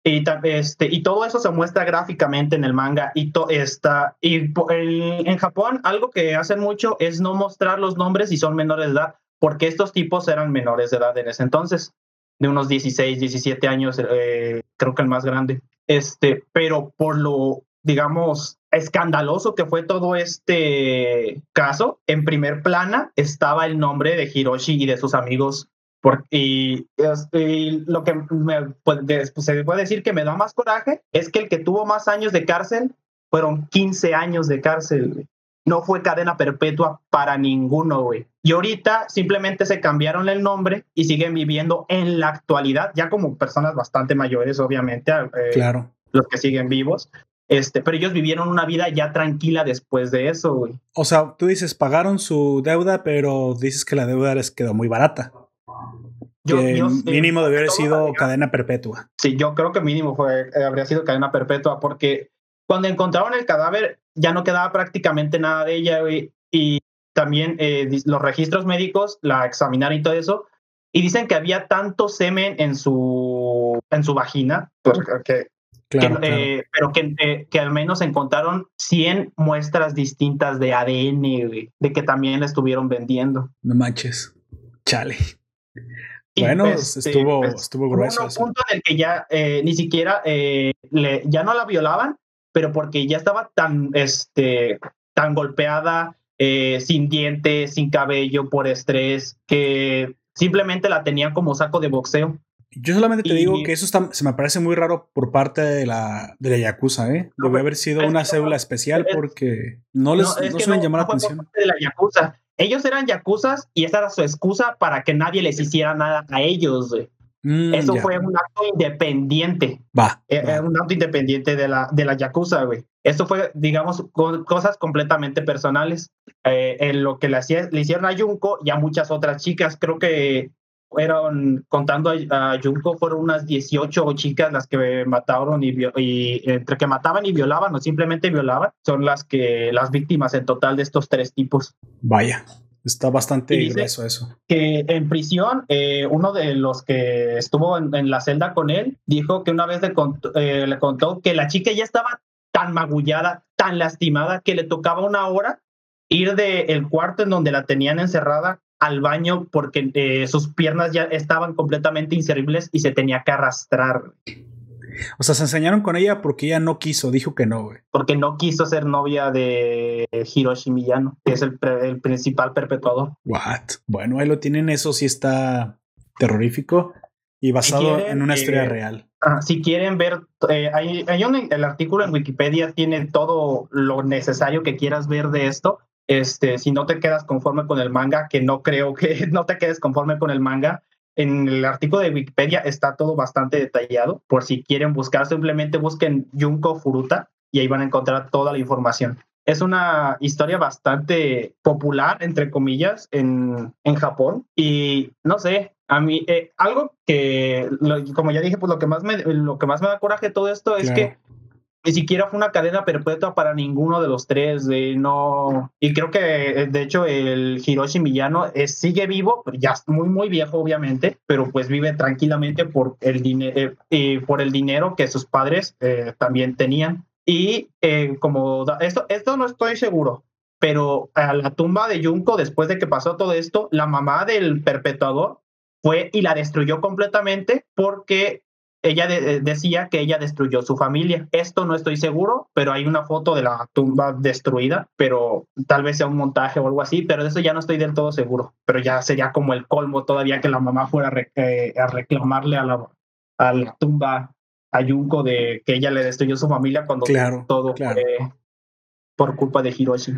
[SPEAKER 3] Y, ta- este, y todo eso se muestra gráficamente en el manga. Y, to, está, y el- en Japón algo que hacen mucho es no mostrar los nombres si son menores de edad, porque estos tipos eran menores de edad en ese entonces, de unos 16, 17 años, eh, creo que el más grande. Este, pero por lo, digamos, escandaloso que fue todo este caso, en primer plana estaba el nombre de Hiroshi y de sus amigos Por- y, lo que me, pues, de- se puede decir que me da más coraje es que el que tuvo más años de cárcel fueron 15 años de cárcel. No fue cadena perpetua para ninguno, güey. Y ahorita simplemente se cambiaron el nombre y siguen viviendo en la actualidad, ya como personas bastante mayores, obviamente, eh,
[SPEAKER 1] Claro.
[SPEAKER 3] los que siguen vivos. Este, pero ellos vivieron una vida ya tranquila después de eso, güey.
[SPEAKER 1] O sea, tú dices, pagaron su deuda, pero dices que la deuda les quedó muy barata.
[SPEAKER 3] Yo, yo
[SPEAKER 1] mínimo debe haber sido cadena perpetua.
[SPEAKER 3] Sí, yo creo que mínimo fue, eh, habría sido cadena perpetua, porque cuando encontraron el cadáver ya no quedaba prácticamente nada de ella, güey, y también eh, los registros médicos la examinaron y todo eso, y dicen que había tanto semen en su, en su vagina, porque, que,
[SPEAKER 1] Claro,
[SPEAKER 3] que,
[SPEAKER 1] claro.
[SPEAKER 3] eh, pero que, eh, que al menos encontraron 100 muestras distintas de ADN, güey, de que también la estuvieron vendiendo.
[SPEAKER 1] No manches. Chale.
[SPEAKER 3] Y,
[SPEAKER 1] Bueno,
[SPEAKER 3] este,
[SPEAKER 1] estuvo,
[SPEAKER 3] pues,
[SPEAKER 1] estuvo
[SPEAKER 3] Hubo
[SPEAKER 1] grueso
[SPEAKER 3] un punto en el que ya eh, ni siquiera eh, le- ya no la violaban, pero porque ya estaba tan, este, tan golpeada, eh, sin dientes, sin cabello, por estrés, que simplemente la tenían como saco de boxeo.
[SPEAKER 1] Yo solamente te
[SPEAKER 3] y-
[SPEAKER 1] digo que eso está- se me parece muy raro por parte de la, de la Yakuza, ¿eh?
[SPEAKER 3] No,
[SPEAKER 1] Debe haber sido una cédula especial
[SPEAKER 3] es-
[SPEAKER 1] porque no les
[SPEAKER 3] No,
[SPEAKER 1] no, suelen
[SPEAKER 3] no-
[SPEAKER 1] llamar
[SPEAKER 3] no
[SPEAKER 1] la
[SPEAKER 3] fue por
[SPEAKER 1] atención.
[SPEAKER 3] parte de la yakuza. Ellos eran yakuzas y esa era su excusa para que nadie les hiciera nada a ellos. güey.
[SPEAKER 1] Mm,
[SPEAKER 3] Eso
[SPEAKER 1] ya.
[SPEAKER 3] fue un acto independiente.
[SPEAKER 1] Va.
[SPEAKER 3] Eh,
[SPEAKER 1] va.
[SPEAKER 3] un acto independiente de la, de la Yakuza, güey. Esto fue, digamos, co- cosas completamente personales. Eh, en lo que le, hacía- le hicieron a Junko y a muchas otras chicas, creo que fueron, contando a, Junko, fueron unas 18 chicas las que mataron y, y entre que mataban y violaban o simplemente violaban, son las que las víctimas en total de estos tres tipos
[SPEAKER 1] Vaya. Está bastante grueso eso.
[SPEAKER 3] que en prisión, eh, uno de los que estuvo en, en la celda con él dijo que una vez le contó, eh, le contó que la chica ya estaba tan magullada, tan lastimada, que le tocaba una hora ir del cuarto en donde la tenían encerrada al baño porque eh, sus piernas ya estaban completamente inservibles y se tenía que arrastrar
[SPEAKER 1] O sea, se enseñaron con ella porque ella no quiso, dijo que no, güey.
[SPEAKER 3] porque no quiso ser novia de Hiroshi Miyano, que es el, el principal perpetuador.
[SPEAKER 1] What? Bueno, ahí lo tienen, eso sí está terrorífico y basado
[SPEAKER 3] quieren,
[SPEAKER 1] en una historia
[SPEAKER 3] eh,
[SPEAKER 1] real.
[SPEAKER 3] Ah, si quieren ver, eh, hay, hay un, el artículo en Wikipedia tiene todo lo necesario que quieras ver de esto. Este, si no te quedas conforme con el manga, que no creo que no te quedes conforme con el manga, en el artículo de Wikipedia está todo bastante detallado. Por si quieren buscar, simplemente busquen Junko Furuta y ahí van a encontrar toda la información. Es una historia bastante popular, entre comillas, en, en Japón. Y no sé, a mí, eh, algo que, como ya dije, pues lo que más me, lo que más me da coraje todo esto es que ni siquiera fue una cadena perpetua para ninguno de los tres. De no, y creo que, eh, de hecho, el Hiroshi Miyano es, sigue vivo, pero ya muy, muy viejo, obviamente, pero pues vive tranquilamente por el, dine- eh, eh, por el dinero que sus padres eh, también tenían. Y eh, como esto, esto no estoy seguro, pero a la tumba de Junko, después de que pasó todo esto, la mamá del perpetuador fue y la destruyó completamente porque ella de- eh, decía que ella destruyó su familia. Esto no estoy seguro, pero hay una foto de la tumba destruida, pero tal vez sea un montaje o algo así, pero de eso ya no estoy del todo seguro. Pero ya sería como el colmo todavía que la mamá fuera a, re- eh, a reclamarle a la, a la tumba a Junko de que ella le destruyó su familia cuando
[SPEAKER 1] Claro,
[SPEAKER 3] todo
[SPEAKER 1] claro.
[SPEAKER 3] fue por culpa de Hiroshi.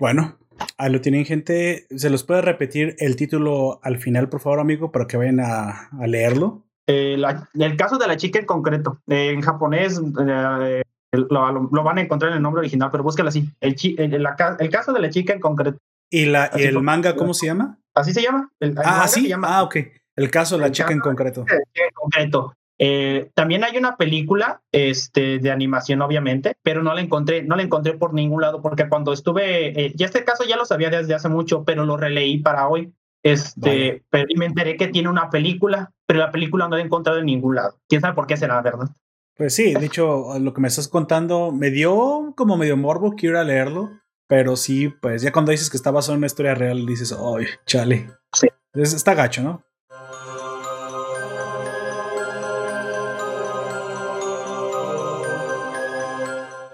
[SPEAKER 1] Bueno, ahí lo tienen, gente. ¿Se los puede repetir el título al final, por favor, amigo, para que vayan a, a leerlo?
[SPEAKER 3] Eh, la- el caso de la chica en concreto, eh, en japonés eh, lo, lo- van a encontrar en el nombre original, pero búscala así. El, chi- el- la ca- el caso de la chica en concreto.
[SPEAKER 1] ¿Y, la, y
[SPEAKER 3] Así
[SPEAKER 1] el manga cómo se llama?
[SPEAKER 3] ¿Así se llama? El,
[SPEAKER 1] Ah, sí.
[SPEAKER 3] se llama
[SPEAKER 1] Ah, ok. El caso de la chica en concreto.
[SPEAKER 3] en concreto. Eh, también hay una película este, de animación, obviamente, pero no la encontré, no la encontré por ningún lado, porque cuando estuve, eh, ya este caso ya lo sabía desde hace mucho, pero lo releí para hoy. Este,
[SPEAKER 1] Vaya.
[SPEAKER 3] pero y me enteré que tiene una película, pero la película no la he encontrado en ningún lado. ¿Quién sabe por qué será, verdad?
[SPEAKER 1] Pues sí, de hecho, lo que me estás contando me dio como medio morbo, quiero ir a leerlo. Pero sí, pues ya cuando dices que está basado en una historia real, dices, ¡ay, chale!
[SPEAKER 3] Sí.
[SPEAKER 1] Es- está gacho, ¿no?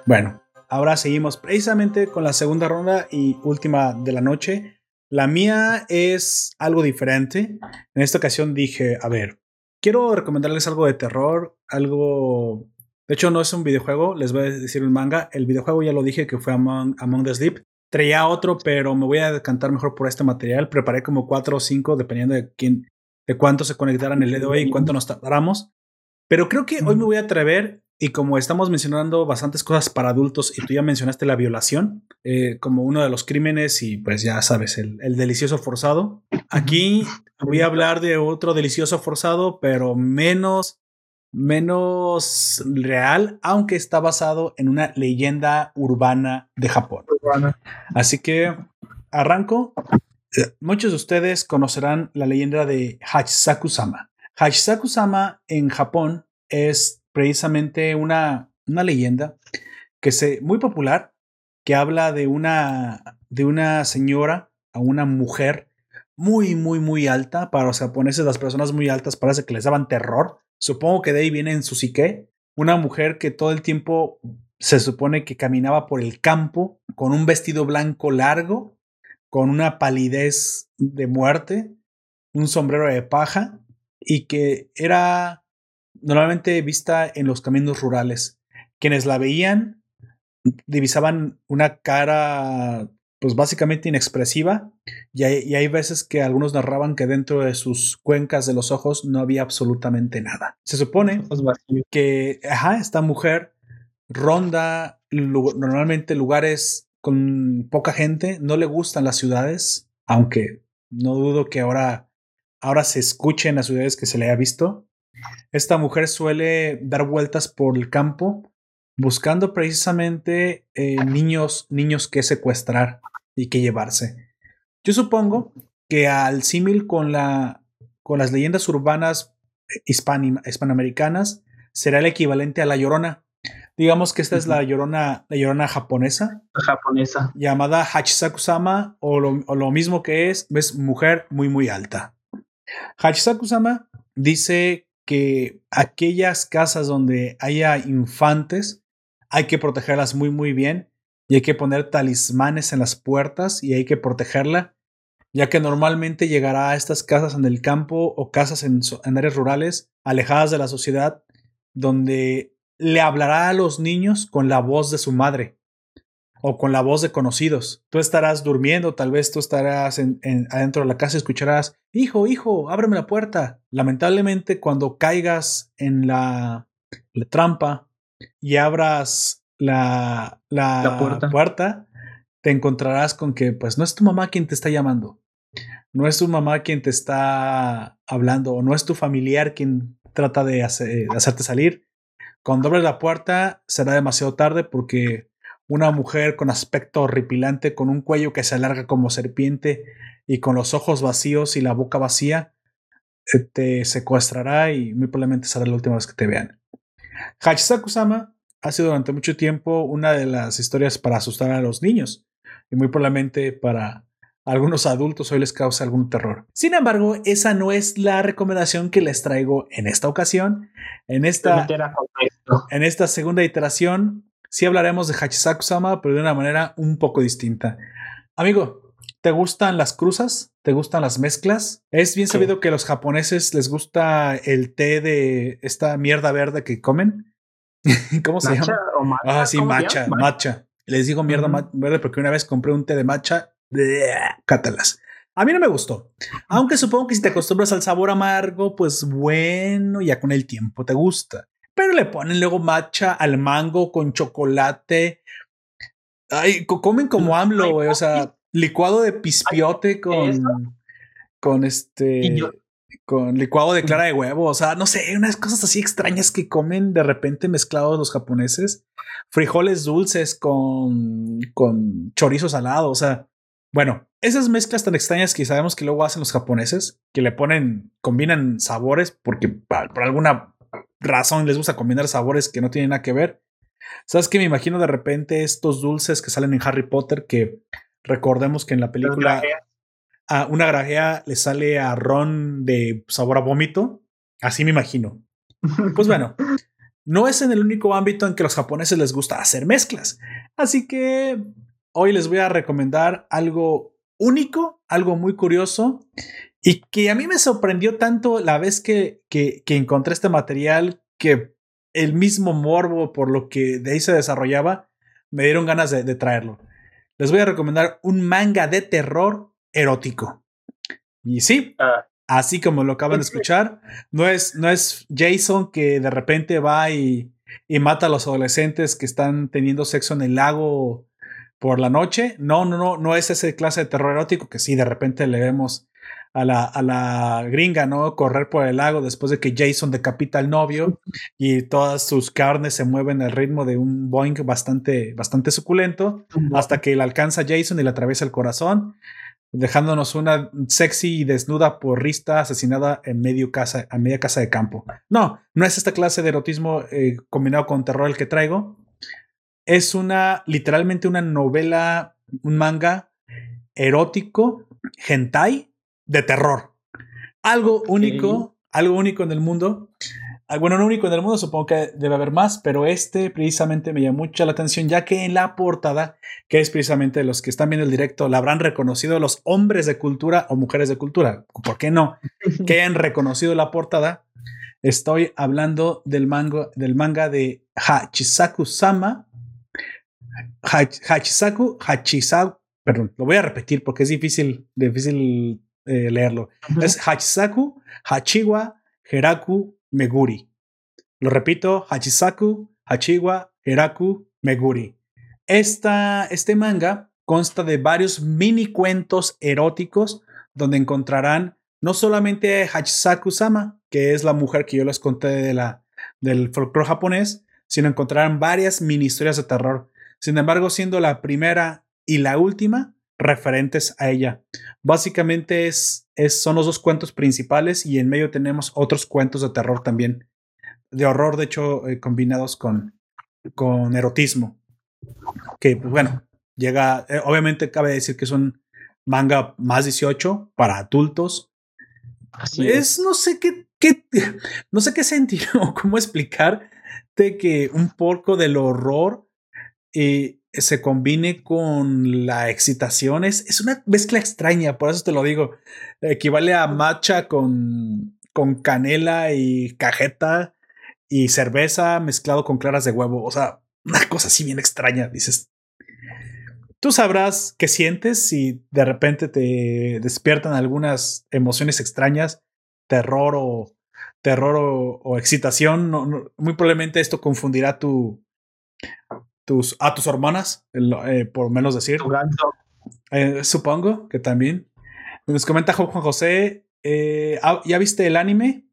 [SPEAKER 1] Bueno, ahora seguimos precisamente con la segunda ronda y última de la noche. La mía es algo diferente. En esta ocasión dije, a ver, quiero recomendarles algo de terror, algo... De hecho, no es un videojuego, les voy a decir un manga. El videojuego ya lo dije que fue Among, Among the Sleep. Traía otro, pero me voy a decantar mejor por este material. Preparé como cuatro o cinco, dependiendo de quién, de cuánto se conectaran el día de hoy y cuánto nos tardáramos. Pero creo que hoy me voy a atrever y como estamos mencionando bastantes cosas para adultos y tú ya mencionaste la violación eh, como uno de los crímenes y pues ya sabes, el, el, delicioso forzado. Aquí voy a hablar de otro delicioso forzado, pero menos, menos real, aunque está basado en una leyenda urbana de Japón. Así que arranco. Eh, muchos de ustedes conocerán la leyenda de Hachisaku-sama. Hachisaku-sama en Japón es precisamente una, una leyenda que se, muy popular que habla de una, de una señora a una mujer muy, muy, muy alta. Para los japoneses, las personas muy altas parece que les daban terror. Supongo que de ahí viene en su psique. Una mujer que todo el tiempo se supone que caminaba por el campo con un vestido blanco largo, con una palidez de muerte, un sombrero de paja y que era normalmente vista en los caminos rurales. Quienes la veían divisaban una cara pues básicamente inexpresiva y hay, y hay, veces que algunos narraban que dentro de sus cuencas de los ojos no había absolutamente nada. Se supone que ajá, esta mujer ronda normalmente lugares con poca gente, no le gustan las ciudades, aunque no dudo que ahora, ahora se escuche en las ciudades que se le ha visto. Esta mujer suele dar vueltas por el campo buscando precisamente eh, niños, niños que secuestrar y que llevarse. Yo supongo que al símil con, la, con las leyendas urbanas hispanoamericanas será el equivalente a la llorona. Digamos que esta es la llorona, la llorona japonesa.
[SPEAKER 3] Japonesa.
[SPEAKER 1] Llamada Hachisaku-sama, o lo, o lo mismo que es, es mujer muy, muy alta. Hachisaku-sama dice que aquellas casas donde haya infantes hay que protegerlas muy muy bien y hay que poner talismanes en las puertas y hay que protegerla, ya que normalmente llegará a estas casas en el campo o casas en, en áreas rurales alejadas de la sociedad donde le hablará a los niños con la voz de su madre o con la voz de conocidos. Tú estarás durmiendo, tal vez tú estarás en, adentro de la casa y escucharás, hijo, hijo, ábreme la puerta. Lamentablemente, cuando caigas en la, la trampa y abras la, la, puerta. te encontrarás con que pues no es tu mamá quien te está llamando. No es tu mamá quien te está hablando o no es tu familiar quien trata de, de hacerte salir. Cuando abres la puerta será demasiado tarde porque una mujer con aspecto horripilante, con un cuello que se alarga como serpiente y con los ojos vacíos y la boca vacía, te secuestrará y muy probablemente será la última vez que te vean. Hachisaku-sama ha sido durante mucho tiempo una de las historias para asustar a los niños y muy probablemente para algunos adultos hoy les causa algún terror. Sin embargo, esa no es la recomendación que les traigo en esta ocasión. En esta, en esta segunda iteración sí hablaremos de Hachisaku-sama, pero de una manera un poco distinta. Amigo, ¿te gustan las cruzas? ¿Te gustan las mezclas? Es bien sabido que a los japoneses les gusta el té de esta mierda verde que comen. ¿Cómo se llama? ah, sí, matcha, matcha. Les digo mierda verde porque una vez compré un té de matcha. Cátalas. A mí no me gustó. Aunque supongo que si te acostumbras al sabor amargo, pues bueno, ya con el tiempo te gusta pero le ponen luego matcha al mango con chocolate. Ay, comen como AMLO, güey. O sea, licuado de pispiote con, con este, con licuado de clara de huevo. O sea, no sé, unas cosas así extrañas que comen de repente mezclados los japoneses. Frijoles dulces con, con chorizo salado. O sea, bueno, esas mezclas tan extrañas que sabemos que luego hacen los japoneses, que le ponen, combinan sabores porque por alguna razón les gusta combinar sabores que no tienen nada que ver. ¿Sabes que Me imagino de repente estos dulces que salen en Harry Potter que recordemos que en la película a una grajea le sale a Ron de sabor a vómito. Así me imagino. Pues bueno, no es en el único ámbito en que los japoneses les gusta hacer mezclas. Así que hoy les voy a recomendar algo único, algo muy curioso y que a mí me sorprendió tanto la vez que, que, que encontré este material que el mismo morbo por lo que de ahí se desarrollaba me dieron ganas de, de traerlo. Les voy a recomendar un manga de terror erótico. Y sí,
[SPEAKER 3] Ah.
[SPEAKER 1] así como lo acaban de escuchar, no es, no es Jason que de repente va y, y mata a los adolescentes que están teniendo sexo en el lago por la noche. No, no, no, no es ese clase de terror erótico que sí, de repente le vemos a la, a la gringa, ¿no? Correr por el lago después de que Jason decapita al novio y todas sus carnes se mueven al ritmo de un boing bastante, bastante suculento hasta que le alcanza a Jason y le atraviesa el corazón, dejándonos una sexy y desnuda porrista asesinada en medio casa, a media casa de campo. No, no es esta clase de erotismo eh, combinado con terror el que traigo. Es una, literalmente una novela, un manga erótico, hentai, de terror. Algo único, algo único en el mundo. Ah, Bueno, no único en el mundo, supongo que debe haber más, pero este precisamente me llamó mucho la atención, ya que en la portada, que es precisamente los que están viendo el directo, la habrán reconocido los hombres de cultura o mujeres de cultura. ¿Por qué no? Que hayan reconocido la portada. Estoy hablando del, mango, del manga de Hachisaku Sama. Hach- Hachisaku, Hachisaku, perdón, lo voy a repetir porque es difícil, difícil eh, leerlo. Es Hachisaku, Hachiwa, Heraku, Meguri. Lo repito, Hachisaku, Hachiwa, Heraku, Meguri. Esta, este manga consta de varios mini cuentos eróticos donde encontrarán no solamente Hachisaku-sama, que es la mujer que yo les conté de la, del folclore japonés, sino encontrarán varias mini historias de terror. Sin embargo, siendo la primera y la última referentes a ella. Básicamente es, es, son los dos cuentos principales y en medio tenemos otros cuentos de terror también. De horror, de hecho, eh, combinados con, con erotismo. Que, pues, bueno, llega, eh, obviamente cabe decir que es un manga más 18 para adultos.
[SPEAKER 3] Así
[SPEAKER 1] es, no sé qué, qué, no sé qué sentir o cómo explicar de que un poco del horror eh, se combine con la excitación. Es, es, una mezcla extraña, por eso te lo digo. Equivale a matcha con, con canela y cajeta y cerveza mezclado con claras de huevo. O sea, una cosa así bien extraña. Dices, tú sabrás qué sientes si de repente te despiertan algunas emociones extrañas, terror o terror o, excitación. No, muy probablemente esto confundirá tu, tus, a tus hormonas, eh, por menos decir. Eh, supongo que también. Nos comenta Juan José, eh, ¿ya viste el anime?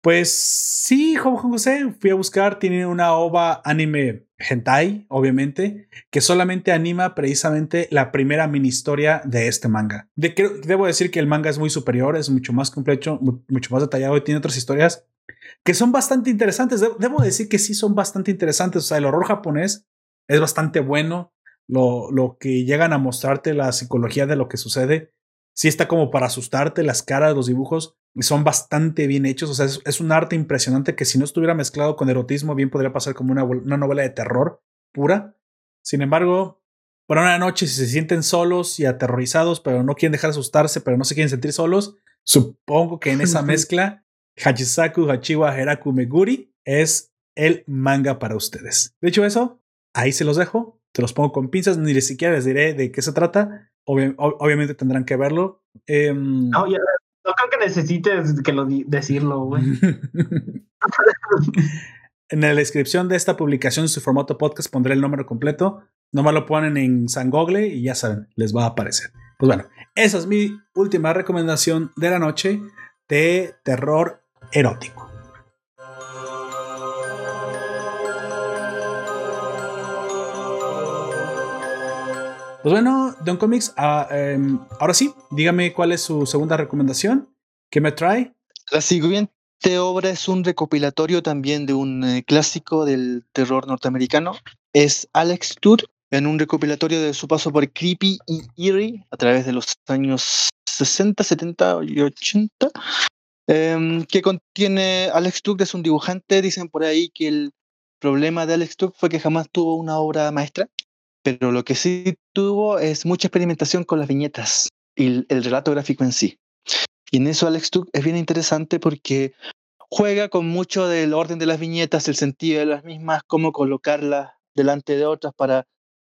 [SPEAKER 1] Pues sí, Juan José, fui a buscar, tiene una ova anime hentai, obviamente, que solamente anima precisamente la primera mini historia de este manga. De, que, debo decir que el manga es muy superior, es mucho más completo, mucho más detallado y tiene otras historias que son bastante interesantes. Debo decir que sí son bastante interesantes. O sea, el horror japonés es bastante bueno. Lo, lo, que llegan a mostrarte la psicología de lo que sucede, sí está como para asustarte, las caras, los dibujos son bastante bien hechos, o sea, es, es, un arte impresionante que si no estuviera mezclado con erotismo, bien podría pasar como una, una novela de terror pura. Sin embargo, por una noche, si se sienten solos y aterrorizados, pero no quieren dejar de asustarse, pero no se quieren sentir solos, supongo que en esa mezcla, Hachisaku Hachiwa Heraku Meguri es el manga para ustedes. De hecho, eso, ahí se los dejo te los pongo con pinzas, ni siquiera les diré de qué se trata. Obvi obviamente tendrán que verlo. Eh,
[SPEAKER 3] no, creo que necesites que lo decirlo, güey.
[SPEAKER 1] en la descripción de esta publicación, su formato podcast, pondré el número completo. Nomás lo ponen en San Google y ya saben, les va a aparecer. Pues bueno, esa es mi última recomendación de la noche de terror erótico. Pues bueno, Don Comics, uh, um, ahora sí, dígame cuál es su segunda recomendación. ¿Qué me trae?
[SPEAKER 6] La siguiente obra es un recopilatorio también de un eh, clásico del terror norteamericano. Es Alex Todd, en un recopilatorio de su paso por Creepy y Eerie a través de los años 60, 70 y 80, eh, que contiene Alex Todd, es un dibujante. Dicen por ahí que el problema de Alex Todd fue que jamás tuvo una obra maestra pero lo que sí tuvo es mucha experimentación con las viñetas. y el, el relato gráfico en sí. Y en eso Alex Tuck es bien interesante porque juega con mucho del orden de las viñetas, el sentido de las mismas, cómo colocarlas delante de otras para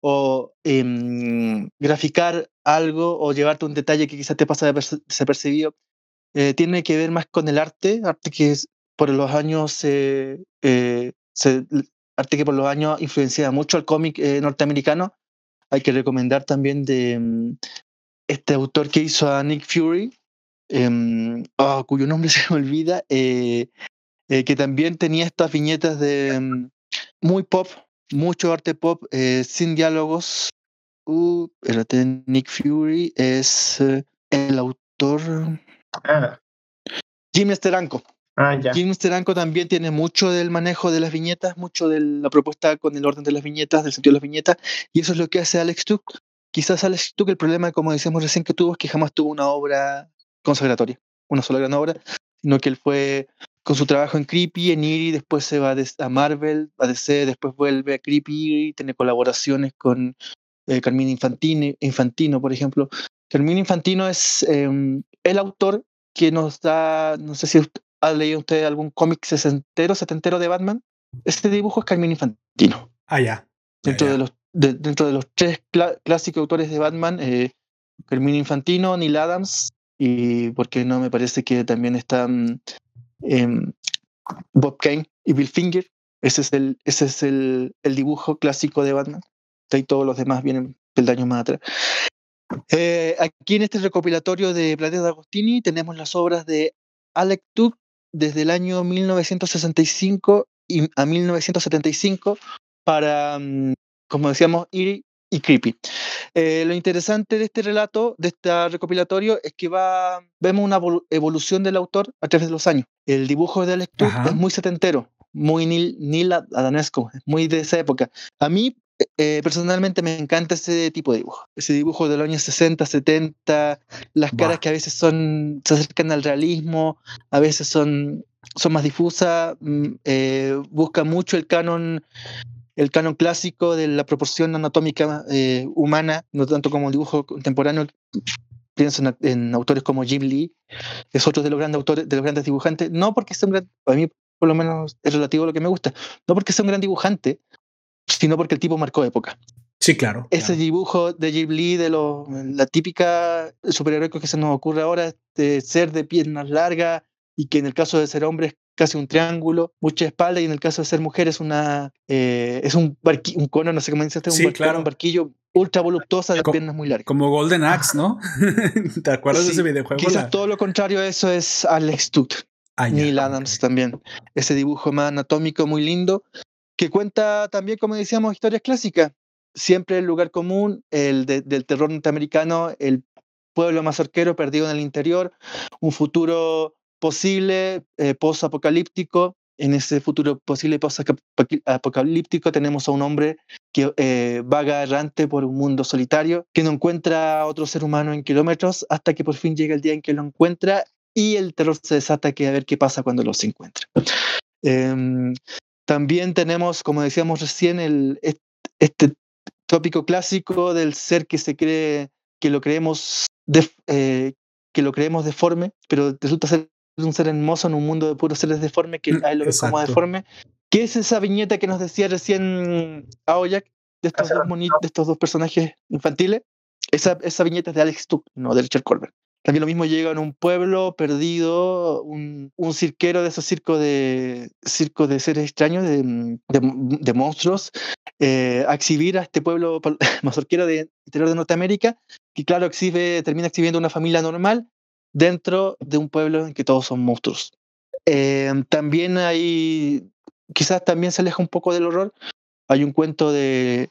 [SPEAKER 6] o em, graficar algo o llevarte un detalle que quizás te pasa desapercibido. Eh, tiene que ver más con el arte, arte que es- por los años eh, se- arte que por los años influencia mucho al cómic eh, norteamericano. Hay que recomendar también de mm, este autor que hizo a Nick Fury, em, ah, cuyo nombre se me olvida, eh, eh, que también tenía estas viñetas de mm, muy pop, mucho arte pop, sin diálogos. Uh, espérate, Nick Fury es el autor
[SPEAKER 3] Ah,
[SPEAKER 6] Jim Steranko.
[SPEAKER 3] Ah.
[SPEAKER 6] Jim Steranko también tiene mucho del manejo de las viñetas, mucho de la propuesta con el orden de las viñetas, del sentido de las viñetas, y eso es lo que hace Alex Tuck. Quizás Alex Tuck, el problema, como decíamos recién, que tuvo es que jamás tuvo una obra consagratoria, una sola gran obra, sino que él fue con su trabajo en Creepy, en Eerie, después se va a Marvel, a DC, después vuelve a Creepy, tiene colaboraciones con eh, Carmine Infantini, Infantino, por ejemplo. Carmine Infantino es eh, el autor que nos da, no sé si ha leído usted algún cómic sesentero, setentero de Batman. Este dibujo es Carmine Infantino.
[SPEAKER 1] Ah, ya.
[SPEAKER 6] Dentro. De, los, de- dentro de los tres clásicos autores de Batman, eh, Carmine Infantino, Neil Adams, y porque no me parece que también están em, Bob Kane y Bill Finger. Ese es el, ese es el, el dibujo clásico de Batman. De ahí todos los demás vienen peldaños más atrás. Eh, aquí en este recopilatorio de Planeta Agostini tenemos las obras de Alec Tuck desde el año 1965 y a 1975 para, mm, como decíamos, Eerie y Creepy. Eh, lo interesante de este relato, de este recopilatorio, es que va, vemos una evolu- evolución del autor a través de los años. El dibujo de Alex
[SPEAKER 1] Ajá.
[SPEAKER 6] es muy setentero, muy Neil, Neil Adanesco, es muy de esa época. A mí, eh, personalmente, me encanta ese tipo de dibujo. Ese dibujo de los años 60, 70, las caras que a veces son, se acercan al realismo, a veces son, son más difusas, mm, eh, busca mucho el canon el canon clásico de la proporción anatómica eh, humana, no tanto como el dibujo contemporáneo. Pienso en, en autores como Jim Lee, que es otro de los grandes autores, de los grandes dibujantes, no porque sea un gran, a mí por lo menos es relativo a lo que me gusta, no porque sea un gran dibujante, sino porque el tipo marcó época.
[SPEAKER 1] Sí, claro.
[SPEAKER 6] Ese
[SPEAKER 1] claro.
[SPEAKER 6] dibujo de Jim Lee, de lo, la típica superhéroe que se nos ocurre ahora, de ser de piernas largas y que en el caso de ser hombre es casi un triángulo, mucha espalda y en el caso de ser mujer es una eh, es un barqui- un cono, no sé cómo dice usted, un,
[SPEAKER 1] Sí,
[SPEAKER 6] barqui-
[SPEAKER 1] claro.
[SPEAKER 6] un barquillo ultra voluptuosa de
[SPEAKER 1] Co-
[SPEAKER 6] piernas muy largas.
[SPEAKER 1] Como Golden Axe, ¿no? ¿Te acuerdas de
[SPEAKER 6] Sí,
[SPEAKER 1] ese videojuego?
[SPEAKER 6] Quizás
[SPEAKER 1] La-
[SPEAKER 6] todo lo contrario a eso es Alex Tuck.
[SPEAKER 1] Ah,
[SPEAKER 6] Neil
[SPEAKER 1] ok.
[SPEAKER 6] Adams también. Ese dibujo más anatómico muy lindo, que cuenta también, como decíamos, historias clásicas. Siempre el lugar común, el de- del terror norteamericano, el pueblo mazorquero perdido en el interior, un futuro posible, eh, post-apocalíptico. En ese futuro posible post-apocalíptico tenemos a un hombre que eh, vaga errante por un mundo solitario, que no encuentra a otro ser humano en kilómetros hasta que por fin llega el día en que lo encuentra y el terror se desata que a ver qué pasa cuando los encuentra. Em, también tenemos, como decíamos recién, el, est- este tópico clásico del ser que se cree, que lo creemos, def- eh, que lo creemos deforme, pero resulta ser un ser hermoso en un mundo de puros seres deformes que
[SPEAKER 1] Mm,
[SPEAKER 6] a él lo ve como deforme. ¿Qué es esa viñeta que nos decía recién Aoyak de estos, dos de estos dos personajes infantiles? Esa, esa viñeta es de Alex Tuck, no de Richard Corbin. También lo mismo llega en un pueblo perdido, un, un cirquero de esos circos de, circos de seres extraños, de, de- de monstruos, eh, a exhibir a este pueblo mazorquero de interior de Norteamérica, que claro, exhibe, termina exhibiendo una familia normal dentro de un pueblo en que todos son monstruos. Eh, también hay, quizás también se aleja un poco del horror, hay un cuento de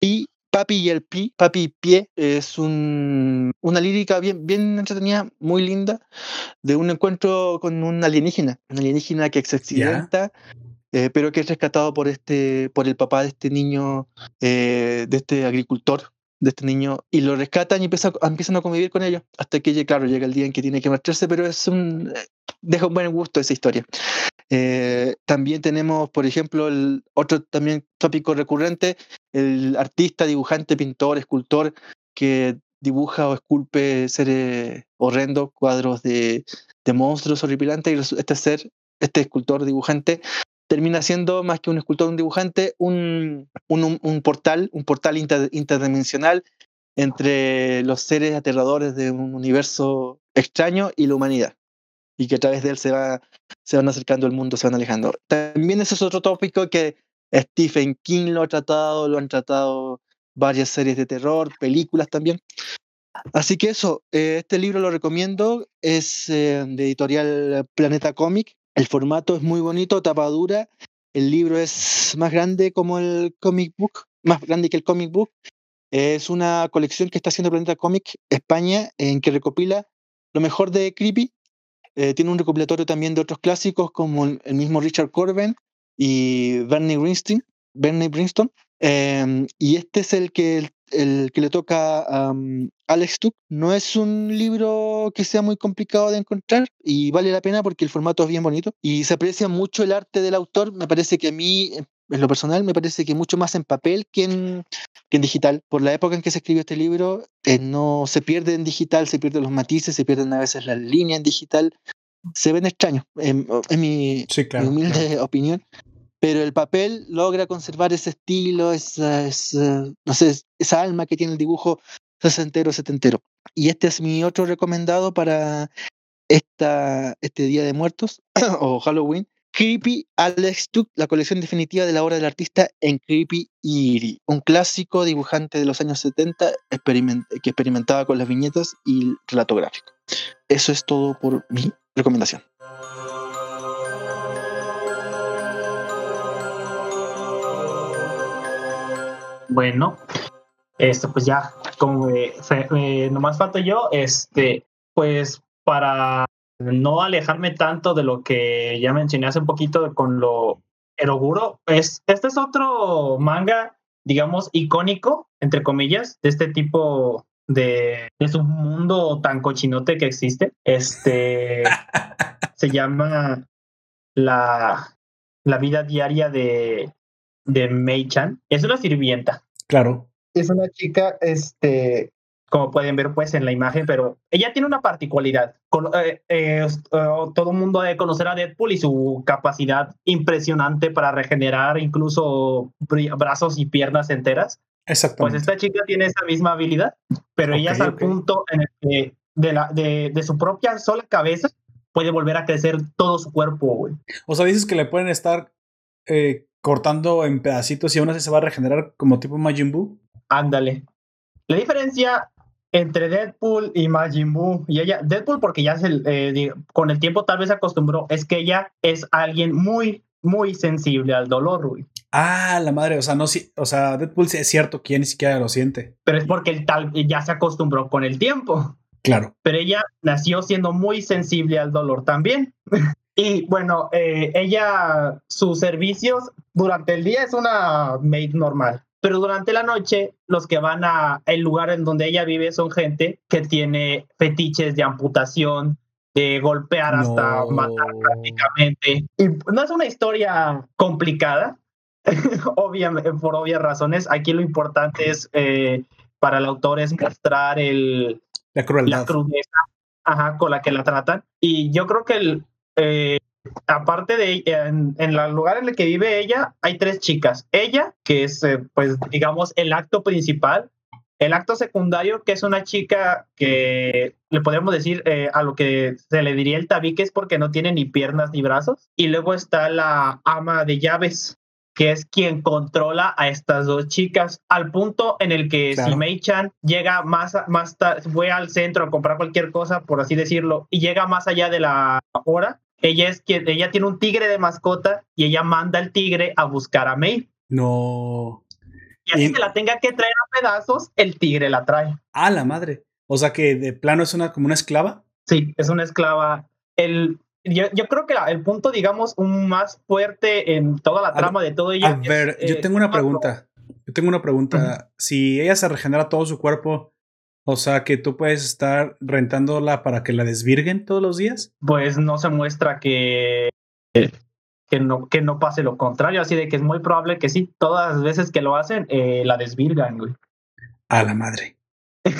[SPEAKER 6] Pi, Papi y el Pi, Papi y Pie, es un, una lírica bien, bien entretenida, muy linda, de un encuentro con un alienígena, un alienígena que se accidenta, eh, pero que es rescatado por, este, por el papá de este niño, eh, de este agricultor, de este niño, y lo rescatan y empieza, empiezan a convivir con ellos, hasta que, claro, llega el día en que tiene que marcharse, pero es un, eh, deja un buen gusto esa historia. Eh, también tenemos, por ejemplo, el otro también tópico recurrente, el artista, dibujante, pintor, escultor, que dibuja o esculpe seres horrendos, cuadros de, monstruos horripilantes, y este ser, este escultor dibujante, termina siendo más que un escultor, un dibujante, un, un, un- portal, un portal inter- interdimensional entre los seres aterradores de un universo extraño y la humanidad. Y que a través de él se, va, se van acercando al mundo, se van alejando. También ese es otro tópico que Stephen King lo ha tratado, lo han tratado varias series de terror, películas también. Así que eso, eh, este libro lo recomiendo, es eh, de editorial Planeta Comic. El formato es muy bonito, tapa dura. El libro es más grande como el comic book, más grande que el comic book. Es una colección que está haciendo Planeta Comic España, en que recopila lo mejor de Creepy. Eh, tiene un recopilatorio también de otros clásicos como el, mismo Richard Corben y Bernie Brinston. Bernie Brinston. Eh, y este es el que, el, que le toca a um, Alex Tuck. No es un libro que sea muy complicado de encontrar y vale la pena porque el formato es bien bonito y se aprecia mucho el arte del autor. Me parece que a mí, en lo personal, me parece que mucho más en papel que en, que en digital. Por la época en que se escribió este libro, eh, no se pierde en digital, se pierden los matices, se pierden a veces las líneas en digital. Se ven extraños, en, en mi,
[SPEAKER 1] Sí, claro.
[SPEAKER 6] mi humilde
[SPEAKER 1] claro.
[SPEAKER 6] opinión. Pero el papel logra conservar ese estilo, esa, esa, no sé, esa alma que tiene el dibujo sesentero, setentero. Y este es mi otro recomendado para esta, este Día de Muertos o Halloween. Creepy Alex Tuck, la colección definitiva de la obra del artista en Creepy Eerie, un clásico dibujante de los años 70 experiment que experimentaba con las viñetas y el relato gráfico. Eso es todo por mi recomendación.
[SPEAKER 3] Bueno, esto pues ya, como eh, eh, nomás falto yo, este, pues para no alejarme tanto de lo que ya mencioné hace un poquito con lo Eroguro, es, este es otro manga, digamos, icónico, entre comillas, de este tipo de, de su mundo tan cochinote que existe. Este se llama la, la vida diaria de, de Mei-chan. Es una sirvienta
[SPEAKER 1] Claro.
[SPEAKER 3] es una chica, este, como pueden ver pues en la imagen, pero ella tiene una particularidad. Con- eh, eh, eh, todo el mundo debe conocer a Deadpool y su capacidad impresionante para regenerar incluso brazos y piernas enteras. Pues
[SPEAKER 1] Exactamente.
[SPEAKER 3] esta chica tiene esa misma habilidad, pero ella
[SPEAKER 1] Ok,
[SPEAKER 3] es al punto en el que de, la, de, de su propia sola cabeza puede volver a crecer todo su cuerpo, güey.
[SPEAKER 1] O sea, dices que le pueden estar eh, cortando en pedacitos y aún así se va a regenerar como tipo Majin Buu.
[SPEAKER 3] Ándale. La diferencia entre Deadpool y Majin Buu y ella, Deadpool porque ya se, eh, con el tiempo tal vez se acostumbró, es que ella es alguien muy, muy sensible al dolor, güey.
[SPEAKER 1] Ah, la madre. O sea, no, sí, o sea, Deadpool sí es cierto que ya ni siquiera lo siente.
[SPEAKER 3] Pero es porque el tal ya se acostumbró con el tiempo.
[SPEAKER 1] Claro.
[SPEAKER 3] Pero ella nació siendo muy sensible al dolor también. y bueno, eh, ella, sus servicios durante el día es una maid normal. Pero durante la noche, los que van a el lugar en donde ella vive son gente que tiene fetiches de amputación, de golpear hasta
[SPEAKER 1] No.
[SPEAKER 3] matar prácticamente. Y no es una historia complicada, obviamente, por obvias razones. Aquí lo importante es, eh, para el autor, es mostrar el,
[SPEAKER 1] La crueldad.
[SPEAKER 3] la crudeza ajá, con la que la tratan. Y yo creo que el, eh, aparte de en, en el lugar en el que vive ella, hay tres chicas. Ella, que es, eh, pues, digamos, el acto principal. El acto secundario, que es una chica que le podríamos decir eh, a lo que se le diría el tabique, es porque no tiene ni piernas ni brazos. Y luego está la ama de llaves, que es quien controla a estas dos chicas, al punto en el que
[SPEAKER 1] Claro.
[SPEAKER 3] si Mei-chan llega más, más fue al centro a comprar cualquier cosa, por así decirlo, y llega más allá de la hora, ella es quien, ella tiene un tigre de mascota y ella manda al tigre a buscar a Mei.
[SPEAKER 1] No.
[SPEAKER 3] Y así
[SPEAKER 1] Y-
[SPEAKER 3] que la tenga que traer a pedazos, el tigre la trae.
[SPEAKER 1] Ah, la madre. O sea que de plano es una como una esclava.
[SPEAKER 3] Sí, es una esclava. El, yo, yo creo que la- el punto, digamos, un más fuerte en toda la
[SPEAKER 1] A
[SPEAKER 3] trama de todo ello.
[SPEAKER 1] A
[SPEAKER 3] es,
[SPEAKER 1] ver, yo
[SPEAKER 3] eh,
[SPEAKER 1] tengo una pregunta. Yo tengo una pregunta. Si ella se regenera todo su cuerpo, o sea que tú puedes estar rentándola para que la desvirguen todos los días.
[SPEAKER 3] pues no se muestra que, que, no, que no pase lo contrario, así de que es muy probable que sí, todas las veces que lo hacen, eh, la desvirgan, güey.
[SPEAKER 1] A la madre.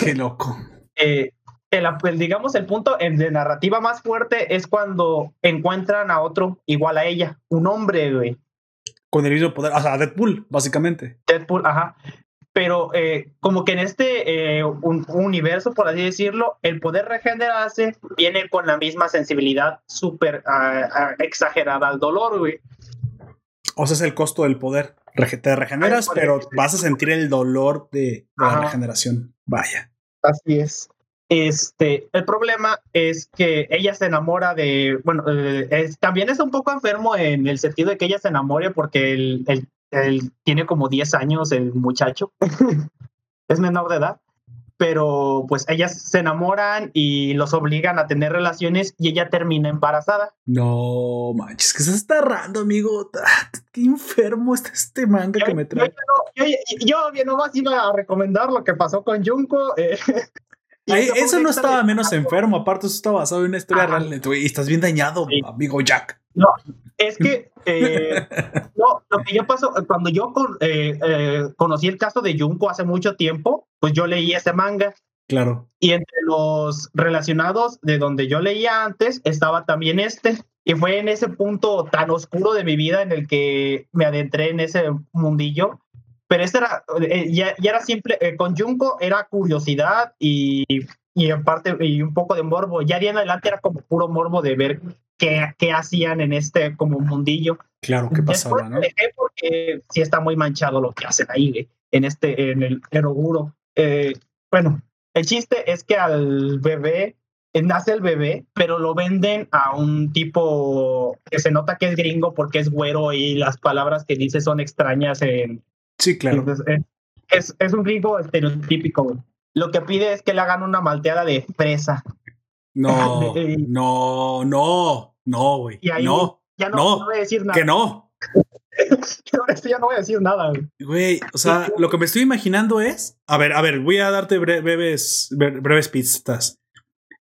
[SPEAKER 1] Qué loco.
[SPEAKER 3] Eh, el, el- digamos, el punto de narrativa más fuerte es cuando encuentran a otro igual a ella, un hombre, güey.
[SPEAKER 1] Con el mismo poder. O sea, Deadpool, básicamente.
[SPEAKER 3] Deadpool, ajá. Pero eh, como que en este eh, un- universo, por así decirlo, el poder regenerarse viene con la misma sensibilidad súper ah, exagerada al dolor, güey.
[SPEAKER 1] O sea, es el costo del poder. Te regeneras,
[SPEAKER 3] Ay,
[SPEAKER 1] pero vas a sentir el dolor de, de la regeneración. Vaya.
[SPEAKER 3] Así es. Este, el problema es que ella se enamora de, bueno, eh, es- también es un poco enfermo en el sentido de que ella se enamore porque él- él tiene como 10 años, el muchacho, es menor de edad, pero pues ellas se enamoran y los obligan a tener relaciones y ella termina embarazada.
[SPEAKER 1] No manches, que se está rando, amigo. Ah, Qué enfermo está este manga que me trae.
[SPEAKER 3] yo yo- yo nomás iba a recomendar lo que pasó con Junko. eh,
[SPEAKER 1] Ay, eso no estaba menos enfermo, aparte eso está basado en una historia real. Y estás bien dañado,
[SPEAKER 3] Sí.
[SPEAKER 1] amigo Jack.
[SPEAKER 3] Es que eh, no, lo que yo pasó, cuando yo con- eh, eh, conocí el caso de Junko hace mucho tiempo, pues yo leí ese manga
[SPEAKER 1] Claro.
[SPEAKER 3] y entre los relacionados de donde yo leía antes estaba también este. Y fue en ese punto tan oscuro de mi vida en el que me adentré en ese mundillo. Pero este era, eh, ya, ya era simple, eh, con Junko era curiosidad y, y en parte, y un poco de morbo. Ya de en adelante era como puro morbo de ver qué, qué hacían en este como mundillo.
[SPEAKER 1] Claro, ¿qué pasaba,
[SPEAKER 3] Después
[SPEAKER 1] no?
[SPEAKER 3] dejé porque sí está muy manchado lo que hacen ahí, güey, en este, en el Eroguro. Eh, bueno, el chiste es que al bebé, eh, nace el bebé, pero lo venden a un tipo que se nota que es gringo porque es güero y las palabras que dice son extrañas en,
[SPEAKER 1] Sí, claro.
[SPEAKER 3] entonces, eh, es, es un gringo estereotípico, güey. Lo que pide es que le hagan una malteada de fresa.
[SPEAKER 1] No, no, no, no, güey.
[SPEAKER 3] Y ahí
[SPEAKER 1] No,
[SPEAKER 3] ya no,
[SPEAKER 1] No,
[SPEAKER 3] no voy a decir nada.
[SPEAKER 1] que no.
[SPEAKER 3] Sí ya no voy a decir nada, güey.
[SPEAKER 1] Güey, o sea, lo que me estoy imaginando es. A ver, a ver, voy a darte bre- breves, bre- breves pistas.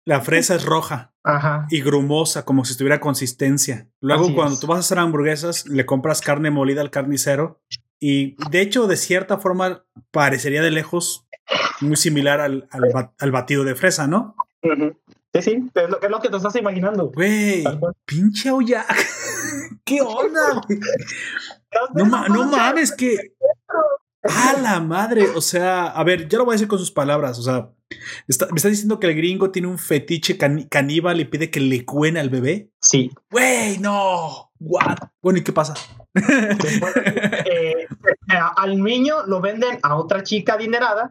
[SPEAKER 1] La fresa es roja
[SPEAKER 3] Ajá.
[SPEAKER 1] y grumosa, como si tuviera consistencia. Luego,
[SPEAKER 3] Así
[SPEAKER 1] cuando
[SPEAKER 3] es.
[SPEAKER 1] tú vas a hacer hamburguesas, le compras carne molida al carnicero. Y de hecho, de cierta forma, parecería de lejos muy similar al, al, ba- al batido de fresa, ¿no?
[SPEAKER 3] Sí, sí, es lo, es lo que te estás imaginando.
[SPEAKER 1] Güey, pinche Aoyak. ¿Qué onda, güey? No, ma- no mames, que. A la madre. O sea, a ver, ya lo voy a decir con sus palabras. O sea, está- me está diciendo que el gringo tiene un fetiche cani- caníbal y pide que le cuen al bebé.
[SPEAKER 3] Sí.
[SPEAKER 1] Güey, no. What? Bueno, ¿y qué pasa?
[SPEAKER 3] Después, eh, eh, al niño lo venden a otra chica adinerada.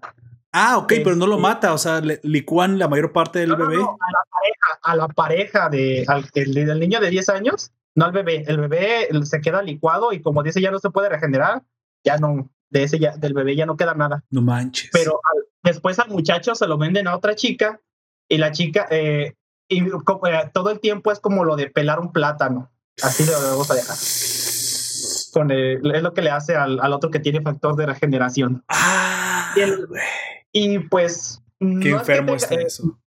[SPEAKER 1] ah, ok, pero no lo
[SPEAKER 3] Este-
[SPEAKER 1] mata. O sea, le licúan la mayor parte del
[SPEAKER 3] No,
[SPEAKER 1] bebé.
[SPEAKER 3] no, a la pareja, a la pareja de, al, del, del niño de 10 años, no al bebé. El bebé se queda licuado y como dice ya no se puede regenerar, ya no, de ese ya, del bebé ya no queda nada.
[SPEAKER 1] No manches.
[SPEAKER 3] Pero al- después al muchacho se lo venden a otra chica y la chica, eh, y eh, todo el tiempo es como lo de pelar un plátano. Así lo vamos a dejar. Con el- es lo que le hace al, al otro que tiene factor de regeneración.
[SPEAKER 1] Ah,
[SPEAKER 3] Y el-
[SPEAKER 1] güey,
[SPEAKER 3] Y pues.
[SPEAKER 1] qué
[SPEAKER 3] no es que
[SPEAKER 1] enfermo
[SPEAKER 3] tenga-
[SPEAKER 1] está eso.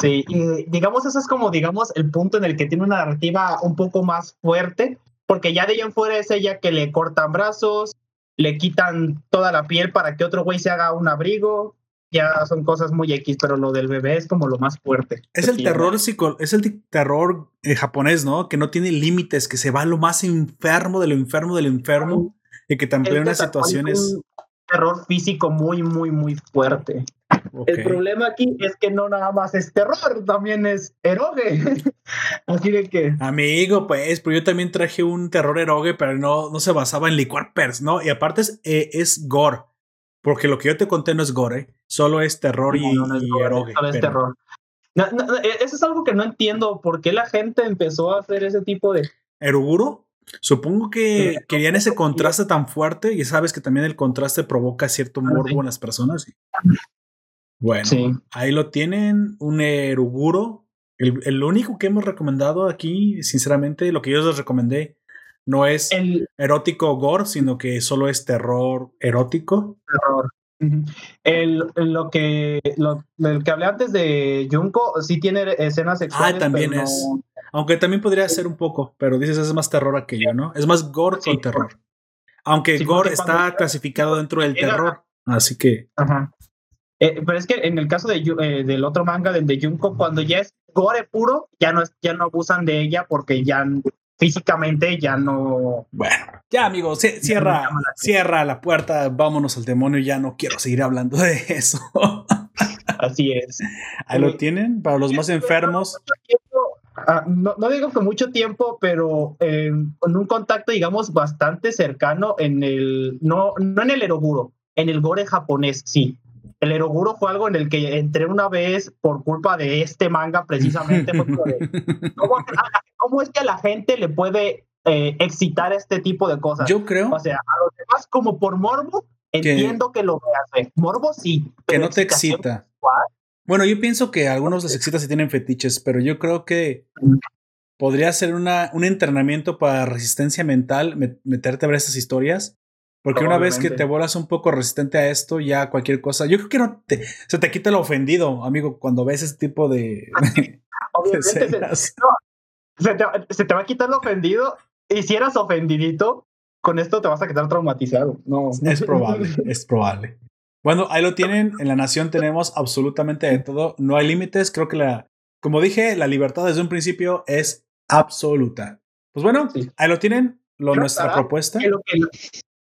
[SPEAKER 3] Sí, y digamos, eso es como, digamos, el punto en el que tiene una narrativa un poco más fuerte, porque ya de ahí en fuera es ella que le cortan brazos, le quitan toda la piel para que otro güey se haga un abrigo, ya son cosas muy X, pero lo del bebé es como lo más fuerte.
[SPEAKER 1] Es el
[SPEAKER 3] tiene.
[SPEAKER 1] terror psico es el terror eh, japonés, ¿no? Que no tiene límites, que se va a lo más enfermo de lo enfermo de lo enfermo y que también
[SPEAKER 3] Es
[SPEAKER 1] unas
[SPEAKER 3] cual es
[SPEAKER 1] situaciones.
[SPEAKER 3] un terror físico muy, muy, muy fuerte. El problema aquí es que no nada más es terror, también es eroge. Así de que...
[SPEAKER 1] Amigo, pues, pero yo también traje un terror eroge, pero no, no se basaba en licuar pers, ¿no? Y aparte es, eh, es gore. Porque lo que yo te conté no es gore, solo es terror y,
[SPEAKER 3] No, no, es
[SPEAKER 1] y
[SPEAKER 3] gore, solo es
[SPEAKER 1] pero-
[SPEAKER 3] terror. No, eh, eso es algo que no entiendo. ¿Por qué la gente empezó a hacer ese tipo de...
[SPEAKER 1] ¿Eruguro? Supongo que
[SPEAKER 3] Sí.
[SPEAKER 1] querían ese contraste tan fuerte y sabes que también el contraste provoca cierto
[SPEAKER 3] Ah,
[SPEAKER 1] morbo
[SPEAKER 3] sí.
[SPEAKER 1] en las personas. Bueno,
[SPEAKER 3] Sí.
[SPEAKER 1] ahí lo tienen, un eruguro. El, el único que hemos recomendado aquí, sinceramente, lo que yo les recomendé, no es
[SPEAKER 3] El
[SPEAKER 1] erótico gore, sino que solo es terror erótico.
[SPEAKER 3] terror. El, lo que lo, el que hablé antes de Junko sí tiene escenas sexuales.
[SPEAKER 1] Ah, también
[SPEAKER 3] pero
[SPEAKER 1] es.
[SPEAKER 3] no-
[SPEAKER 1] Aunque también podría ser un poco, pero dices es más terror aquello, ¿no? Es más gore
[SPEAKER 3] Sí,
[SPEAKER 1] con terror. Aunque
[SPEAKER 3] sí,
[SPEAKER 1] gore está
[SPEAKER 3] cuando-
[SPEAKER 1] clasificado dentro del terror. Así que
[SPEAKER 3] Ajá. Eh, pero es que en el caso de, eh, del otro manga, del de Junko, cuando ya es gore puro, ya no, es, ya no abusan de ella porque ya físicamente ya no...
[SPEAKER 1] Bueno, ya amigos, ci- cierra,
[SPEAKER 3] la
[SPEAKER 1] cierra la puerta, vámonos al demonio, ya no quiero seguir hablando de eso.
[SPEAKER 3] Así es.
[SPEAKER 1] Ahí lo tienen, para los más enfermos.
[SPEAKER 3] Ah, no, no digo que mucho tiempo, pero eh, con un contacto, digamos, bastante cercano en el, no, no en el eroguro, en el gore japonés, sí. El eroguro fue algo en el que entré una vez por culpa de este manga, precisamente. de, ¿cómo, cómo es que a la gente le puede eh, excitar este tipo de cosas?
[SPEAKER 1] Yo creo
[SPEAKER 3] o sea, a los demás, como por morbo, entiendo que, lo veas. Morbo sí.
[SPEAKER 1] que no te excita.
[SPEAKER 3] ¿cuál?
[SPEAKER 1] Bueno, yo pienso que a algunos les excita si tienen fetiches, pero yo creo que podría ser una, un entrenamiento para resistencia mental, met- meterte a ver estas historias. Porque una vez que te vuelas un poco resistente a esto, ya cualquier cosa, yo creo que no te, se te quita lo ofendido, amigo, cuando ves ese tipo de, de
[SPEAKER 3] Obviamente se,
[SPEAKER 1] escenas.
[SPEAKER 3] se te, se te va a quitar lo ofendido. Y si eras ofendidito, con esto te vas a quedar traumatizado. No.
[SPEAKER 1] Es probable, es probable. Bueno, ahí lo tienen. En la nación tenemos absolutamente de todo. No hay límites. Creo que la, como dije, la libertad desde un principio es absoluta. Pues bueno,
[SPEAKER 3] Sí.
[SPEAKER 1] ahí lo tienen. Lo, nuestra propuesta.
[SPEAKER 3] Que lo que-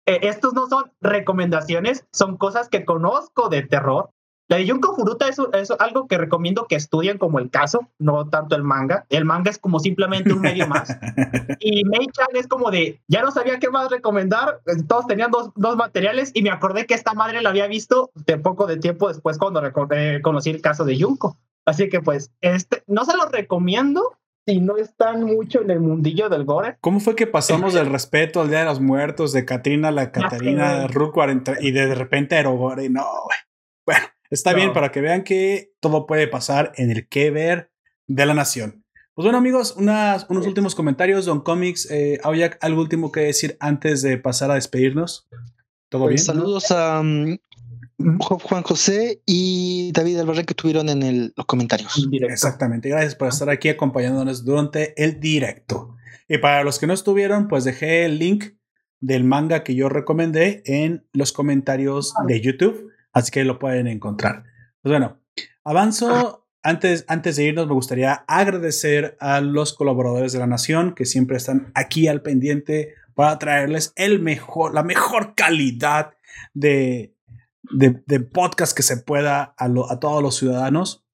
[SPEAKER 3] eh, estos no son recomendaciones, son cosas que conozco de terror. La de Junko Furuta es, es algo que recomiendo que estudien como el caso, no tanto el manga. El manga es como simplemente un medio más. Y Mei-chan es como de, ya no sabía qué más recomendar, eh, todos tenían dos, dos materiales y me acordé que esta madre la había visto de poco de tiempo después cuando recordé- conocí el caso de Junko. Así que pues, este, no se lo recomiendo si no están mucho en el mundillo del gore.
[SPEAKER 1] ¿Cómo fue que pasamos del respeto al Día de los Muertos, de Katrina a la Catarina, 40 y de repente a Erogore? No, güey. Bueno, está
[SPEAKER 3] No.
[SPEAKER 1] bien para que vean que todo puede pasar en el que ver de la nación. Pues bueno, amigos, unas, unos últimos comentarios. Don Comics, eh, ¿había algo último que decir antes de pasar a despedirnos? ¿Todo bien?
[SPEAKER 6] Saludos a mm, Juan José y David Alvarez que estuvieron en el- los comentarios.
[SPEAKER 3] Directo.
[SPEAKER 1] Exactamente. Gracias por estar aquí acompañándonos durante el directo. Y para los que no estuvieron, pues dejé el link del manga que yo recomendé en los comentarios de YouTube, así que lo pueden encontrar. Pues bueno, avanzo. Antes, antes de irnos, me gustaría agradecer a los colaboradores de la Nación que siempre están aquí al pendiente para traerles el mejor, la mejor calidad de, de, de podcast que se pueda a, lo- a todos los ciudadanos.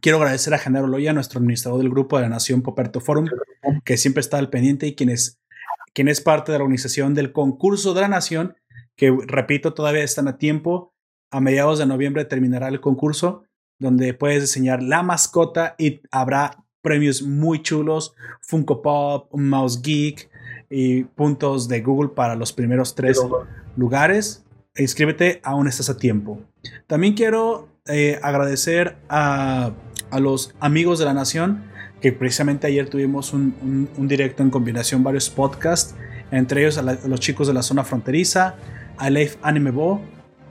[SPEAKER 1] Quiero agradecer a Genaro Loya, nuestro administrador del grupo de la Nación Poperto Forum, que siempre está al pendiente y quien es, quien es parte de la organización del concurso de la Nación, que repito, todavía están a tiempo. A mediados de noviembre terminará el concurso, donde puedes diseñar la mascota y habrá premios muy chulos, Funko Pop, Mouse Geek y puntos de Google para los primeros tres lugares. Inscríbete, aún estás a tiempo. También quiero eh, agradecer a, a los amigos de la nación, que precisamente ayer tuvimos un, un- un directo en combinación, varios podcasts, entre ellos a, la- a los chicos de la zona fronteriza, a Leif Anime Bo,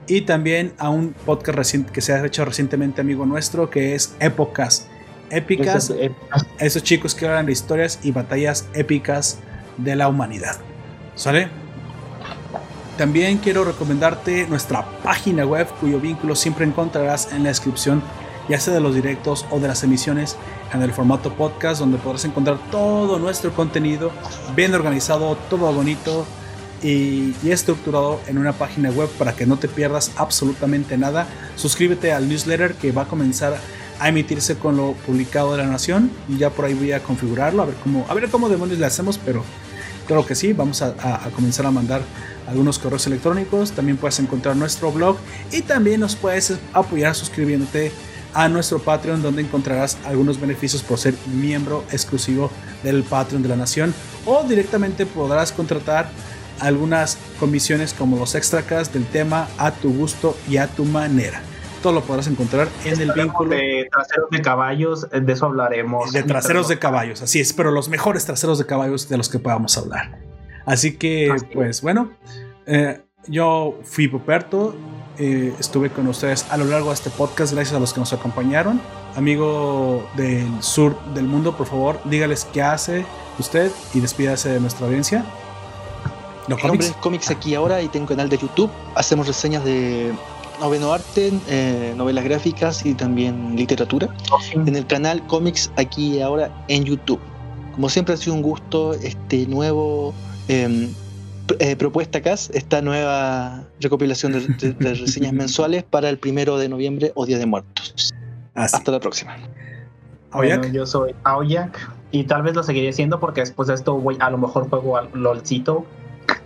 [SPEAKER 1] y también a un podcast reciente que se ha hecho recientemente amigo nuestro, que es Épocas Épicas,
[SPEAKER 3] es,
[SPEAKER 1] esos chicos que hablan de historias y batallas épicas de la humanidad. ¿Sale? También quiero recomendarte nuestra página web cuyo vínculo siempre encontrarás en la descripción, ya sea de los directos o de las emisiones en el formato podcast, donde podrás encontrar todo nuestro contenido bien organizado, todo bonito y, estructurado en una página web para que no te pierdas absolutamente nada. Suscríbete al newsletter que va a comenzar a emitirse con lo publicado de la nación y ya por ahí voy a configurarlo a ver cómo a ver cómo demonios le hacemos pero claro que sí vamos a, a- comenzar a mandar algunos correos electrónicos también puedes encontrar nuestro blog y también nos puedes apoyar suscribiéndote a nuestro Patreon donde encontrarás algunos beneficios por ser miembro exclusivo del Patreon de la Nación o directamente podrás contratar algunas comisiones como los extracas del tema a tu gusto y a tu manera. Todo lo podrás encontrar en el vínculo
[SPEAKER 3] de traseros de caballos, de eso hablaremos.
[SPEAKER 1] de traseros de caballos, así es, pero los mejores traseros de caballos de los que podamos hablar. Así que,
[SPEAKER 3] Así
[SPEAKER 1] pues bueno, eh, yo fui Poperto, eh, estuve con ustedes a lo largo de este podcast, gracias a los que nos acompañaron. Amigo del sur del mundo, por favor, dígales qué hace usted y despídase de nuestra audiencia. ¿No
[SPEAKER 6] Mi nombre es Comics aquí ahora y tengo un canal de YouTube. Hacemos reseñas de noveno arte, eh, novelas gráficas y también literatura en el canal Comics aquí y ahora en YouTube. Como siempre ha sido un gusto este nuevo em, eh, propuesta acá, esta nueva recopilación de, de reseñas mensuales para el primero de noviembre o Día de Muertos.
[SPEAKER 1] Así.
[SPEAKER 6] Hasta la próxima.
[SPEAKER 3] Bueno, yo soy Aoyak y tal vez lo seguiré siendo porque después de esto voy, a lo mejor juego al LOLcito.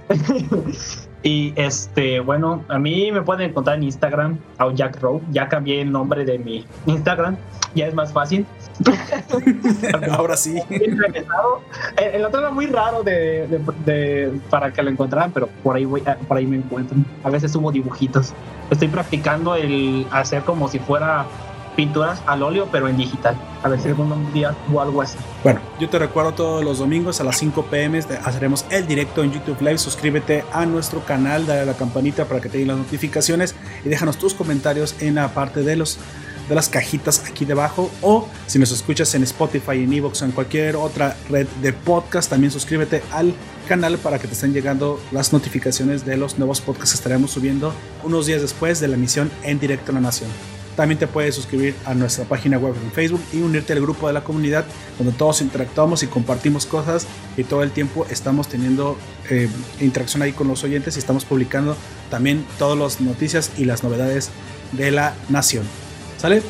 [SPEAKER 3] y este, bueno, a mí me pueden encontrar en Instagram, Aoyak Row. Ya cambié el nombre de mi Instagram, ya es más fácil.
[SPEAKER 1] Ahora sí.
[SPEAKER 3] El, el otro era muy raro de, de- de- para que lo encontraran, pero por ahí voy, por ahí me encuentran. A veces subo dibujitos. Estoy practicando el hacer como si fuera pinturas al óleo, pero en digital. A ver si algún día o algo así.
[SPEAKER 1] Bueno, yo te recuerdo todos los domingos a las 5 pm de- haremos el directo en YouTube Live. Suscríbete a nuestro canal, dale a la campanita para que te lleguen las notificaciones y déjanos tus comentarios en la parte de los de las cajitas aquí debajo o si nos escuchas en Spotify, en Evox o en cualquier otra red de podcast, también suscríbete al canal para que te estén llegando las notificaciones de los nuevos podcasts que estaremos subiendo unos días después de la emisión en directo a la nación. También te puedes suscribir a nuestra página web en Facebook y unirte al grupo de la comunidad donde todos interactuamos y compartimos cosas y todo el tiempo estamos teniendo eh, interacción ahí con los oyentes y estamos publicando también todas las noticias y las novedades de la nación. ¿Sale?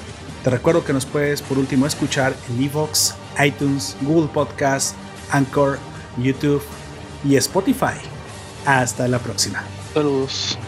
[SPEAKER 1] Te recuerdo que nos puedes por último escuchar en Evox, iTunes, Google Podcast, Anchor, YouTube y Spotify. Hasta la próxima.
[SPEAKER 6] Saludos.